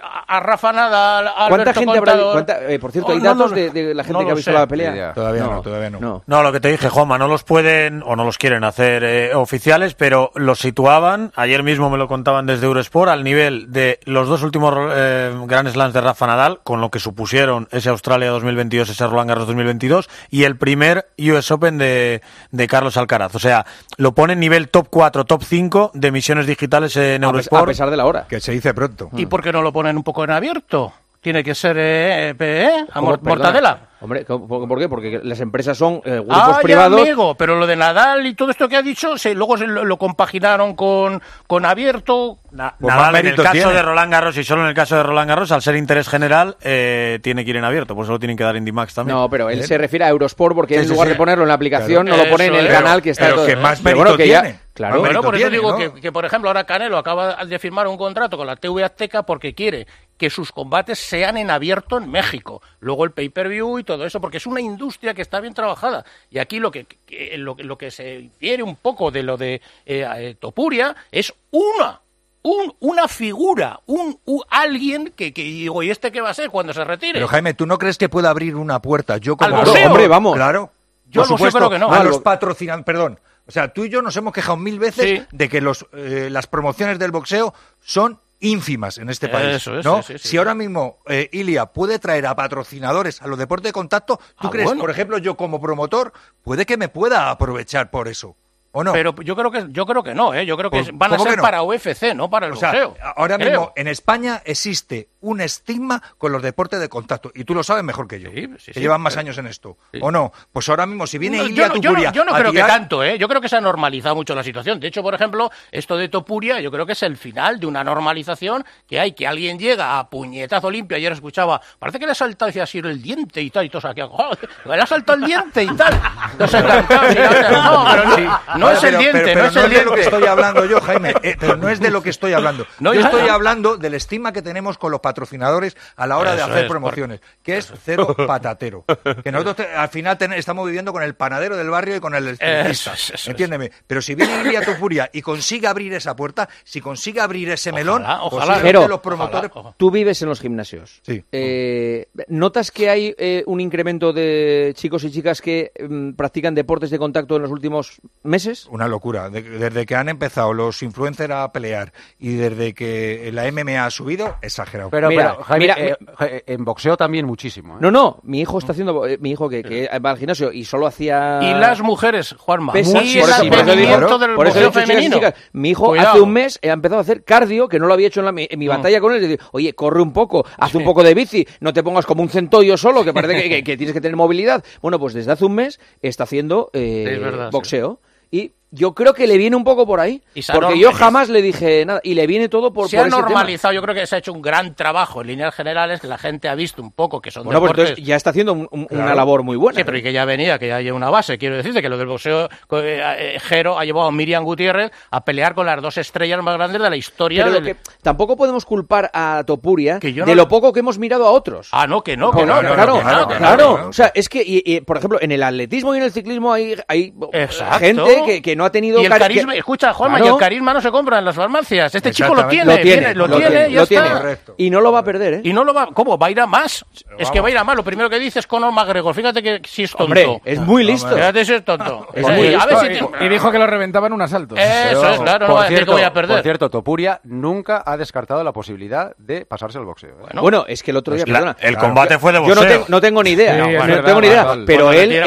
a, a Rafa Nadal, a ¿Cuánta Alberto gente habrá- Contador. cuánta- eh, por cierto, Oh, hay no datos lo- de, de la gente no que ha visto sé. la pelea? Todavía no, todavía no. no. No, lo que te dije, Juanma, no los pueden o no los quieren hacer eh, oficiales, pero los situaban, ayer mismo me lo contaban desde Eurosport, al nivel de los dos últimos eh, Grand Slams de Rafa Nadal, con lo que supusieron ese Australia 2022, ese Roland Garros 2022, y el primer US Open de, de Carlos Alcaraz. O sea, lo ponen nivel top 4, top 5 de emisiones digitales en Eurosport. a pesar de la hora. Que se dice pronto. ¿Y por qué no lo ponen un poco en abierto? Tiene que ser eh, eh, a ¿Cómo? mor- Perdona. mortadela. Hombre, ¿cómo- ¿por, qué? Porque las empresas son eh, grupos ya, privados. amigo, pero lo de Nadal y todo esto que ha dicho, se, luego se lo, lo compaginaron con, con abierto. Na- Pues Nadal, en el caso tiene. de Roland Garros y solo en el caso de Roland Garros, al ser interés general, eh, tiene que ir en abierto, por eso lo tienen que dar en Dimax también. No, pero él ¿Eh? se refiere a Eurosport porque Sí, en sí, lugar sí. de ponerlo en la aplicación Claro. no lo pone en el canal que está pero todo. que más Pero mérito bueno, que ya- tiene. Claro. Bueno, por eso tiene, digo ¿no? que, que, por ejemplo, ahora Canelo acaba de firmar un contrato con la TV Azteca porque quiere que sus combates sean en abierto en México. Luego el pay-per-view y todo eso, porque es una industria que está bien trabajada. Y aquí lo que, que- lo, que- lo que se infiere un poco de lo de eh, eh, Topuria es una. Un, una figura, un, un- alguien que, que digo, ¿y este qué va a ser cuando se retire? Pero Jaime, ¿tú no crees que puede abrir una puerta? Yo como ¿Al? Hombre, vamos. Claro. Yo por boxeo supuesto, creo que no. A los lo- patrocinadores, perdón. O sea, tú y yo nos hemos quejado mil veces Sí. de que los, eh, las promociones del boxeo son ínfimas en este país. Eso es, ¿no? sí. si ahora mismo eh, Ilia puede traer a patrocinadores a los deportes de contacto, ¿tú Ah, crees, bueno. por ejemplo, yo como promotor, puede que me pueda aprovechar por eso? ¿O no? Pero yo creo que yo creo que no, ¿eh? Yo creo que Pues, van a ¿cómo ser no? para UFC, no para el O sea, boxeo. ahora Creo. mismo en España existe un estigma con los deportes de contacto y tú lo sabes mejor que yo, Sí, sí, que sí. llevan más años en esto, ¿o no? Pues ahora mismo si viene No, Ilia yo, no- yo Tupuria no, yo no a creo que tanto, ¿eh? Yo creo que se ha normalizado mucho la situación. De hecho, por ejemplo, esto de Topuria, yo creo que es el final de una normalización que hay, que alguien llega a puñetazo limpio. Ayer escuchaba, parece que le ha saltado así el diente y tal, y todo aquí. "Joder, le ha saltado el diente y tal. Entonces, no, pero no. No es el pero- diente, pero- no pero es el de lo que diente. estoy hablando yo, Jaime. eh, pero no es de lo que estoy hablando. No, yo estoy hablando del estigma que tenemos con los patrocinadores a la hora de hacer es, promociones, que es cero patatero. Que nosotros te- al final ten- estamos viviendo con el panadero del barrio y con el electricista. Entiéndeme. Pero si viene Ilia Tupuria y consigue abrir esa puerta, si consigue abrir ese melón, ojalá. posiblemente Pero- los promotores... Tú vives en los gimnasios. Sí. Eh, ¿Notas que hay eh, un incremento de chicos y chicas que mm, practican deportes de contacto en los últimos meses? Una locura. De- desde que han empezado los influencers a pelear y desde que la MMA ha subido, exagerado. Pero, Mira, pero, Jaime, mira, eh, eh, en boxeo también muchísimo. ¿eh? No, no, mi hijo está haciendo, eh, mi hijo que, que va al gimnasio y solo hacía... Y las mujeres, Juanma. Pesas, y por el eso- por eso digo- advenimiento del por eso he boxeo femenino. chicas, Mi hijo Cuidado. hace un mes ha empezado a hacer cardio, que no lo había hecho en, la- en mi batalla con él. y digo, Oye, corre un poco, haz un poco de bici, no te pongas como un centollo solo, que parece que, que- que tienes que tener movilidad. Bueno, pues desde hace un mes está haciendo eh, Es verdad, sí. et yo creo que le viene un poco por ahí. Porque yo jamás le dije nada. Y le viene todo por. Se ha normalizado. Yo creo que se ha hecho un gran trabajo en líneas generales. La gente ha visto un poco que son bueno, pues deportes. Pues ya está haciendo un, una labor muy buena. Sí, pero y que ya venía, que ya hay una base. Quiero decirte que lo del boxeo. Eh, eh, Jero ha llevado a Miriam Gutiérrez a pelear con las dos estrellas más grandes de la historia. Pero del... tampoco podemos culpar a Topuria de lo poco que hemos mirado a otros. Ah, no, que no, que no. Claro, claro. O sea, es que, por ejemplo, en el atletismo y en el ciclismo hay, hay gente que no ha tenido... Y el carisma, que... escucha, Juanma, claro. y el carisma no se compra en las farmacias. Este chico lo tiene, lo tiene, lo, está. Y no lo va a perder, ¿eh? Y no lo va... ¿Cómo? ¿Va a ir a más? Es que va a ir a más. Lo primero que dice es Conor McGregor. Fíjate que si es tonto. Hombre, es muy listo. Fíjate si es tonto. Es muy listo. Y dijo que lo reventaba en un asalto. Eso es, claro, no va a decir que voy a perder. Por cierto, Topuria nunca ha descartado la posibilidad de pasarse al boxeo. ¿eh? Bueno, es que el otro pues día, El combate fue de boxeo. Yo no, tengo ni idea, no, tengo ni idea. Pero él,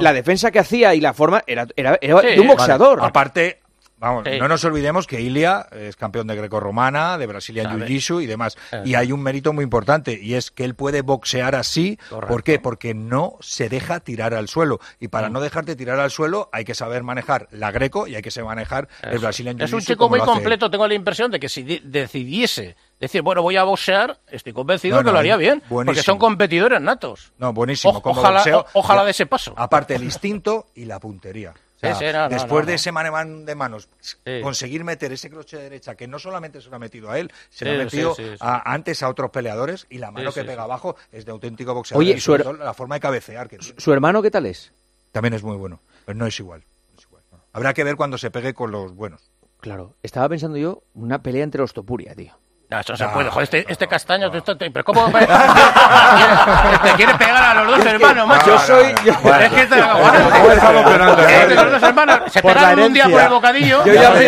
la defensa que hacía y la forma era, era, era un boxeador. Aparte, Vamos, no nos olvidemos que Ilia es campeón de greco-romana, de Brasilia Jiu-Jitsu y demás. Y hay un mérito muy importante y es que él puede boxear así. ¿Por qué? Porque no se deja tirar al suelo. Y para mm. no dejarte tirar al suelo hay que saber manejar la greco y hay que saber manejar el Brazilian Jiu-Jitsu. Es un chico muy completo. Tengo la impresión de que si decidiese decir, bueno, voy a boxear, estoy convencido no, que lo haría bien, porque son competidores natos. No, buenísimo. Ojalá, ojalá de ese paso. Aparte el instinto y la puntería después de ese manemán de manos, conseguir meter ese crochet de derecha, que no solamente se lo ha metido a él, se lo ha metido antes a otros peleadores, y la mano que pega abajo es de auténtico boxeador. Oye, su la forma de cabecear. Que ¿Su hermano qué tal es? También es muy bueno, pero no es igual. Es igual Habrá que ver cuando se pegue con los buenos. Claro, estaba pensando yo una pelea entre los Topuria, tío. Ah, ah, este, no, eso no se puede. Este, este castaño, esto pero ¿cómo? te, te quiere pegar a los dos hermanos, macho. Yo soy. Es que te Bueno, ¿eh? Los dos hermanos se pegaron un día por el bocadillo. Yo ya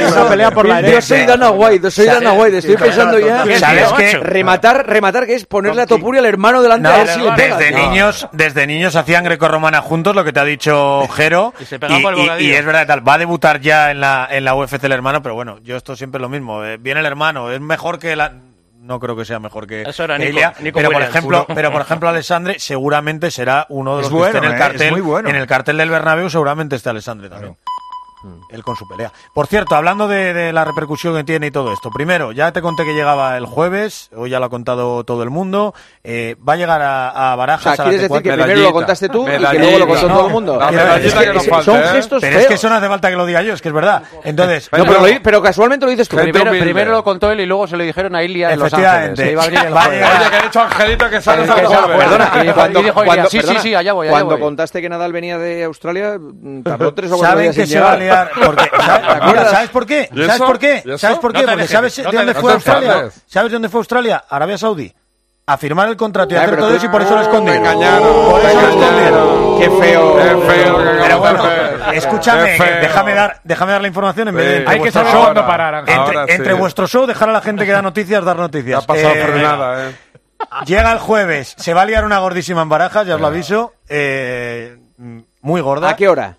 Yo soy Dana White, soy Dana White, estoy pensando ya. ¿Sabes qué? Rematar, rematar, que es ponerle a Topuria al hermano delante a ver desde niños, desde niños hacían grecorromana juntos, lo que te ha dicho Jero. Y se pegaban por el bocadillo. y es verdad, tal. Va a debutar ya en la, en la UFC el hermano, pero bueno, yo esto siempre es lo mismo. Eh, viene el hermano, es mejor que la no creo que sea mejor que, Eso pero por ejemplo, pero por ejemplo Alessandre seguramente será uno de los que esté en el ¿eh? cartel. Es muy bueno. En el cartel del Bernabéu seguramente está Alessandre también. Él con su pelea. Por cierto, hablando de, de, la repercusión que tiene y todo esto. Primero, ya te conté que llegaba el jueves, hoy ya lo ha contado todo el mundo. Eh, va a llegar a, a Barajas o sea, a decir que primero lo contaste tú y luego lo contó todo el mundo? Son ¿eh? gestos Pero es que eso no hace falta que lo diga yo, es que es verdad. Entonces, pero, casualmente lo dices tú. Primero, lo contó él y luego se lo dijeron a Ilia en Los Ángeles. A venir el. Oye, que ha dicho Angelito que sales Perdona, sí, sí, sí, allá voy. Cuando contaste que Nadal venía de Australia, eh, tardó tres o cuatro días sin llegar. ¿sabes, por qué? ¿Sabes por qué? ¿Sabes por qué? ¿sabes de dónde fue Australia? ¿Sabes dónde fue Australia? Arabia Saudí a firmar el contrato y hacer todo eso y por eso lo esconden. Oh, por eso lo esconden. Qué feo. Qué feo. Pero bueno, escúchame, déjame dar, déjame dar la información en vez de Hay que saber cuándo parar. Entre, vuestro show, dejar a la gente que da noticias, dar noticias. Eh, Llega el jueves, se va a liar una gordísima en ya os lo aviso. Eh, muy gorda. ¿A qué hora?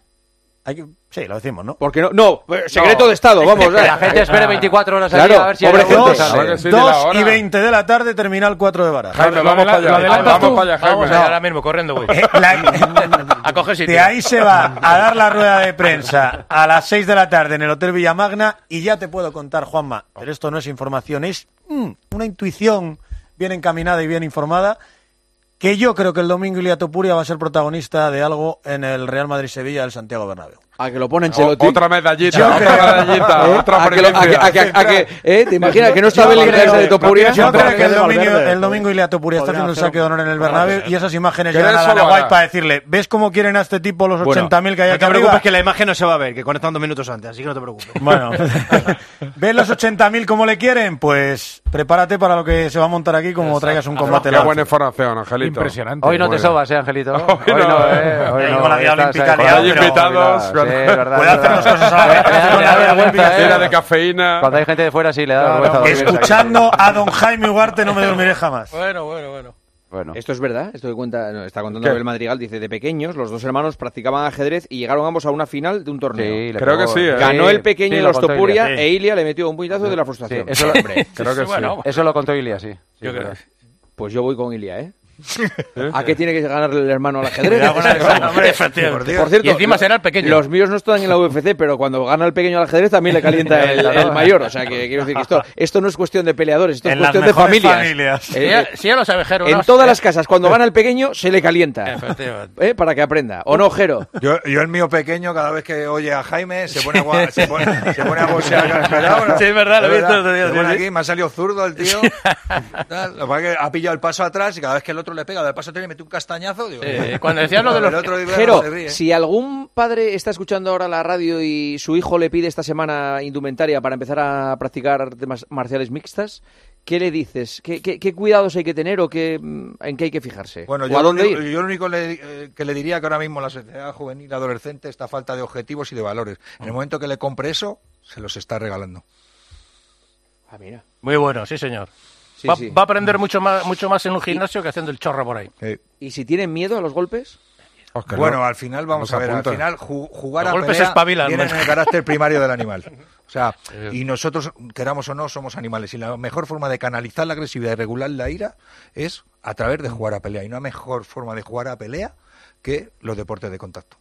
Hay que Sí, lo decimos, ¿no? Porque no, no, eh, secreto de Estado, vamos. Que la gente espere 24 horas claro, a ver si pobre gente. 2 y 20 de la tarde, terminal 4 de Barajas. Jaime, vamos, para allá. Vamos para allá, ahora mismo, corriendo, güey. Eh, a coger sitio. De ahí se va a dar la rueda de prensa a las 6 de la tarde en el Hotel Villamagna y ya te puedo contar, Juanma, pero esto no es información, es mm, una intuición bien encaminada y bien informada que yo creo que el domingo Iliatopuria va a ser protagonista de algo en el Real Madrid-Sevilla del Santiago Bernabéu. A que lo ponen Ancelotti. Otra medallita, otra medallita, ¿Eh? otra a que, a que, a que, ¿eh? ¿Te imaginas que no está Bellingham de Topuria? Yo creo que el, dominio, el domingo Ilea Topuria está haciendo un saque de honor en el Bernabéu y esas imágenes llegan a la Guay para decirle, ¿ves cómo quieren a este tipo los 80.000 que hay acá No te preocupes que la imagen no se va a ver, que conectan dos minutos antes, así que no te preocupes. Bueno, ¿ves los 80.000 cómo le quieren? Pues prepárate para lo que se va a montar aquí como traigas un combate. Qué buena información, Angelito. Impresionante. Hoy no te sobas, ¿eh, Angelito? Hoy no, ¿eh? Hoy no. Eh, invitados... Puede hacernos cosas a eh. de cafeína. Cuando hay gente de fuera, sí, le da vergüenza. Escuchando a don Jaime Ugarte no me dormiré jamás. Bueno, bueno, bueno. Bueno. Esto es verdad, esto que cuenta, está contando Abel Madrigal, dice, de pequeños los dos hermanos practicaban ajedrez y llegaron ambos a una final de un torneo. Sí, creo que sí. Eh. Ganó el pequeño sí, en los Topuria e Ilia le metió un puñetazo de la frustración. eso, lo, contó Ilia, sí. Yo creo. Pues yo voy con Ilia, ¿eh? ¿A qué tiene que ganar el hermano al ajedrez? Por cierto, y encima será el pequeño. Los míos no están en la UFC, pero cuando gana el pequeño al ajedrez también le calienta el, el mayor. O sea, que quiero decir que esto, esto no es cuestión de peleadores, esto es En las cuestión de familias. familias. Si ya, si ya lo sabe Jero. En ¿no? todas las casas, cuando gana el pequeño, se le calienta. Efectivamente. ¿Eh? Para que aprenda. ¿O no, Jero? Yo, yo el mío pequeño, cada vez que oye a Jaime, se pone a, se pone, se pone a boxear. Sí, es verdad, lo he Es visto otro día, Se pone aquí, me ha salido zurdo el tío. Tal, Lo que pasa es que ha pillado el paso atrás y cada vez que el otro le pega del paso y mete un castañazo. Digo, Eh, cuando decías lo de los- otro ríe. si algún padre está escuchando ahora la radio y su hijo le pide esta semana indumentaria para empezar a practicar artes marciales mixtas, ¿qué le dices? ¿Qué, qué- qué cuidados hay que tener o qué, mm, en qué hay que fijarse? Bueno, ¿O yo lo dónde único, ir? yo lo único le- eh, que le diría que ahora mismo la sociedad juvenil adolescente está falta de objetivos y de valores. En el momento que le compre eso, se los está regalando. Ah, mira. Muy bueno, sí, señor. Sí, va, sí. va a aprender mucho más, mucho más en un gimnasio que haciendo el chorro por ahí. ¿Y si tienen miedo a los golpes? Bueno, al final vamos Nos a ver, apunta. al final ju- jugar Los a golpes pelea el carácter primario del animal. O sea, y nosotros, queramos o no, somos animales. Y la mejor forma de canalizar la agresividad y regular la ira es a través de jugar a pelea. Y no hay mejor forma de jugar a pelea que los deportes de contacto.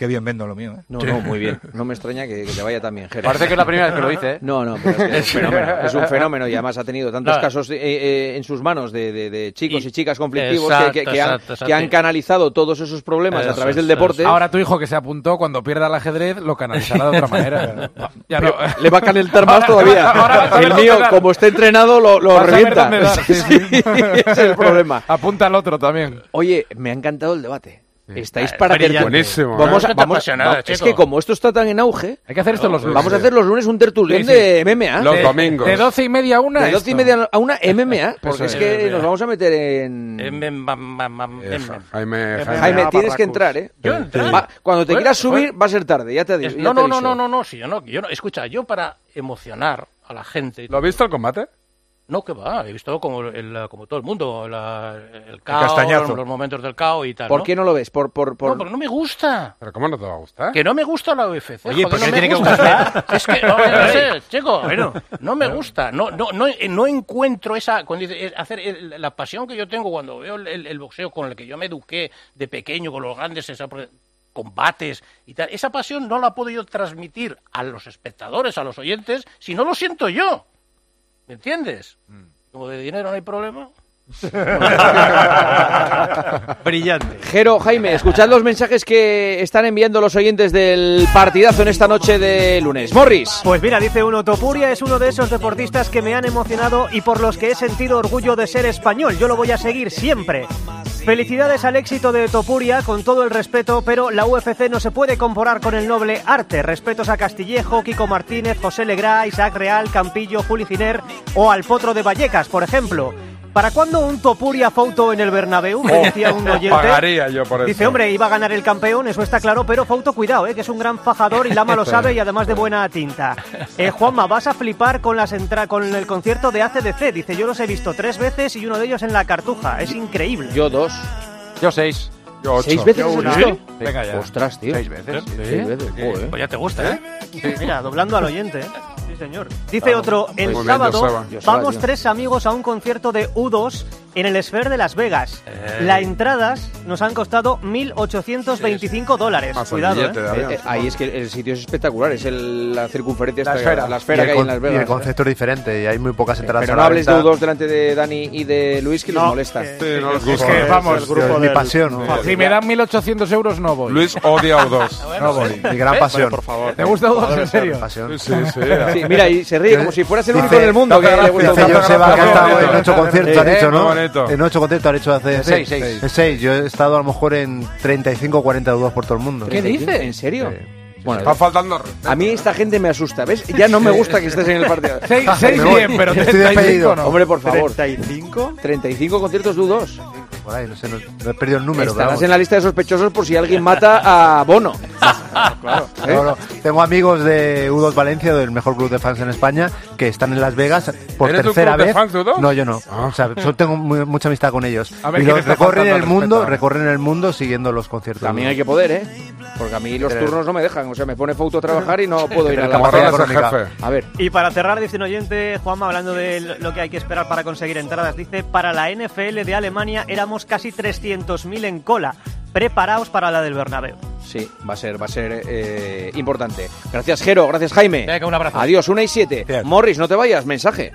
Qué bien vendo lo mío, ¿eh? No, no, muy bien. No me extraña que, que te vaya tan bien, Jero. Parece que es la primera vez que lo dice, ¿eh? No, no, pero es, que es un fenómeno. Es un fenómeno y además ha tenido tantos No. casos eh, eh, en sus manos de, de- de chicos y, Y- chicas conflictivos Exacto, que, que- que han, exacto, exacto. que han canalizado todos esos problemas a través del eso deporte. Ahora tu hijo que se apuntó, cuando pierda el ajedrez, lo canalizará de otra manera. Ya no. Le va a calentar más todavía. Ahora el mío, como esté entrenado, lo, revienta. dónde dar, sí, sí. ese es el problema. Apunta al otro también. Oye, me ha encantado el debate. Estáis Ah, para tertuliar. Buenísimo, Vamos a, ¿eh? vamos, Apasionada, va- es que como esto está tan en auge, Hay que hacer esto los lunes. vamos a hacer los lunes un tertulión Sí, sí. de MMA. Los de, domingos. De doce y media a una. de 12 y media a una MMA, porque es que MMA. nos vamos a meter en... Jaime, Jaime, Jaime, tienes que entrar, ¿eh? Yo cuando te Bueno, quieras subir, bueno. va a ser tarde, ya te digo. No, no, no, no, no, no, si yo no, yo no, escucha, yo para emocionar a la gente, ¿Lo has visto el combate? No que va, he visto como, el, como todo el mundo, la- el caos, los momentos del caos y tal. ¿Por ¿no? qué no lo ves? Por, por, por... No, porque no me gusta. ¿Pero cómo no te va a gustar? Que no me gusta la UFC. Oye, joder, ¿por qué no me tiene que gusta. Es que, no, no sé, chico, no me gusta. No, no, no, no encuentro esa, cuando dice, eh, hacer el- la pasión que yo tengo cuando veo el, el- el boxeo con el que yo me eduqué de pequeño, con los grandes esa- combates y tal. Esa pasión no la puedo yo transmitir a los espectadores, a los oyentes, si no lo siento yo. ¿Me entiendes? Como de dinero no hay problema. Brillante. Jero, Jaime, escuchad los mensajes que están enviando los oyentes del partidazo en esta noche de lunes. Morris. Pues mira, dice uno, Topuria es uno de esos deportistas que me han emocionado y por los que he sentido orgullo de ser español. Yo lo voy a seguir siempre. Felicidades al éxito de Topuria, con todo el respeto, pero la UFC no se puede comparar con el noble arte. Respetos a Castillejo, Kiko Martínez, José Legrá, Isaac Real, Campillo, Juli Giner o al Potro de Vallecas, por ejemplo. ¿Para cuándo un Topuria foto en el Bernabéu? Me decía un oyente. Pagaría yo por eso. Dice, hombre, iba a ganar el campeón, eso está claro, pero Fauto, cuidado, eh, que es un gran fajador y Lama lo sabe y además de buena tinta. Eh, Juanma, vas a flipar con, las entra con el concierto de ACDC. Dice, yo los he visto tres veces y uno de ellos en la Cartuja. Es increíble. Yo dos. Yo seis. Yo ocho. ¿Seis veces Yo visto? Venga ya. Ostras, tío. Seis veces. sí. Seis veces, joder. Pues ya te gusta, ¿eh? Mira, doblando al oyente, ¿eh? Señor. Dice otro, el bien, sábado. Joseba, vamos tres amigos a un concierto de U2 en el Sphere de Las Vegas. Eh. Las entradas nos han costado 1.825 dólares. Más el Cuidado, billete ¿eh? Eh, eh, ahí es que el sitio es espectacular, es el- la circunferencia, La esta- esfera. la esfera Y que hay en Las Y Vegas. el concepto es diferente y hay muy pocas entradas Pero no hables de venta. U2 delante de Dani y de Luis que No, molesta. que- Sí, no les Es que, vamos, Es mi pasión. si me dan 1.800 euros no voy. Luis odia a U2. no voy. Mi gran pasión. por favor. ¿Te gusta U2 en serio? Pasión. Sí, sí. Sí, mira, y se ríe como si fueras el único en el mundo que le gusta Dice Muchas Joseba que ha estado en ocho conciertos, ha Eh, dicho, ¿no? Bonito. En ocho conciertos ha hecho hace Seis, seis. En seis. Yo he estado a lo mejor en 35 o 40 dudas por todo el mundo. ¿Qué dices? ¿En serio? Bueno, Está faltando a mí esta gente me asusta, ¿ves? Ya no me gusta que estés en el partido. 6, Me voy. bien, pero Estoy 35 despedido. no. Hombre, por favor. ¿35? 35 conciertos de U2. Por ahí, no sé, no, no he perdido el número. pero Estarás vamos. en la lista de sospechosos por si alguien mata a Bono. Claro, claro. Tengo amigos de U2 Valencia, del mejor club de fans en España, que están en Las Vegas por ¿Eres un tercera club de vez. fans de U2? No, yo no. O sea, yo tengo muy- mucha amistad con ellos. A ver, y ¿quién los recorren el mundo, recorren el mundo siguiendo los conciertos. También hay que poder, ¿eh? Porque a mí los Pero- turnos no me dejan. O sea, me pone Fauto a trabajar y no puedo ir a Pero la. A ver. Y para cerrar, dice un oyente, Juanma, hablando de lo que hay que esperar para conseguir entradas, dice, para la NFL de Alemania éramos casi 300.000 en cola. Preparaos para la del Bernabéu. Sí, va a ser, va a ser eh, importante. Gracias, Jero. Gracias, Jaime. Venga, un abrazo. Adiós, una y siete. Morris, no te vayas. Mensaje.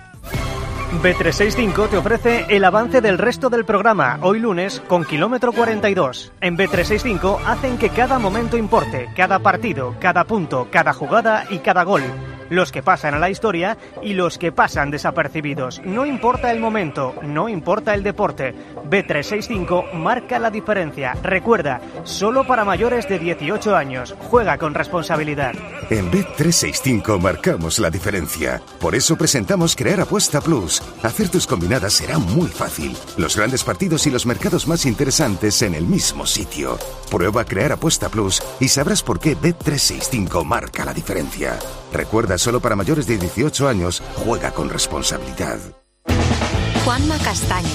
B365 te ofrece el avance del resto del programa, hoy lunes, con kilómetro 42. En B365 hacen que cada momento importe, cada partido, cada punto, cada jugada y cada gol. Los que pasan a la historia y los que pasan desapercibidos. No importa el momento, no importa el deporte. B365 marca la diferencia. Recuerda, solo para mayores de 18 años. Juega con responsabilidad. En Bet365 marcamos la diferencia. Por eso presentamos Crear Apuesta Plus. Hacer tus combinadas será muy fácil. Los grandes partidos y los mercados más interesantes en el mismo sitio. Prueba Crear Apuesta Plus y sabrás por qué Bet365 marca la diferencia. Recuerda, solo para mayores de 18 años, juega con responsabilidad. Juanma Castaño,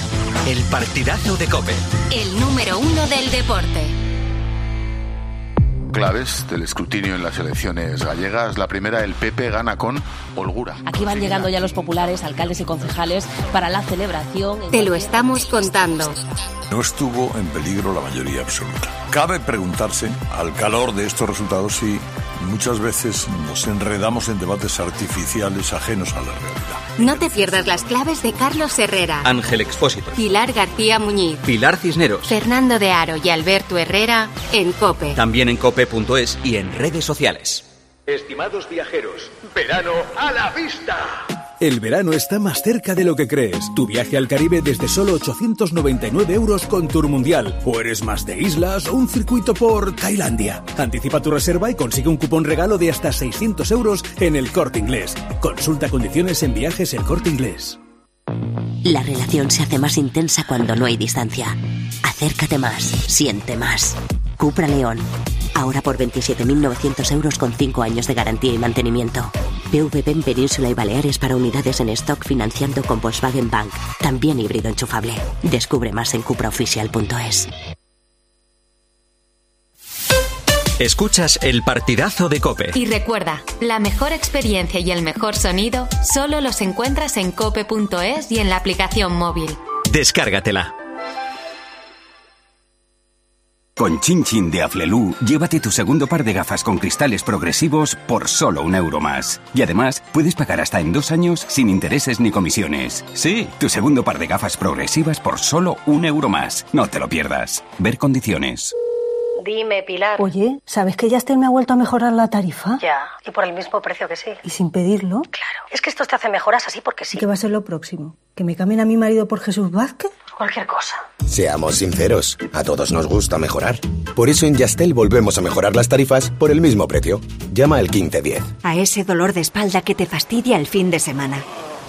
El partidazo de Cope. el número uno del deporte. Claves del escrutinio en las elecciones gallegas. La primera, el PP gana con holgura. Aquí van llegando ya los populares, alcaldes y concejales para la celebración. Te lo estamos contando. No estuvo en peligro la mayoría absoluta. Cabe preguntarse, al calor de estos resultados, si muchas veces nos enredamos en debates artificiales ajenos a la realidad. No te pierdas las claves de Carlos Herrera, Ángel Expósito. Pilar García Muñiz, Pilar Cisneros. Fernando de Aro y Alberto Herrera en COPE. También en cope.es y en redes sociales. Estimados viajeros, verano a la vista. El verano está más cerca de lo que crees. Tu viaje al Caribe desde solo 899 euros con Tour Mundial. O eres más de islas o un circuito por Tailandia. Anticipa tu reserva y consigue un cupón regalo de hasta 600 euros en el Corte Inglés. Consulta condiciones en viajes El Corte Inglés. La relación se hace más intensa cuando no hay distancia. Acércate más, siente más. Cupra León. Ahora por 27.900 euros con 5 años de garantía y mantenimiento. PVP en Península y Baleares para unidades en stock financiando con Volkswagen Bank. También híbrido enchufable. Descubre más en cupraoficial.es. Escuchas el partidazo de Cope. Y recuerda, la mejor experiencia y el mejor sonido solo los encuentras en cope.es y en la aplicación móvil. Descárgatela. Con Chin Chin de Aflelu, llévate tu segundo par de gafas con cristales progresivos por solo un euro más. Y además, puedes pagar hasta en dos años sin intereses ni comisiones. Sí, tu segundo par de gafas progresivas por solo un euro más. No te lo pierdas. Ver condiciones. Dime, Pilar. Oye, ¿sabes que Yastel me ha vuelto a mejorar la tarifa? Ya, y por el mismo precio que sí. ¿Y sin pedirlo? Claro. Es que esto te hace mejoras así porque sí. ¿Qué va a ser lo próximo? ¿Que me cambien a mi marido por Jesús Vázquez? Cualquier cosa. Seamos sinceros, a todos nos gusta mejorar. Por eso en Yastel volvemos a mejorar las tarifas por el mismo precio. Llama al 1510. A ese dolor de espalda que te fastidia el fin de semana.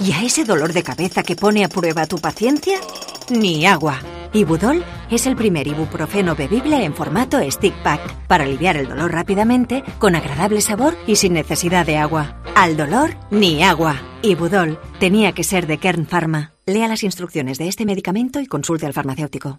¿Y a ese dolor de cabeza que pone a prueba tu paciencia? Ni agua. Ibudol es el primer ibuprofeno bebible en formato stick pack para aliviar el dolor rápidamente, con agradable sabor y sin necesidad de agua. Al dolor, ni agua. Ibudol tenía que ser de Kern Pharma. Lea las instrucciones de este medicamento y consulte al farmacéutico.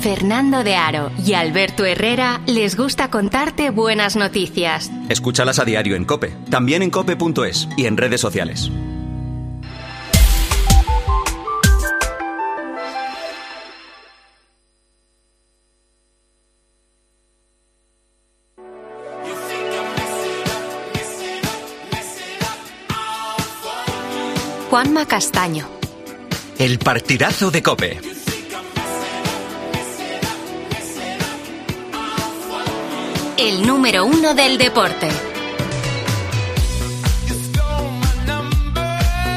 Fernando de Aro y Alberto Herrera les gusta contarte buenas noticias. Escúchalas a diario en Cope, también en cope.es y en redes sociales. Juanma Castaño, El partidazo de Cope. El número uno del deporte.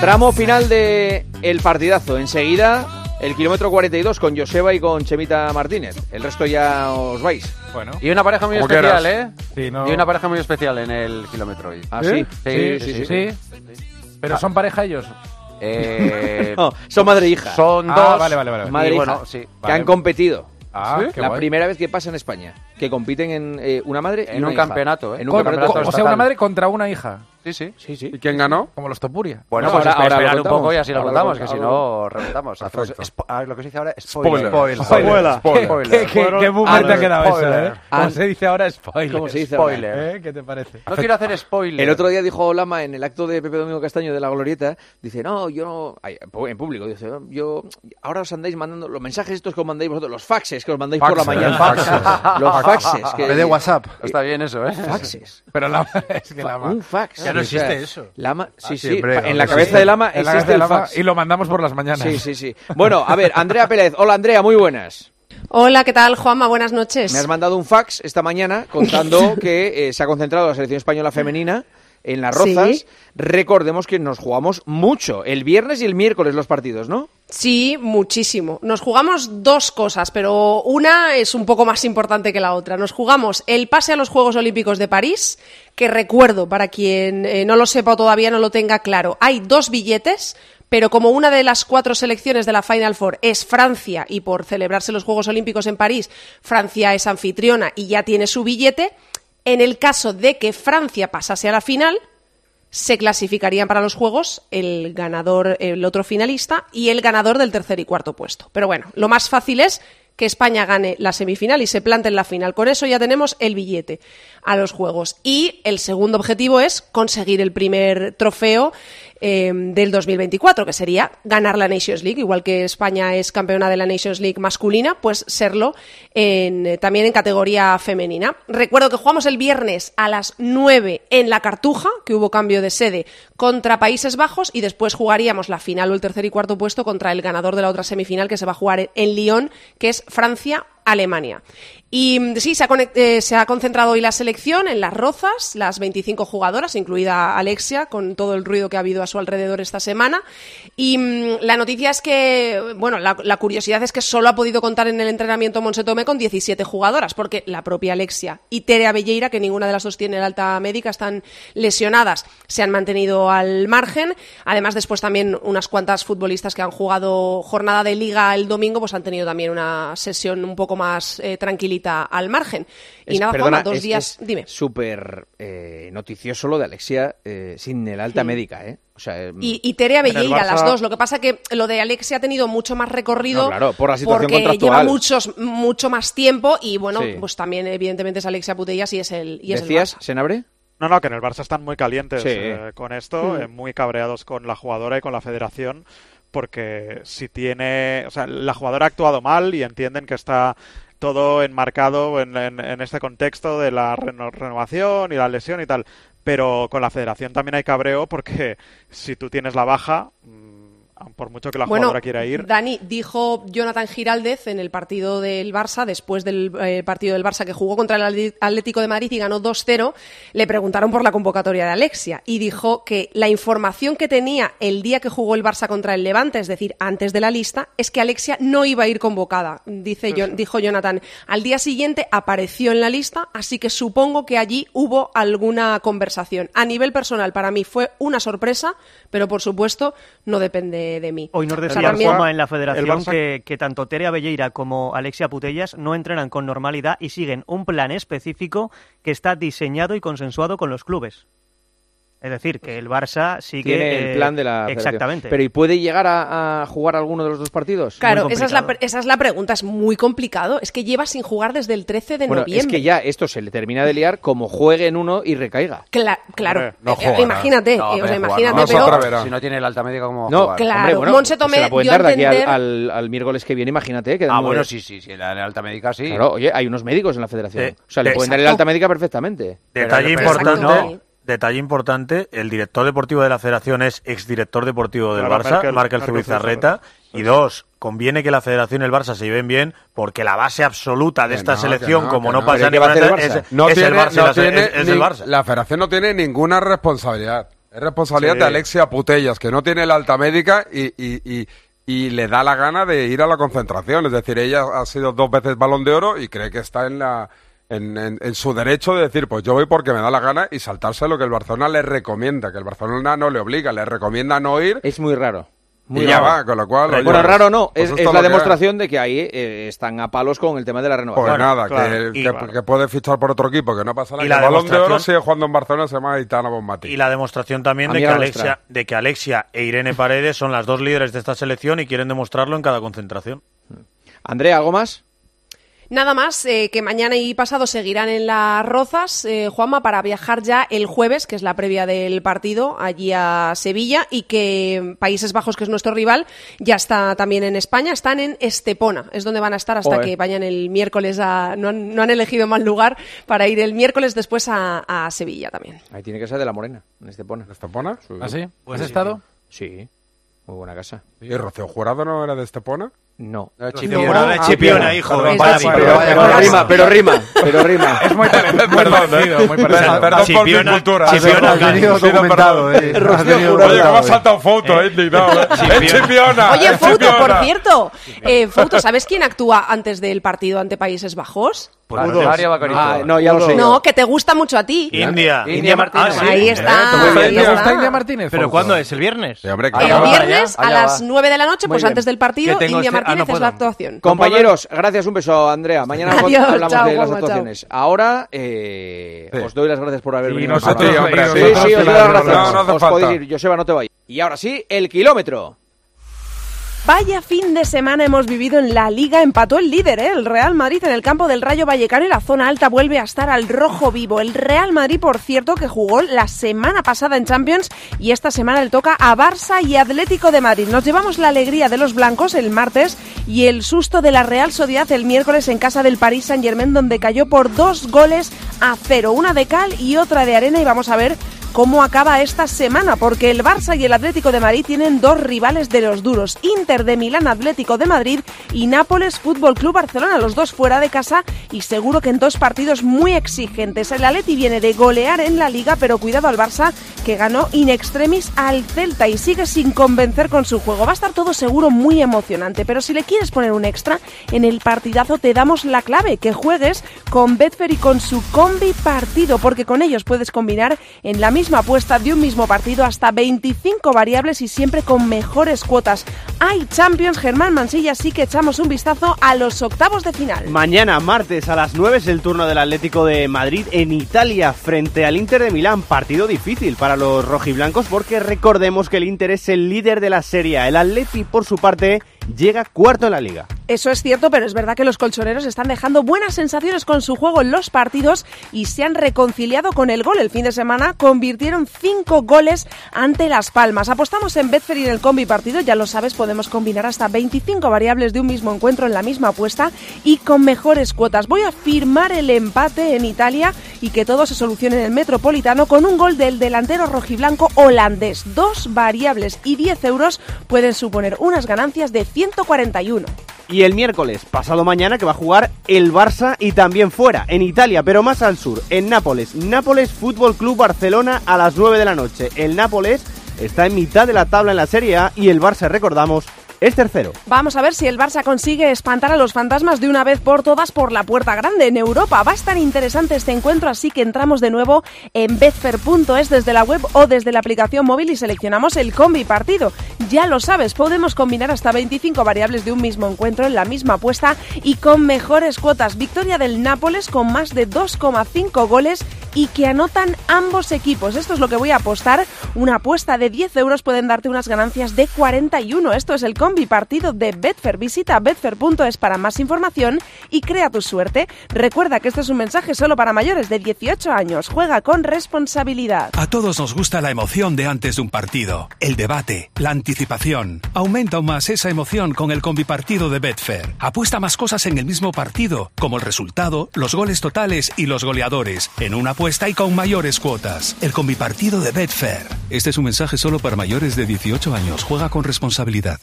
Tramo final de el partidazo. Enseguida el kilómetro 42 con Joseba y con Chemita Martínez. El resto ya os vais. Bueno. Y una pareja muy Como especial, quieras. ¿eh? Sí, no- Y una pareja muy especial en el kilómetro hoy. ¿Ah, sí? Sí, Sí, sí, sí, sí. Pero son pareja ellos. Eh, No, son madre e hija. Son Ah, dos. vale, vale, vale. Madre Y e bueno, hija, sí. que Vale. han competido. Ah, ¿Sí? qué La guay. primera vez que pasa en España. Que compiten en eh, una madre y En una un hija. campeonato, ¿eh? En un Con- campeonato o sea, estatal. una madre contra una hija. Sí, sí. Sí, sí. ¿Y quién ganó? Como los Topuria. Bueno, No, pues ahora- ahora lo esperar un poco y así lo Ahora lo contamos, que si no reventamos. Lo que se dice ahora es Spoiler. spoiler. Spoiler. Spoiler. ¿Qué, qué, qué boomer te ha quedado eso, eh? Como se dice ahora, spoiler. ¿Cómo se dice Spoiler. ahora? ¿Eh? ¿Qué te parece? No quiero hacer spoiler. El otro día dijo Lama en el acto de Pepe Domingo Castaño de la Glorieta, dice, no, yo no, ay, en público, dice, "No, yo, ahora os andáis mandando los mensajes estos que os mandáis vosotros, los faxes que os mandáis por la mañana. faxes. Los faxes. Que, En vez de WhatsApp. Está bien eso, ¿eh? Faxes. Pero la, es que la Un fax. Ya no O sea, existe eso. Lama, sí, Ah, sí, siempre, en la cabeza sí. de Lama en la existe cabeza el fax. y lo mandamos por las mañanas. Sí, sí, sí. Bueno, a ver, Andrea Pérez. Hola, Andrea, muy buenas. Hola, ¿qué tal, Juanma? Buenas noches. Me has mandado un fax esta mañana contando que eh, se ha concentrado la selección española femenina en las rozas. Sí. Recordemos que nos jugamos mucho, el viernes y el miércoles los partidos, ¿no? Sí, muchísimo. Nos jugamos dos cosas, pero una es un poco más importante que la otra. Nos jugamos el pase a los Juegos Olímpicos de París, que recuerdo, para quien eh, no lo sepa o todavía no lo tenga claro, hay dos billetes, pero como una de las cuatro selecciones de la Final Four es Francia y por celebrarse los Juegos Olímpicos en París, Francia es anfitriona y ya tiene su billete, en el caso de que Francia pasase a la final, se clasificarían para los Juegos el ganador, el otro finalista y el ganador del tercer y cuarto puesto. Pero bueno, lo más fácil es que España gane la semifinal y se plante en la final. Con eso ya tenemos el billete a los Juegos. Y el segundo objetivo es conseguir el primer trofeo eh, del 2024, que sería ganar la Nations League. Igual que España es campeona de la Nations League masculina, pues serlo en, eh, también en categoría femenina. Recuerdo que jugamos el viernes a las 9 en la Cartuja, que hubo cambio de sede, contra Países Bajos y después jugaríamos la final o el tercer y cuarto puesto contra el ganador de la otra semifinal que se va a jugar en Lyon, que es Francia. Alemania. Y mm, sí, se ha, eh, se ha concentrado hoy la selección en las rozas, las 25 jugadoras, incluida Alexia, con todo el ruido que ha habido a su alrededor esta semana. Y mm, la noticia es que, bueno, la, curiosidad es que solo ha podido contar en el entrenamiento Monse Tomé con 17 jugadoras, porque la propia Alexia y Tere Abelleira, que ninguna de las dos tiene el alta médica, están lesionadas, se han mantenido al margen. Además, después también unas cuantas futbolistas que han jugado jornada de liga el domingo, pues han tenido también una sesión un poco más eh, al margen. Y Es- nada, perdona, Juanma, dos es- días. es Dime. Súper eh, noticioso lo de Alexia eh, sin el alta Sí. médica, ¿eh? O sea, eh, Y, y Tere en el Abelleira, las dos. Lo que pasa que lo de Alexia ha tenido mucho más recorrido No, claro, por la situación porque contractual. lleva muchos, mucho más tiempo y bueno, Sí. pues también evidentemente es Alexia Putellas y es el y es el ¿Decías, Barça. Senabre? No, no, que en el Barça están muy calientes Sí. eh, con esto, Mm. eh, muy cabreados con la jugadora y con la federación, porque si tiene, o sea, la jugadora ha actuado mal y entienden que está todo enmarcado en, en- este contexto de la reno- renovación y la lesión y tal, pero con la federación también hay cabreo porque si tú tienes la baja, mm, por mucho que la bueno, jugadora quiera ir, Dani, dijo Jonathan Giraldez en el partido del Barça, después del eh, partido del Barça que jugó contra el Atlético de Madrid y ganó 2-0, le preguntaron por la convocatoria de Alexia y dijo que la información que tenía el día que jugó el Barça contra el Levante, es decir, antes de la lista, es que Alexia no iba a ir convocada. Dice, dijo Jonathan. Al día siguiente apareció en la lista, así que supongo que allí hubo alguna conversación. A nivel personal, para mí fue una sorpresa, pero por supuesto no depende de mí. Hoy nos O sea, decía también- Juanma en la federación que, que tanto Tere Abelleira como Alexia Putellas no entrenan con normalidad y siguen un plan específico que está diseñado y consensuado con los clubes. Es decir, que el Barça sigue... Tiene el eh, plan de la federación. Exactamente. Pero ¿y puede llegar a, a jugar alguno de los dos partidos? Claro, esa es, la, pre- esa es la pregunta, es muy complicado. Es que lleva sin jugar desde el 13 de Bueno, noviembre. es que ya esto se le termina de liar como juegue en uno y recaiga. Cla- claro, Hombre, no Eh, imagínate, No, eh, o sea, imagínate, pero... Si no tiene el alta médica, ¿cómo va a No, jugar? Claro, hombre, bueno, Monse Tomé se la pueden dio a dar de aquí al, entender- al- al miércoles que viene, imagínate. quedan Ah, bueno, sí, sí, sí, la, la alta médica sí. Claro, oye, hay unos médicos en la federación. Sí. O sea, le Sí. pueden dar el alta médica perfectamente. Detalle importante. Detalle importante, el director deportivo de la federación es exdirector deportivo del Claro, Barça, Merkel- Markel Merkel Zubizarreta. Y dos, conviene que la federación y el Barça se lleven bien, porque la base absoluta de Que esta no, selección, no, como no no. pasa ni ¿qué va a hacer el es, No es tiene, el Barça, y no la se- tiene es- ni- Barça. La federación no tiene ninguna responsabilidad. Es responsabilidad Sí. de Alexia Putellas, que no tiene la alta médica y, y, y, y le da la gana de ir a la concentración. Es decir, ella ha sido dos veces balón de oro y cree que está en la en, en- en su derecho de decir, pues yo voy porque me da la gana y saltarse lo que el Barcelona le recomienda, que el Barcelona no le obliga, le recomienda no ir. Es muy raro. Muy y ya va, con lo cual... oye, bueno, raro no, pues es, la que demostración de que ahí eh, están a palos con el tema de la renovación. Pues nada, claro. que, Y- que- claro. que puede fichar por otro equipo, que no pasa nada. Y la el balón de oro sigue jugando en Barcelona, se llama Aitana Bonmatí. Y la demostración también de que, Alexia, de que Alexia e Irene Paredes son las dos líderes de esta selección y quieren demostrarlo en cada concentración. Andrea, ¿algo más? Nada más, eh, que mañana y pasado seguirán en las Rozas, eh, Juanma, para viajar ya el jueves, que es la previa del partido, allí a Sevilla, y que Países Bajos, que es nuestro rival, ya está también en España, están en Estepona, es donde van a estar hasta Joder. que vayan el miércoles a... No han, no han elegido mal lugar para ir el miércoles después a, a Sevilla también. Ahí tiene que ser de la Morena, en Estepona. ¿Estepona? ¿Ah, sí? ¿Pues has estado? Sí, muy buena casa. ¿Y Rocío Jurado no era de Estepona? No. Chipiona. Jurado es Ah, Chipiona, Chipiona. hijo. Pero- perdón, pero perdón. rima, pero rima, pero rima. Es muy, pare- muy Perdón, parecido, ¿eh? muy parecido. Perdón por mi Chipiona- cultura. Chipiona Sí, no, documentado, perdón. eh. Oye, que me documentado, ha saltado foto, eh, eh. ¡Es Chipiona! Oye, Fouto, por Chipiona. cierto, eh, Fouto, ¿sabes quién actúa antes del partido ante Países Bajos? Pues Daria Bacarito. Ah, no, ya lo sé. No, que te gusta mucho a ti. India. India Martínez. Ah, sí. Ahí está. Ahí ¿Te está. gusta India Martínez? ¿Pero cuándo es? ¿El viernes? Sí, hombre, El claro. Va, viernes allá a las 9 de la noche, Muy pues bien. antes del partido, India este- ah, Martínez no es la actuación. Compañeros, gracias, un beso, Andrea. Mañana Adiós, hablamos chao, de las Juanma, chao. actuaciones. Ahora eh, Sí. os doy las gracias por haber Y venido. nosotros- Sí, hombre, y Sí, nosotros sí, os doy las gracias. os podéis ir. Joseba, no te vayas. Y ahora sí, el kilómetro. Vaya fin de semana hemos vivido en la Liga. Empató el líder, ¿eh? el Real Madrid en el campo del Rayo Vallecano y la zona alta vuelve a estar al rojo vivo. El Real Madrid, por cierto, que jugó la semana pasada en Champions y esta semana le toca a Barça y Atlético de Madrid. Nos llevamos la alegría de los blancos el martes y el susto de la Real Sociedad el miércoles en casa del Paris Saint Germain, donde cayó por dos goles a cero, una de cal y otra de arena. Y vamos a ver cómo acaba esta semana, porque el Barça y el Atlético de Madrid tienen dos rivales de los duros, Inter de Milán Atlético de Madrid y Nápoles Fútbol Club Barcelona, los dos fuera de casa y seguro que en dos partidos muy exigentes. El Atleti viene de golear en la liga, pero cuidado al Barça que ganó in extremis al Celta y sigue sin convencer con su juego. Va a estar todo seguro muy emocionante, pero si le quieres poner un extra, en el partidazo te damos la clave, que juegues con Betfair y con su combi partido, porque con ellos puedes combinar en la misma apuesta de un mismo partido hasta 25 variables y siempre con mejores cuotas. Hay Champions, Germán Mansilla, así que echamos un vistazo a los octavos de final. Mañana, martes, a las 9 es el turno del Atlético de Madrid en Italia frente al Inter de Milán. Partido difícil para los rojiblancos porque recordemos que el Inter es el líder de la Serie. El Atleti, por su parte, llega cuarto en la liga. Eso es cierto, pero es verdad que los colchoneros están dejando buenas sensaciones con su juego en los partidos y se han reconciliado con el gol. El fin de semana convirtieron cinco goles ante Las Palmas. Apostamos en Betfair y en el combi partido, ya lo sabes, podemos combinar hasta 25 variables de un mismo encuentro en la misma apuesta y con mejores cuotas. Voy a firmar el empate en Italia y que todo se solucione en el Metropolitano con un gol del delantero rojiblanco holandés. Dos variables y 10 euros pueden suponer unas ganancias de 141. Y el miércoles, pasado mañana, que va a jugar el Barça y también fuera, en Italia, pero más al sur, en Nápoles. Nápoles Fútbol Club Barcelona a las 9 de la noche. El Nápoles está en mitad de la tabla en la Serie A y el Barça, recordamos, es tercero. Vamos a ver si el Barça consigue espantar a los fantasmas de una vez por todas por la puerta grande en Europa. Va a estar interesante este encuentro, así que entramos de nuevo en betfair.es desde la web o desde la aplicación móvil y seleccionamos el combi partido. Ya lo sabes, podemos combinar hasta 25 variables de un mismo encuentro en la misma apuesta y con mejores cuotas. Victoria del Nápoles con más de 2,5 goles y que anotan ambos equipos. Esto es lo que voy a apostar. Una apuesta de 10 euros pueden darte unas ganancias de 41. Esto es el combi partido de Betfair. Visita betfair.es para más información y crea tu suerte. Recuerda que este es un mensaje solo para mayores de 18 años. Juega con responsabilidad. A todos nos gusta la emoción de antes de un partido, el debate, la anticipación. Aumenta aún más esa emoción con el combipartido de Betfair. Apuesta más cosas en el mismo partido, como el resultado, los goles totales y los goleadores, en una apuesta y con mayores cuotas. El combipartido de Betfair. Este es un mensaje solo para mayores de 18 años. Juega con responsabilidad.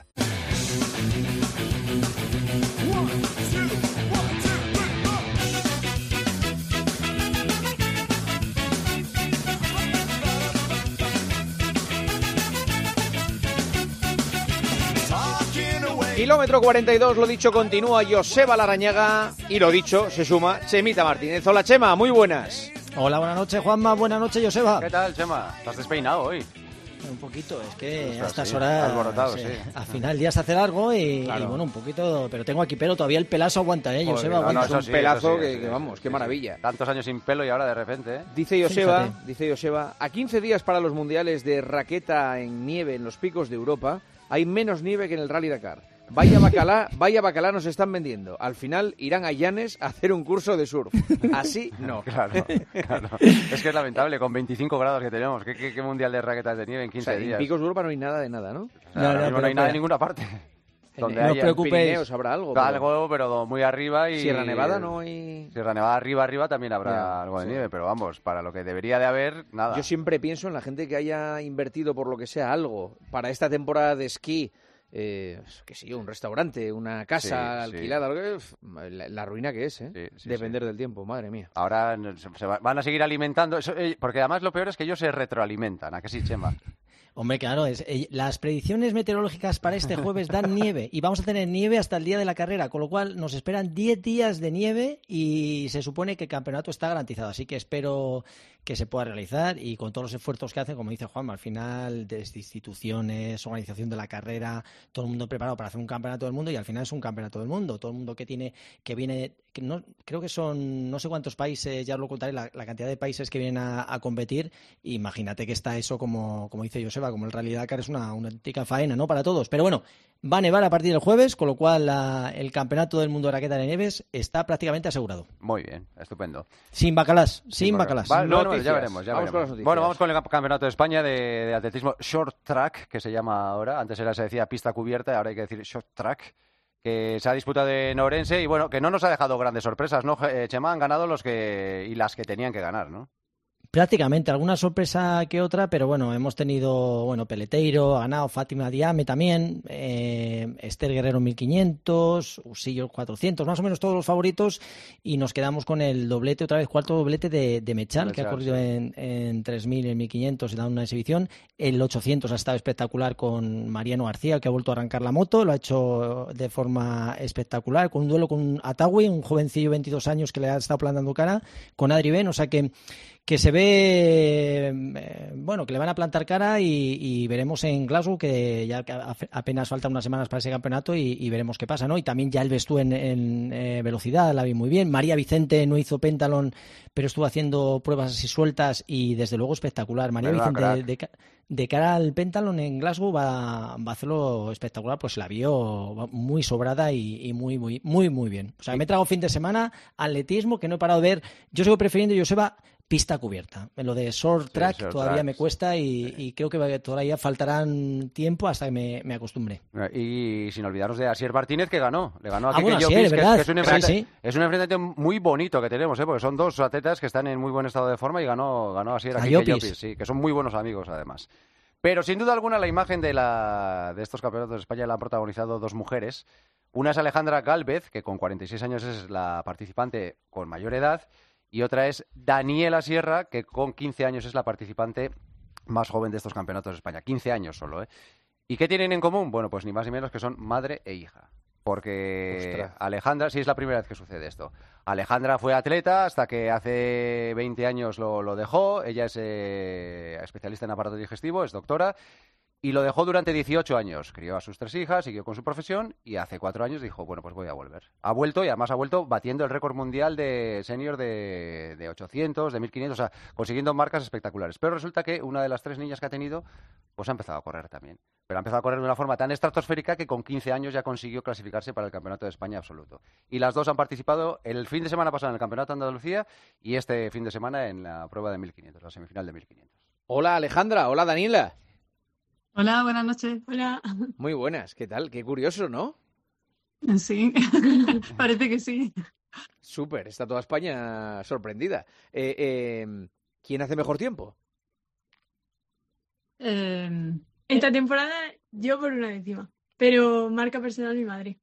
Kilómetro 42, lo dicho, continúa Joseba Larañaga y lo dicho, se suma Chemita Martínez. Hola Chema, muy buenas. Hola, buenas noches Juanma, buenas noches Joseba. ¿Qué tal, Chema? ¿Estás despeinado hoy? Un poquito, es que a estas sí, horas alborotado, sí, sí. al final el día se hace largo y, Claro. y bueno, un poquito, pero tengo aquí pelo, todavía el pelazo aguanta, ¿eh? Joder, Joseba, no, no, un sí, pelazo sí, que- vamos, qué sí. maravilla. Tantos años sin pelo y ahora de repente, ¿eh? Dice Joseba, Fíjate. dice Joseba, a 15 días para los mundiales de raqueta en nieve en los picos de Europa, hay menos nieve que en el Rally Dakar. Vaya bacalá, vaya bacalá nos están vendiendo. Al final irán a Llanes a hacer un curso de surf. Así no. Claro, claro. Es que es lamentable, con 25 grados que tenemos. ¿Qué, qué- qué mundial de raquetas de nieve en O 15 sea, en días? picos de Europa no hay nada de nada, ¿no? No hay nada en ninguna parte. Donde no os haya- preocupéis. Habrá algo, pero- Algo, pero muy arriba y... Sierra Nevada no hay... Sierra Nevada arriba, arriba también habrá algo de sí. nieve, pero vamos, para lo que debería de haber, nada. Yo siempre pienso en la gente que haya invertido por lo que sea algo para esta temporada de esquí. Eh, que sí, un restaurante, una casa Sí, sí. alquilada, lo que, uf, la, la ruina que es, ¿eh? sí, Depender del tiempo, madre mía. Ahora se, van a seguir alimentando, eso, eh, porque además lo peor es que ellos se retroalimentan, ¿a que sí, Chema? Hombre, claro, es, eh, las predicciones meteorológicas para este jueves dan nieve y vamos a tener nieve hasta el día de la carrera, con lo cual nos esperan 10 días de nieve y se supone que el campeonato está garantizado. Así que espero que se pueda realizar y con todos los esfuerzos que hacen, como dice Juanma, al final desde instituciones, organización de la carrera, todo el mundo preparado para hacer un campeonato del mundo y al final es un campeonato del mundo. Todo el mundo que tiene, que viene, que no, creo que son no sé cuántos países, ya os lo contaré, la, cantidad de países que vienen a, competir. Imagínate que está eso como, como dice Joseba, como el Rally Dakar es una, una auténtica faena, ¿no? Para todos. Pero bueno, va a nevar a partir del jueves, con lo cual la- el campeonato del mundo de raqueta de nieves está prácticamente asegurado. Muy bien, estupendo. Sin bacalás, sin bacalás. va- bueno, bueno, Noticias. ya veremos, ya Vamos con veremos. las noticias. Bueno, vamos con el campeonato de España de, de atletismo short track, que se llama ahora. Antes era se decía pista cubierta, ahora hay que decir short track, que se ha disputado en Orense y bueno, que no nos ha dejado grandes sorpresas, ¿no? Eh, Chema han ganado los que y las que tenían que ganar, ¿no? Prácticamente, alguna sorpresa que otra, pero bueno, hemos tenido, bueno, Peleteiro, ha ganado Fátima Diame también, eh, Esther Guerrero 1500, Usillo 400, más o menos todos los favoritos, y nos quedamos con el doblete, otra vez, cuarto doblete de, de Mechal, que ha corrido sí. en, en 3000, en 1500 y da una exhibición. El 800 ha estado espectacular con Mariano García, que ha vuelto a arrancar la moto, lo ha hecho de forma espectacular, con un duelo con Atawi, un jovencillo de 22 años que le ha estado plantando cara, con Adri Ben, o sea que que se ve eh, bueno que le van a plantar cara y, y veremos en Glasgow que ya apenas faltan unas semanas para ese campeonato y, y veremos qué pasa no y también ya el Bestú en, en, eh, velocidad la vi muy bien. María Vicente no hizo pentalón pero estuvo haciendo pruebas así sueltas y desde luego espectacular. María Vicente de, ca- de cara al pentalón en Glasgow va, va a hacerlo espectacular pues la vio muy sobrada y, y muy muy muy muy bien. O sea me trago fin de semana atletismo que no he parado de ver. Yo sigo prefiriendo Joseba pista cubierta. Lo de short track short todavía me cuesta y, y creo que todavía faltarán tiempo hasta que me, me acostumbre. Y sin olvidarnos de Asier Martínez, que ganó. Le ganó a Ah, bueno, que, es- ¿verdad? que es, un Sí, enfrenta- sí. es un enfrentamiento muy bonito que tenemos, ¿eh? porque son dos atletas que están en muy buen estado de forma y ganó, ganó Asier a A. Llopis, sí, que son muy buenos amigos además. Pero sin duda alguna la imagen de, la, de estos campeonatos de España la han protagonizado dos mujeres. Una es Alejandra Gálvez, que con 46 años es la participante con mayor edad, y otra es Daniela Sierra, que con 15 años es la participante más joven de estos campeonatos de España. 15 años solo, ¿eh? ¿Y qué tienen en común? Bueno, pues ni más ni menos que son madre e hija. Porque Ostras. Alejandra, sí es la primera vez que sucede esto. Alejandra fue atleta hasta que hace 20 años lo, lo dejó. Ella es eh, especialista en aparato digestivo, es doctora. Y lo dejó durante 18 años. Crió a sus tres hijas, siguió con su profesión y hace cuatro años dijo, bueno, pues voy a volver. Ha vuelto y además ha vuelto batiendo el récord mundial de senior de, de 800, de 1500, o sea, consiguiendo marcas espectaculares. Pero resulta que una de las tres niñas que ha tenido, pues ha empezado a correr también. Pero ha empezado a correr de una forma tan estratosférica que con 15 años ya consiguió clasificarse para el Campeonato de España absoluto. Y las dos han participado el fin de semana pasado en el Campeonato de Andalucía y este fin de semana en la prueba de 1500, la semifinal de 1500. Hola Alejandra, hola Daniela. Hola, buenas noches. Hola. Muy buenas, ¿qué tal? Qué curioso, ¿no? Sí, parece que sí. Súper, está toda España sorprendida. Eh, eh, ¿Quién hace mejor tiempo? Eh, esta temporada yo por una décima, pero marca personal mi madre.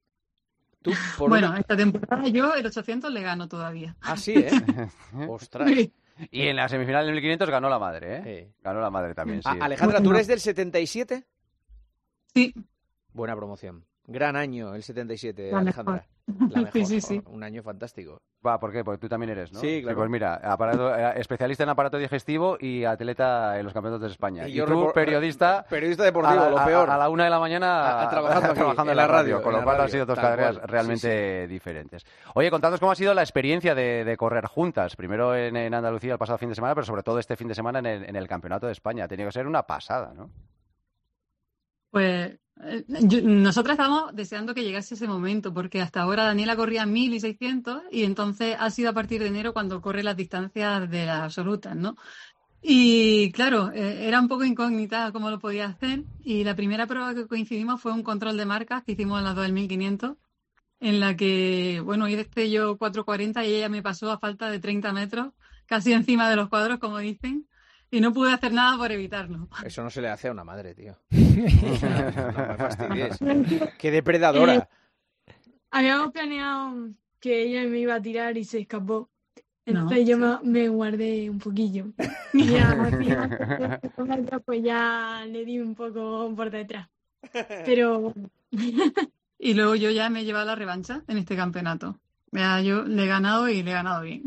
Tú, por bueno, una- esta temporada yo el 800 le gano todavía. Ah, sí, ¿eh? Ostras. Y en la semifinal del 1500 ganó la madre, ¿eh? Ganó la madre también, sí. Ah, Alejandra, ¿tú eres del 77? Sí. Buena promoción. Gran año el 77, La Alejandra. Mejor. La mejor. Sí, sí, sí. Un año fantástico. Va, ¿por qué? Porque tú también eres, ¿no? Sí, claro. pues mira, aparato- eh, especialista en aparato digestivo y atleta en los campeonatos de España. Y Y, yo tú, periodista... periodista deportivo, a lo peor. A, la una de la mañana A- a- trabajando aquí, trabajando en la radio, radio, con lo cual han sido dos carreras cual. Sí, realmente diferentes. Oye, contadnos cómo ha sido la experiencia de, de correr juntas. Primero en, en Andalucía el pasado fin de semana, pero sobre todo este fin de semana en el, en el Campeonato de España. Ha tenido que ser una pasada, ¿no? Pues eh, yo- nosotras estábamos deseando que llegase ese momento, porque hasta ahora Daniela corría 1000 y 600 y entonces ha sido a partir de enero cuando corre las distancias de las absolutas, ¿no? Y claro, eh, era un poco incógnita cómo lo podía hacer y la primera prueba que coincidimos fue un control de marcas que hicimos en las 2500 en la que, bueno, hice yo 4.40 y ella me pasó a falta de 30 metros, casi encima de los cuadros, como dicen, y no pude hacer nada por evitarlo. Eso no se le hace a una madre, tío. no me fastidies. Qué depredadora. Habíamos planeado que ella me iba a tirar y se escapó. Entonces No. yo me, me guardé un poquillo. Y ya, final, pues ya le di un poco por detrás. Pero Y luego yo ya me he llevado la revancha en este campeonato. Ya, yo le he ganado y le he ganado bien.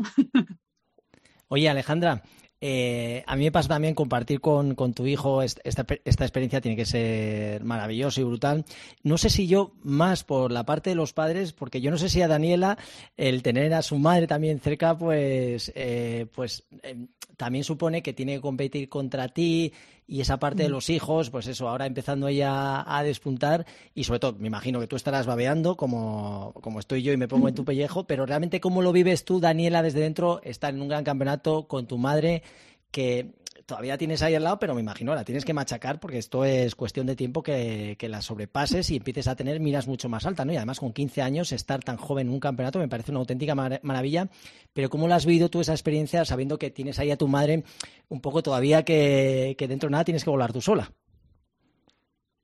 Oye, Alejandra, eh, a mí me pasa también compartir con, con tu hijo est- esta, esta experiencia, tiene que ser maravilloso y brutal. No sé si yo más por la parte de los padres, porque yo no sé si a Daniela el tener a su madre también cerca, pues, eh, pues eh, también supone que tiene que competir contra ti y esa parte de Mm. los hijos, pues eso, ahora empezando ella a despuntar y sobre todo, me imagino que tú estarás babeando como, como estoy yo y me pongo en tu pellejo, pero realmente cómo lo vives tú, Daniela, desde dentro, estar en un gran campeonato con tu madre que todavía tienes ahí al lado, pero me imagino la tienes que machacar porque esto es cuestión de tiempo que, la sobrepases y empieces a tener miras mucho más altas, ¿no? Y además con 15 años estar tan joven en un campeonato me parece una auténtica mar- maravilla, pero ¿cómo la has vivido tú esa experiencia sabiendo que tienes ahí a tu madre un poco todavía que, dentro de nada tienes que volar tú sola?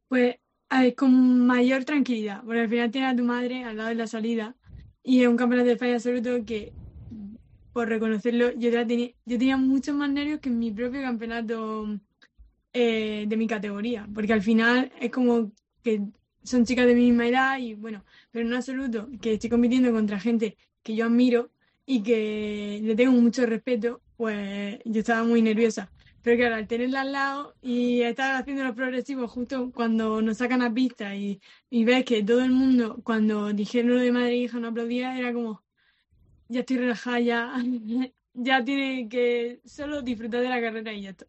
pues con mayor tranquilidad, porque al final tienes a tu madre al lado de la salida y es un campeonato de España absoluto que, por reconocerlo, yo, la tenía, yo tenía muchos más nervios que en mi propio campeonato eh, de mi categoría, porque al final es como que son chicas de mi misma edad y bueno, pero en absoluto que estoy compitiendo contra gente que yo admiro y que le tengo mucho respeto, pues yo estaba muy nerviosa. Pero claro, al tenerla al lado y estar haciendo los progresivos justo cuando nos sacan a pista y, y ves que todo el mundo, cuando dijeron lo de madre e hija, no aplaudía, era como, ya estoy relajada, ya, ya tiene que solo disfrutar de la carrera y ya está.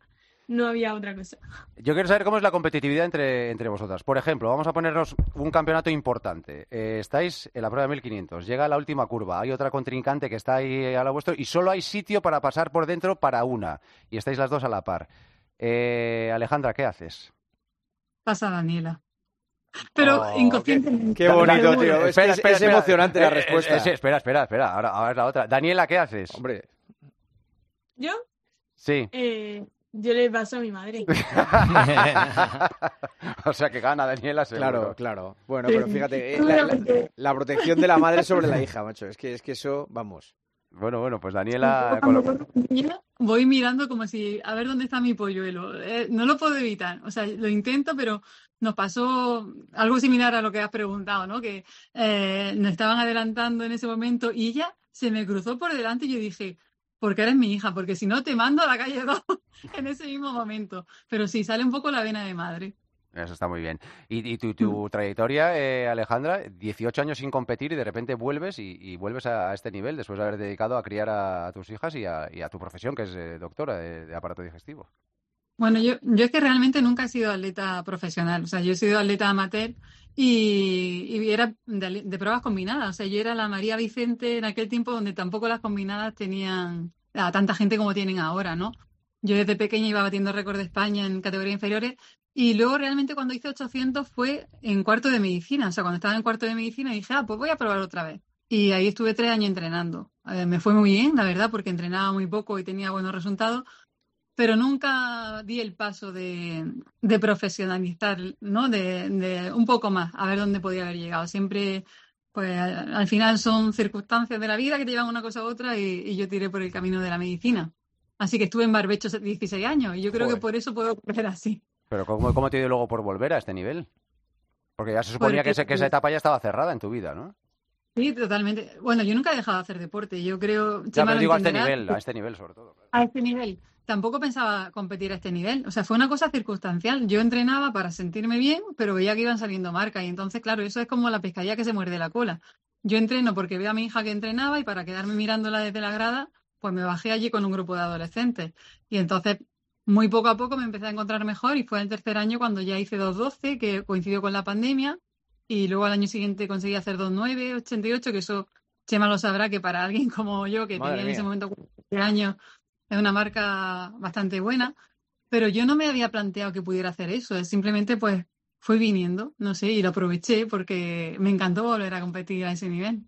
No había otra cosa. Yo quiero saber cómo es la competitividad entre, entre vosotras. Por ejemplo, vamos a ponernos un campeonato importante. Eh, estáis en la prueba de 1500, llega la última curva, hay otra contrincante que está ahí a la vuestro y solo hay sitio para pasar por dentro para una. Y estáis las dos a la par. Eh, Alejandra, ¿qué haces? Pasa Daniela. Pero Oh, inconscientemente. qué bonito, tío. bueno. Es emocionante la Eh, respuesta. eh, espera, espera, espera. Ahora, ahora es la otra. Daniela, ¿qué haces? Hombre. ¿Yo? Sí. Eh, yo le paso a mi madre. o sea que gana Daniela, seguro. Claro, claro. Bueno, pero fíjate, eh, la, la- la protección de la madre sobre la hija, macho. Es que, es que eso, vamos. Bueno, bueno, pues Daniela... Con ella, Voy mirando como si, a ver dónde está mi polluelo. Eh, no lo puedo evitar. O sea, lo intento, pero nos pasó algo similar a lo que has preguntado, ¿no? Que eh, nos estaban adelantando en ese momento y ella se me cruzó por delante y yo dije, porque eres mi hija, porque si no te mando a la calle 2 en ese mismo momento. Pero sí, sale un poco la vena de madre. Eso está muy bien. ¿Y, y tu, tu trayectoria, eh, Alejandra? 18 años sin competir y de repente vuelves y, y vuelves a, a este nivel después de haber dedicado a criar a, a tus hijas y a, y a tu profesión, que es eh, doctora de, de aparato digestivo. Bueno, yo, yo es que realmente nunca he sido atleta profesional, o sea, yo he sido atleta amateur y, y era de, de pruebas combinadas, o sea, yo era la María Vicente en aquel tiempo donde tampoco las combinadas tenían a tanta gente como tienen ahora, ¿no? Yo desde pequeña iba batiendo récord de España en categorías inferiores y luego realmente cuando hice 800 fue en cuarto de medicina, o sea, cuando estaba en cuarto de medicina dije, ah, pues voy a probar otra vez. y ahí estuve tres años entrenando. Eh, me fue muy bien, la verdad, porque entrenaba muy poco y tenía buenos resultados, pero nunca di el paso de, de profesionalizar, ¿no? De, de un poco más, a ver dónde podía haber llegado. Siempre, pues al al final son circunstancias de la vida que te llevan una cosa a otra y, y yo tiré por el camino de la medicina. Así que estuve en barbecho 16 años y yo creo que por eso puedo correr así. Pero ¿cómo, cómo te dio luego por volver a este nivel? Porque ya se suponía que, Porque- ese- que esa etapa ya estaba cerrada en tu vida, ¿no? Sí, totalmente. Bueno, yo nunca he dejado de hacer deporte. Yo creo, Ya, pero lo digo a este nivel, a este nivel sobre todo. a este nivel. Tampoco pensaba competir a este nivel. O sea, fue una cosa circunstancial. Yo entrenaba para sentirme bien, pero veía que iban saliendo marcas. Y entonces, claro, eso es como la pescadilla que se muerde la cola. Yo entreno porque veo a mi hija que entrenaba y para quedarme mirándola desde la grada, pues me bajé allí con un grupo de adolescentes. Y entonces, muy poco a poco me empecé a encontrar mejor y fue el tercer año cuando ya hice 2.12, que coincidió con la pandemia. Y luego al año siguiente conseguí hacer 2.9, 88, que eso Chema lo sabrá que para alguien como yo, que Madre tenía en ese momento 40 años, es una marca bastante buena, pero yo no me había planteado que pudiera hacer eso, es simplemente pues fue viniendo, no sé, y lo aproveché porque me encantó volver a competir a ese nivel.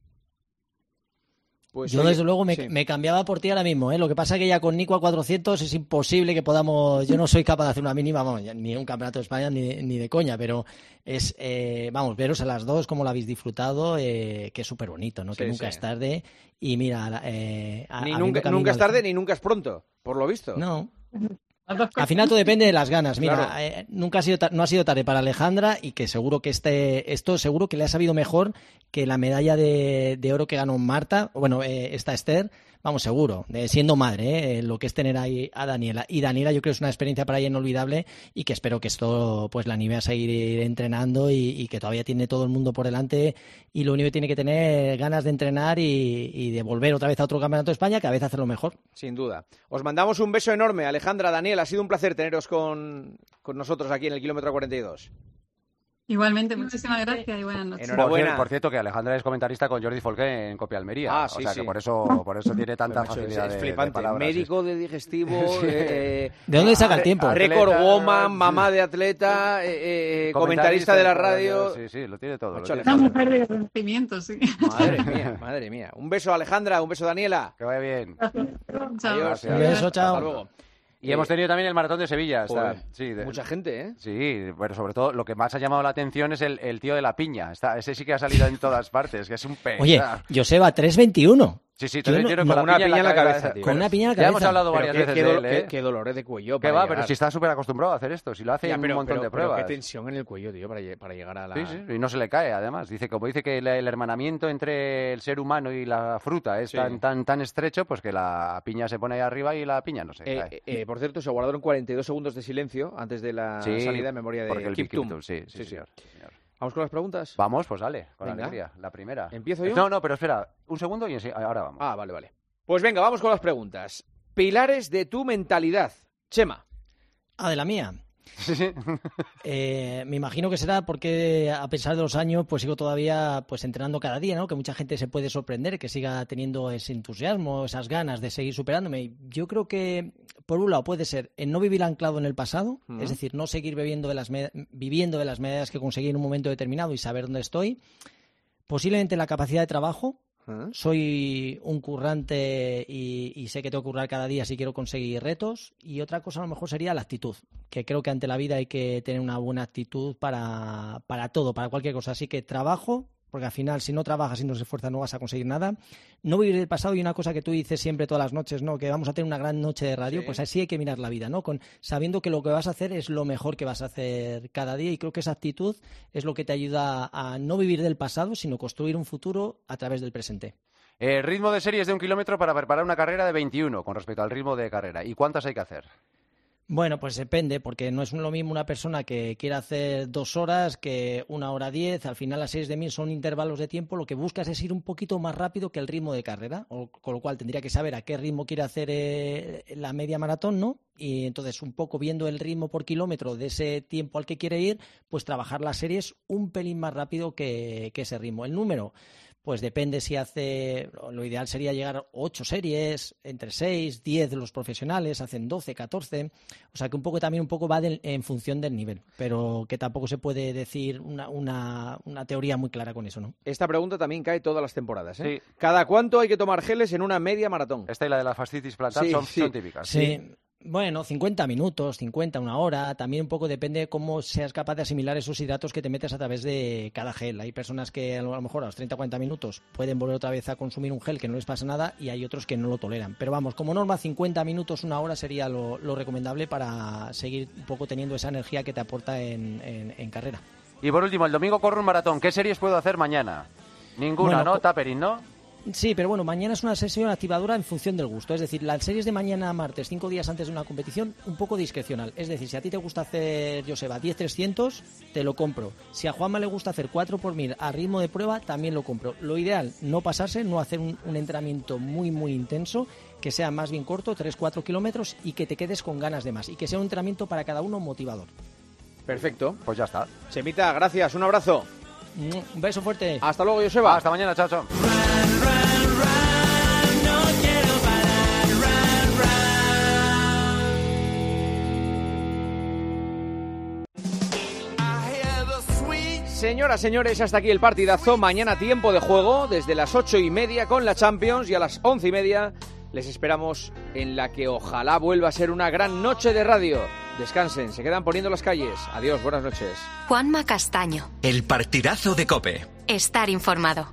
Pues, Yo, oye, desde luego, me, sí. me cambiaba por ti ahora mismo. ¿eh? Lo que pasa es que ya con Nico a 400 es imposible que podamos. Yo no soy capaz de hacer una mínima, vamos, ya ni un campeonato de España ni, ni de coña, pero es, eh, vamos, veros a las dos, como lo habéis disfrutado, eh, que es súper bonito, ¿no? que nunca sí. es tarde. Y mira, eh, a- Ni habiendo nunca, nunca es tarde ni nunca es pronto, por lo visto. No. Al final todo depende de las ganas. Mira, Claro. eh, nunca ha sido no ha sido tarde para Alejandra y que seguro que este esto seguro que le ha sabido mejor que la medalla de, de oro que ganó Marta, bueno, eh, esta Esther, vamos seguro, de siendo madre, eh, lo que es tener ahí a Daniela. Y Daniela yo creo que es una experiencia para ella inolvidable y que espero que esto pues la anime a seguir entrenando y, que todavía tiene todo el mundo por delante y lo único que tiene que tener ganas de entrenar y, y de volver otra vez a otro campeonato de España que a veces hacerlo mejor. Sin duda. Os mandamos un beso enorme, Alejandra, Daniel. Ha sido un placer teneros con, con nosotros aquí en el kilómetro 42. Igualmente, muchísimas gracias y buenas noches. Por, cier- por cierto, que Alejandra es comentarista con Jordi Folqué en Copia Almería. Ah, o sí, sea sí. que por eso, por eso tiene tanta facilidad es, de- de, flipante. palabras. Médico de digestivo, Sí. eh, ¿De dónde saca el tiempo? Récord woman, mamá de atleta, eh, eh, comentarista de la radio. Sí, sí, lo tiene todo. lo Macho, tiene Una mujer de conocimiento, sí. Madre mía, madre mía. Un beso, Alejandra, un beso, Daniela. Que vaya bien. Chao. Adiós. Un beso, chao. Hasta luego. Y hemos tenido también el maratón de Sevilla. está- Joder, sí, de- Mucha gente, ¿eh? Sí, pero sobre todo lo que más ha llamado la atención es el, el tío de la piña. Está, ese sí que ha salido en todas partes, que es un pez. Oye, Joseba 321. Sí, sí, Yo te lo no- con una piña en la cabeza, tío. Con una piña en la Ya hemos cabeza. hablado varias qué, veces qué de él, ¿eh? qué- qué dolores de cuello. Que va, llegar. pero si está súper acostumbrado a hacer esto, si lo hace Ya, en pero- un montón pero- de pero pruebas. qué tensión en el cuello, tío, para, lle- para llegar a la... Sí, sí, y no se le cae, además. Dice, como dice que el, el hermanamiento entre el ser humano y la fruta es Sí. tan, tan, tan estrecho, pues que la piña se pone ahí arriba y la piña no se Eh, cae. eh, eh, por cierto, se guardaron 42 segundos de silencio antes de la Sí, salida en memoria de porque el sí, sí, señor, señor. ¿Vamos con las preguntas? Vamos, pues dale, con Venga. alegría. La primera. ¿Empiezo yo? No, no, pero espera, un segundo y ahora vamos. Ah, vale, vale. Pues venga, vamos con las preguntas. Pilares de tu mentalidad. Chema. Ah, de la mía. Eh, me imagino que será porque a pesar de los años pues sigo todavía pues entrenando cada día, ¿no? Que mucha gente se puede sorprender, que siga teniendo ese entusiasmo, esas ganas de seguir superándome. Yo creo que por un lado puede ser el no vivir anclado en el pasado, es decir, no seguir bebiendo de las me- viviendo de las medallas que conseguí en un momento determinado y saber dónde estoy. Posiblemente la capacidad de trabajo, soy un currante y, y sé que tengo que currar cada día si quiero conseguir retos. Y otra cosa a lo mejor sería la actitud, que creo que ante la vida hay que tener una buena actitud para, para todo, para cualquier cosa. Así que trabajo, porque al final si no trabajas y no se esfuerzas no vas a conseguir nada. No vivir el pasado y una cosa que tú dices siempre todas las noches, ¿no? Que vamos a tener una gran noche de radio, Sí. pues así hay que mirar la vida, ¿no? Con, sabiendo que lo que vas a hacer es lo mejor que vas a hacer cada día y creo que esa actitud es lo que te ayuda a no vivir del pasado, sino construir un futuro a través del presente. El ritmo de serie es de un kilómetro para preparar una carrera de 21 con respecto al ritmo de carrera. ¿Y cuántas hay que hacer? Bueno, pues depende, porque no es lo mismo una persona que quiera hacer dos horas que una hora diez. Al final, las seis de mil son intervalos de tiempo. Lo que buscas es ir un poquito más rápido que el ritmo de carrera, o- con lo cual tendría que saber a qué ritmo quiere hacer eh, la media maratón, ¿no? Y entonces, un poco viendo el ritmo por kilómetro de ese tiempo al que quiere ir, pues trabajar las series un pelín más rápido que, que ese ritmo. El número. Pues depende si hace, lo ideal sería llegar a 8 series, entre 6, 10 los profesionales, hacen 12, 14, o sea que un poco también un poco va en función del nivel, pero que tampoco se puede decir una, una, una teoría muy clara con eso, ¿no? Esta pregunta también cae todas las temporadas. ¿eh? ¿Cada cuánto hay que tomar geles en una media maratón? Esta y la de la fascitis plantar Sí, son, sí. son típicas. Sí. Bueno, 50 minutos, 50, una hora. También un poco depende cómo seas capaz de asimilar esos hidratos que te metes a través de cada gel. Hay personas que a lo mejor a los 30 40 minutos pueden volver otra vez a consumir un gel que no les pasa nada y hay otros que no lo toleran. Pero vamos, como norma, 50 minutos, una hora sería lo, lo recomendable para seguir un poco teniendo esa energía que te aporta en, en- en carrera. Y por último, el domingo corre un maratón. ¿Qué series puedo hacer mañana? Ninguna, Bueno, ¿no? Tapering, ¿no? Sí, pero bueno, mañana es una sesión activadora en función del gusto. Es decir, las series de mañana martes, cinco días antes de una competición, un poco discrecional. Es decir, si a ti te gusta hacer, Joseba, 10-300, te lo compro. Si a Juanma le gusta hacer 4 por 1000 a ritmo de prueba, también lo compro. Lo ideal, no pasarse, no hacer un, un entrenamiento muy, muy intenso, que sea más bien corto, 3-4 kilómetros, y que te quedes con ganas de más. Y que sea un entrenamiento para cada uno motivador. Perfecto. Pues ya está. Semita, gracias, un abrazo. Un beso fuerte. Hasta luego, Joseba. Hasta mañana, chao, chao. Señoras, señores, hasta aquí el partidazo. Mañana tiempo de juego desde las ocho y media con la Champions y a las once y media les esperamos en la que ojalá vuelva a ser una gran noche de radio. Descansen, se quedan poniendo las calles. Adiós, buenas noches. Juanma Castaño. El partidazo de Cope. Estar informado.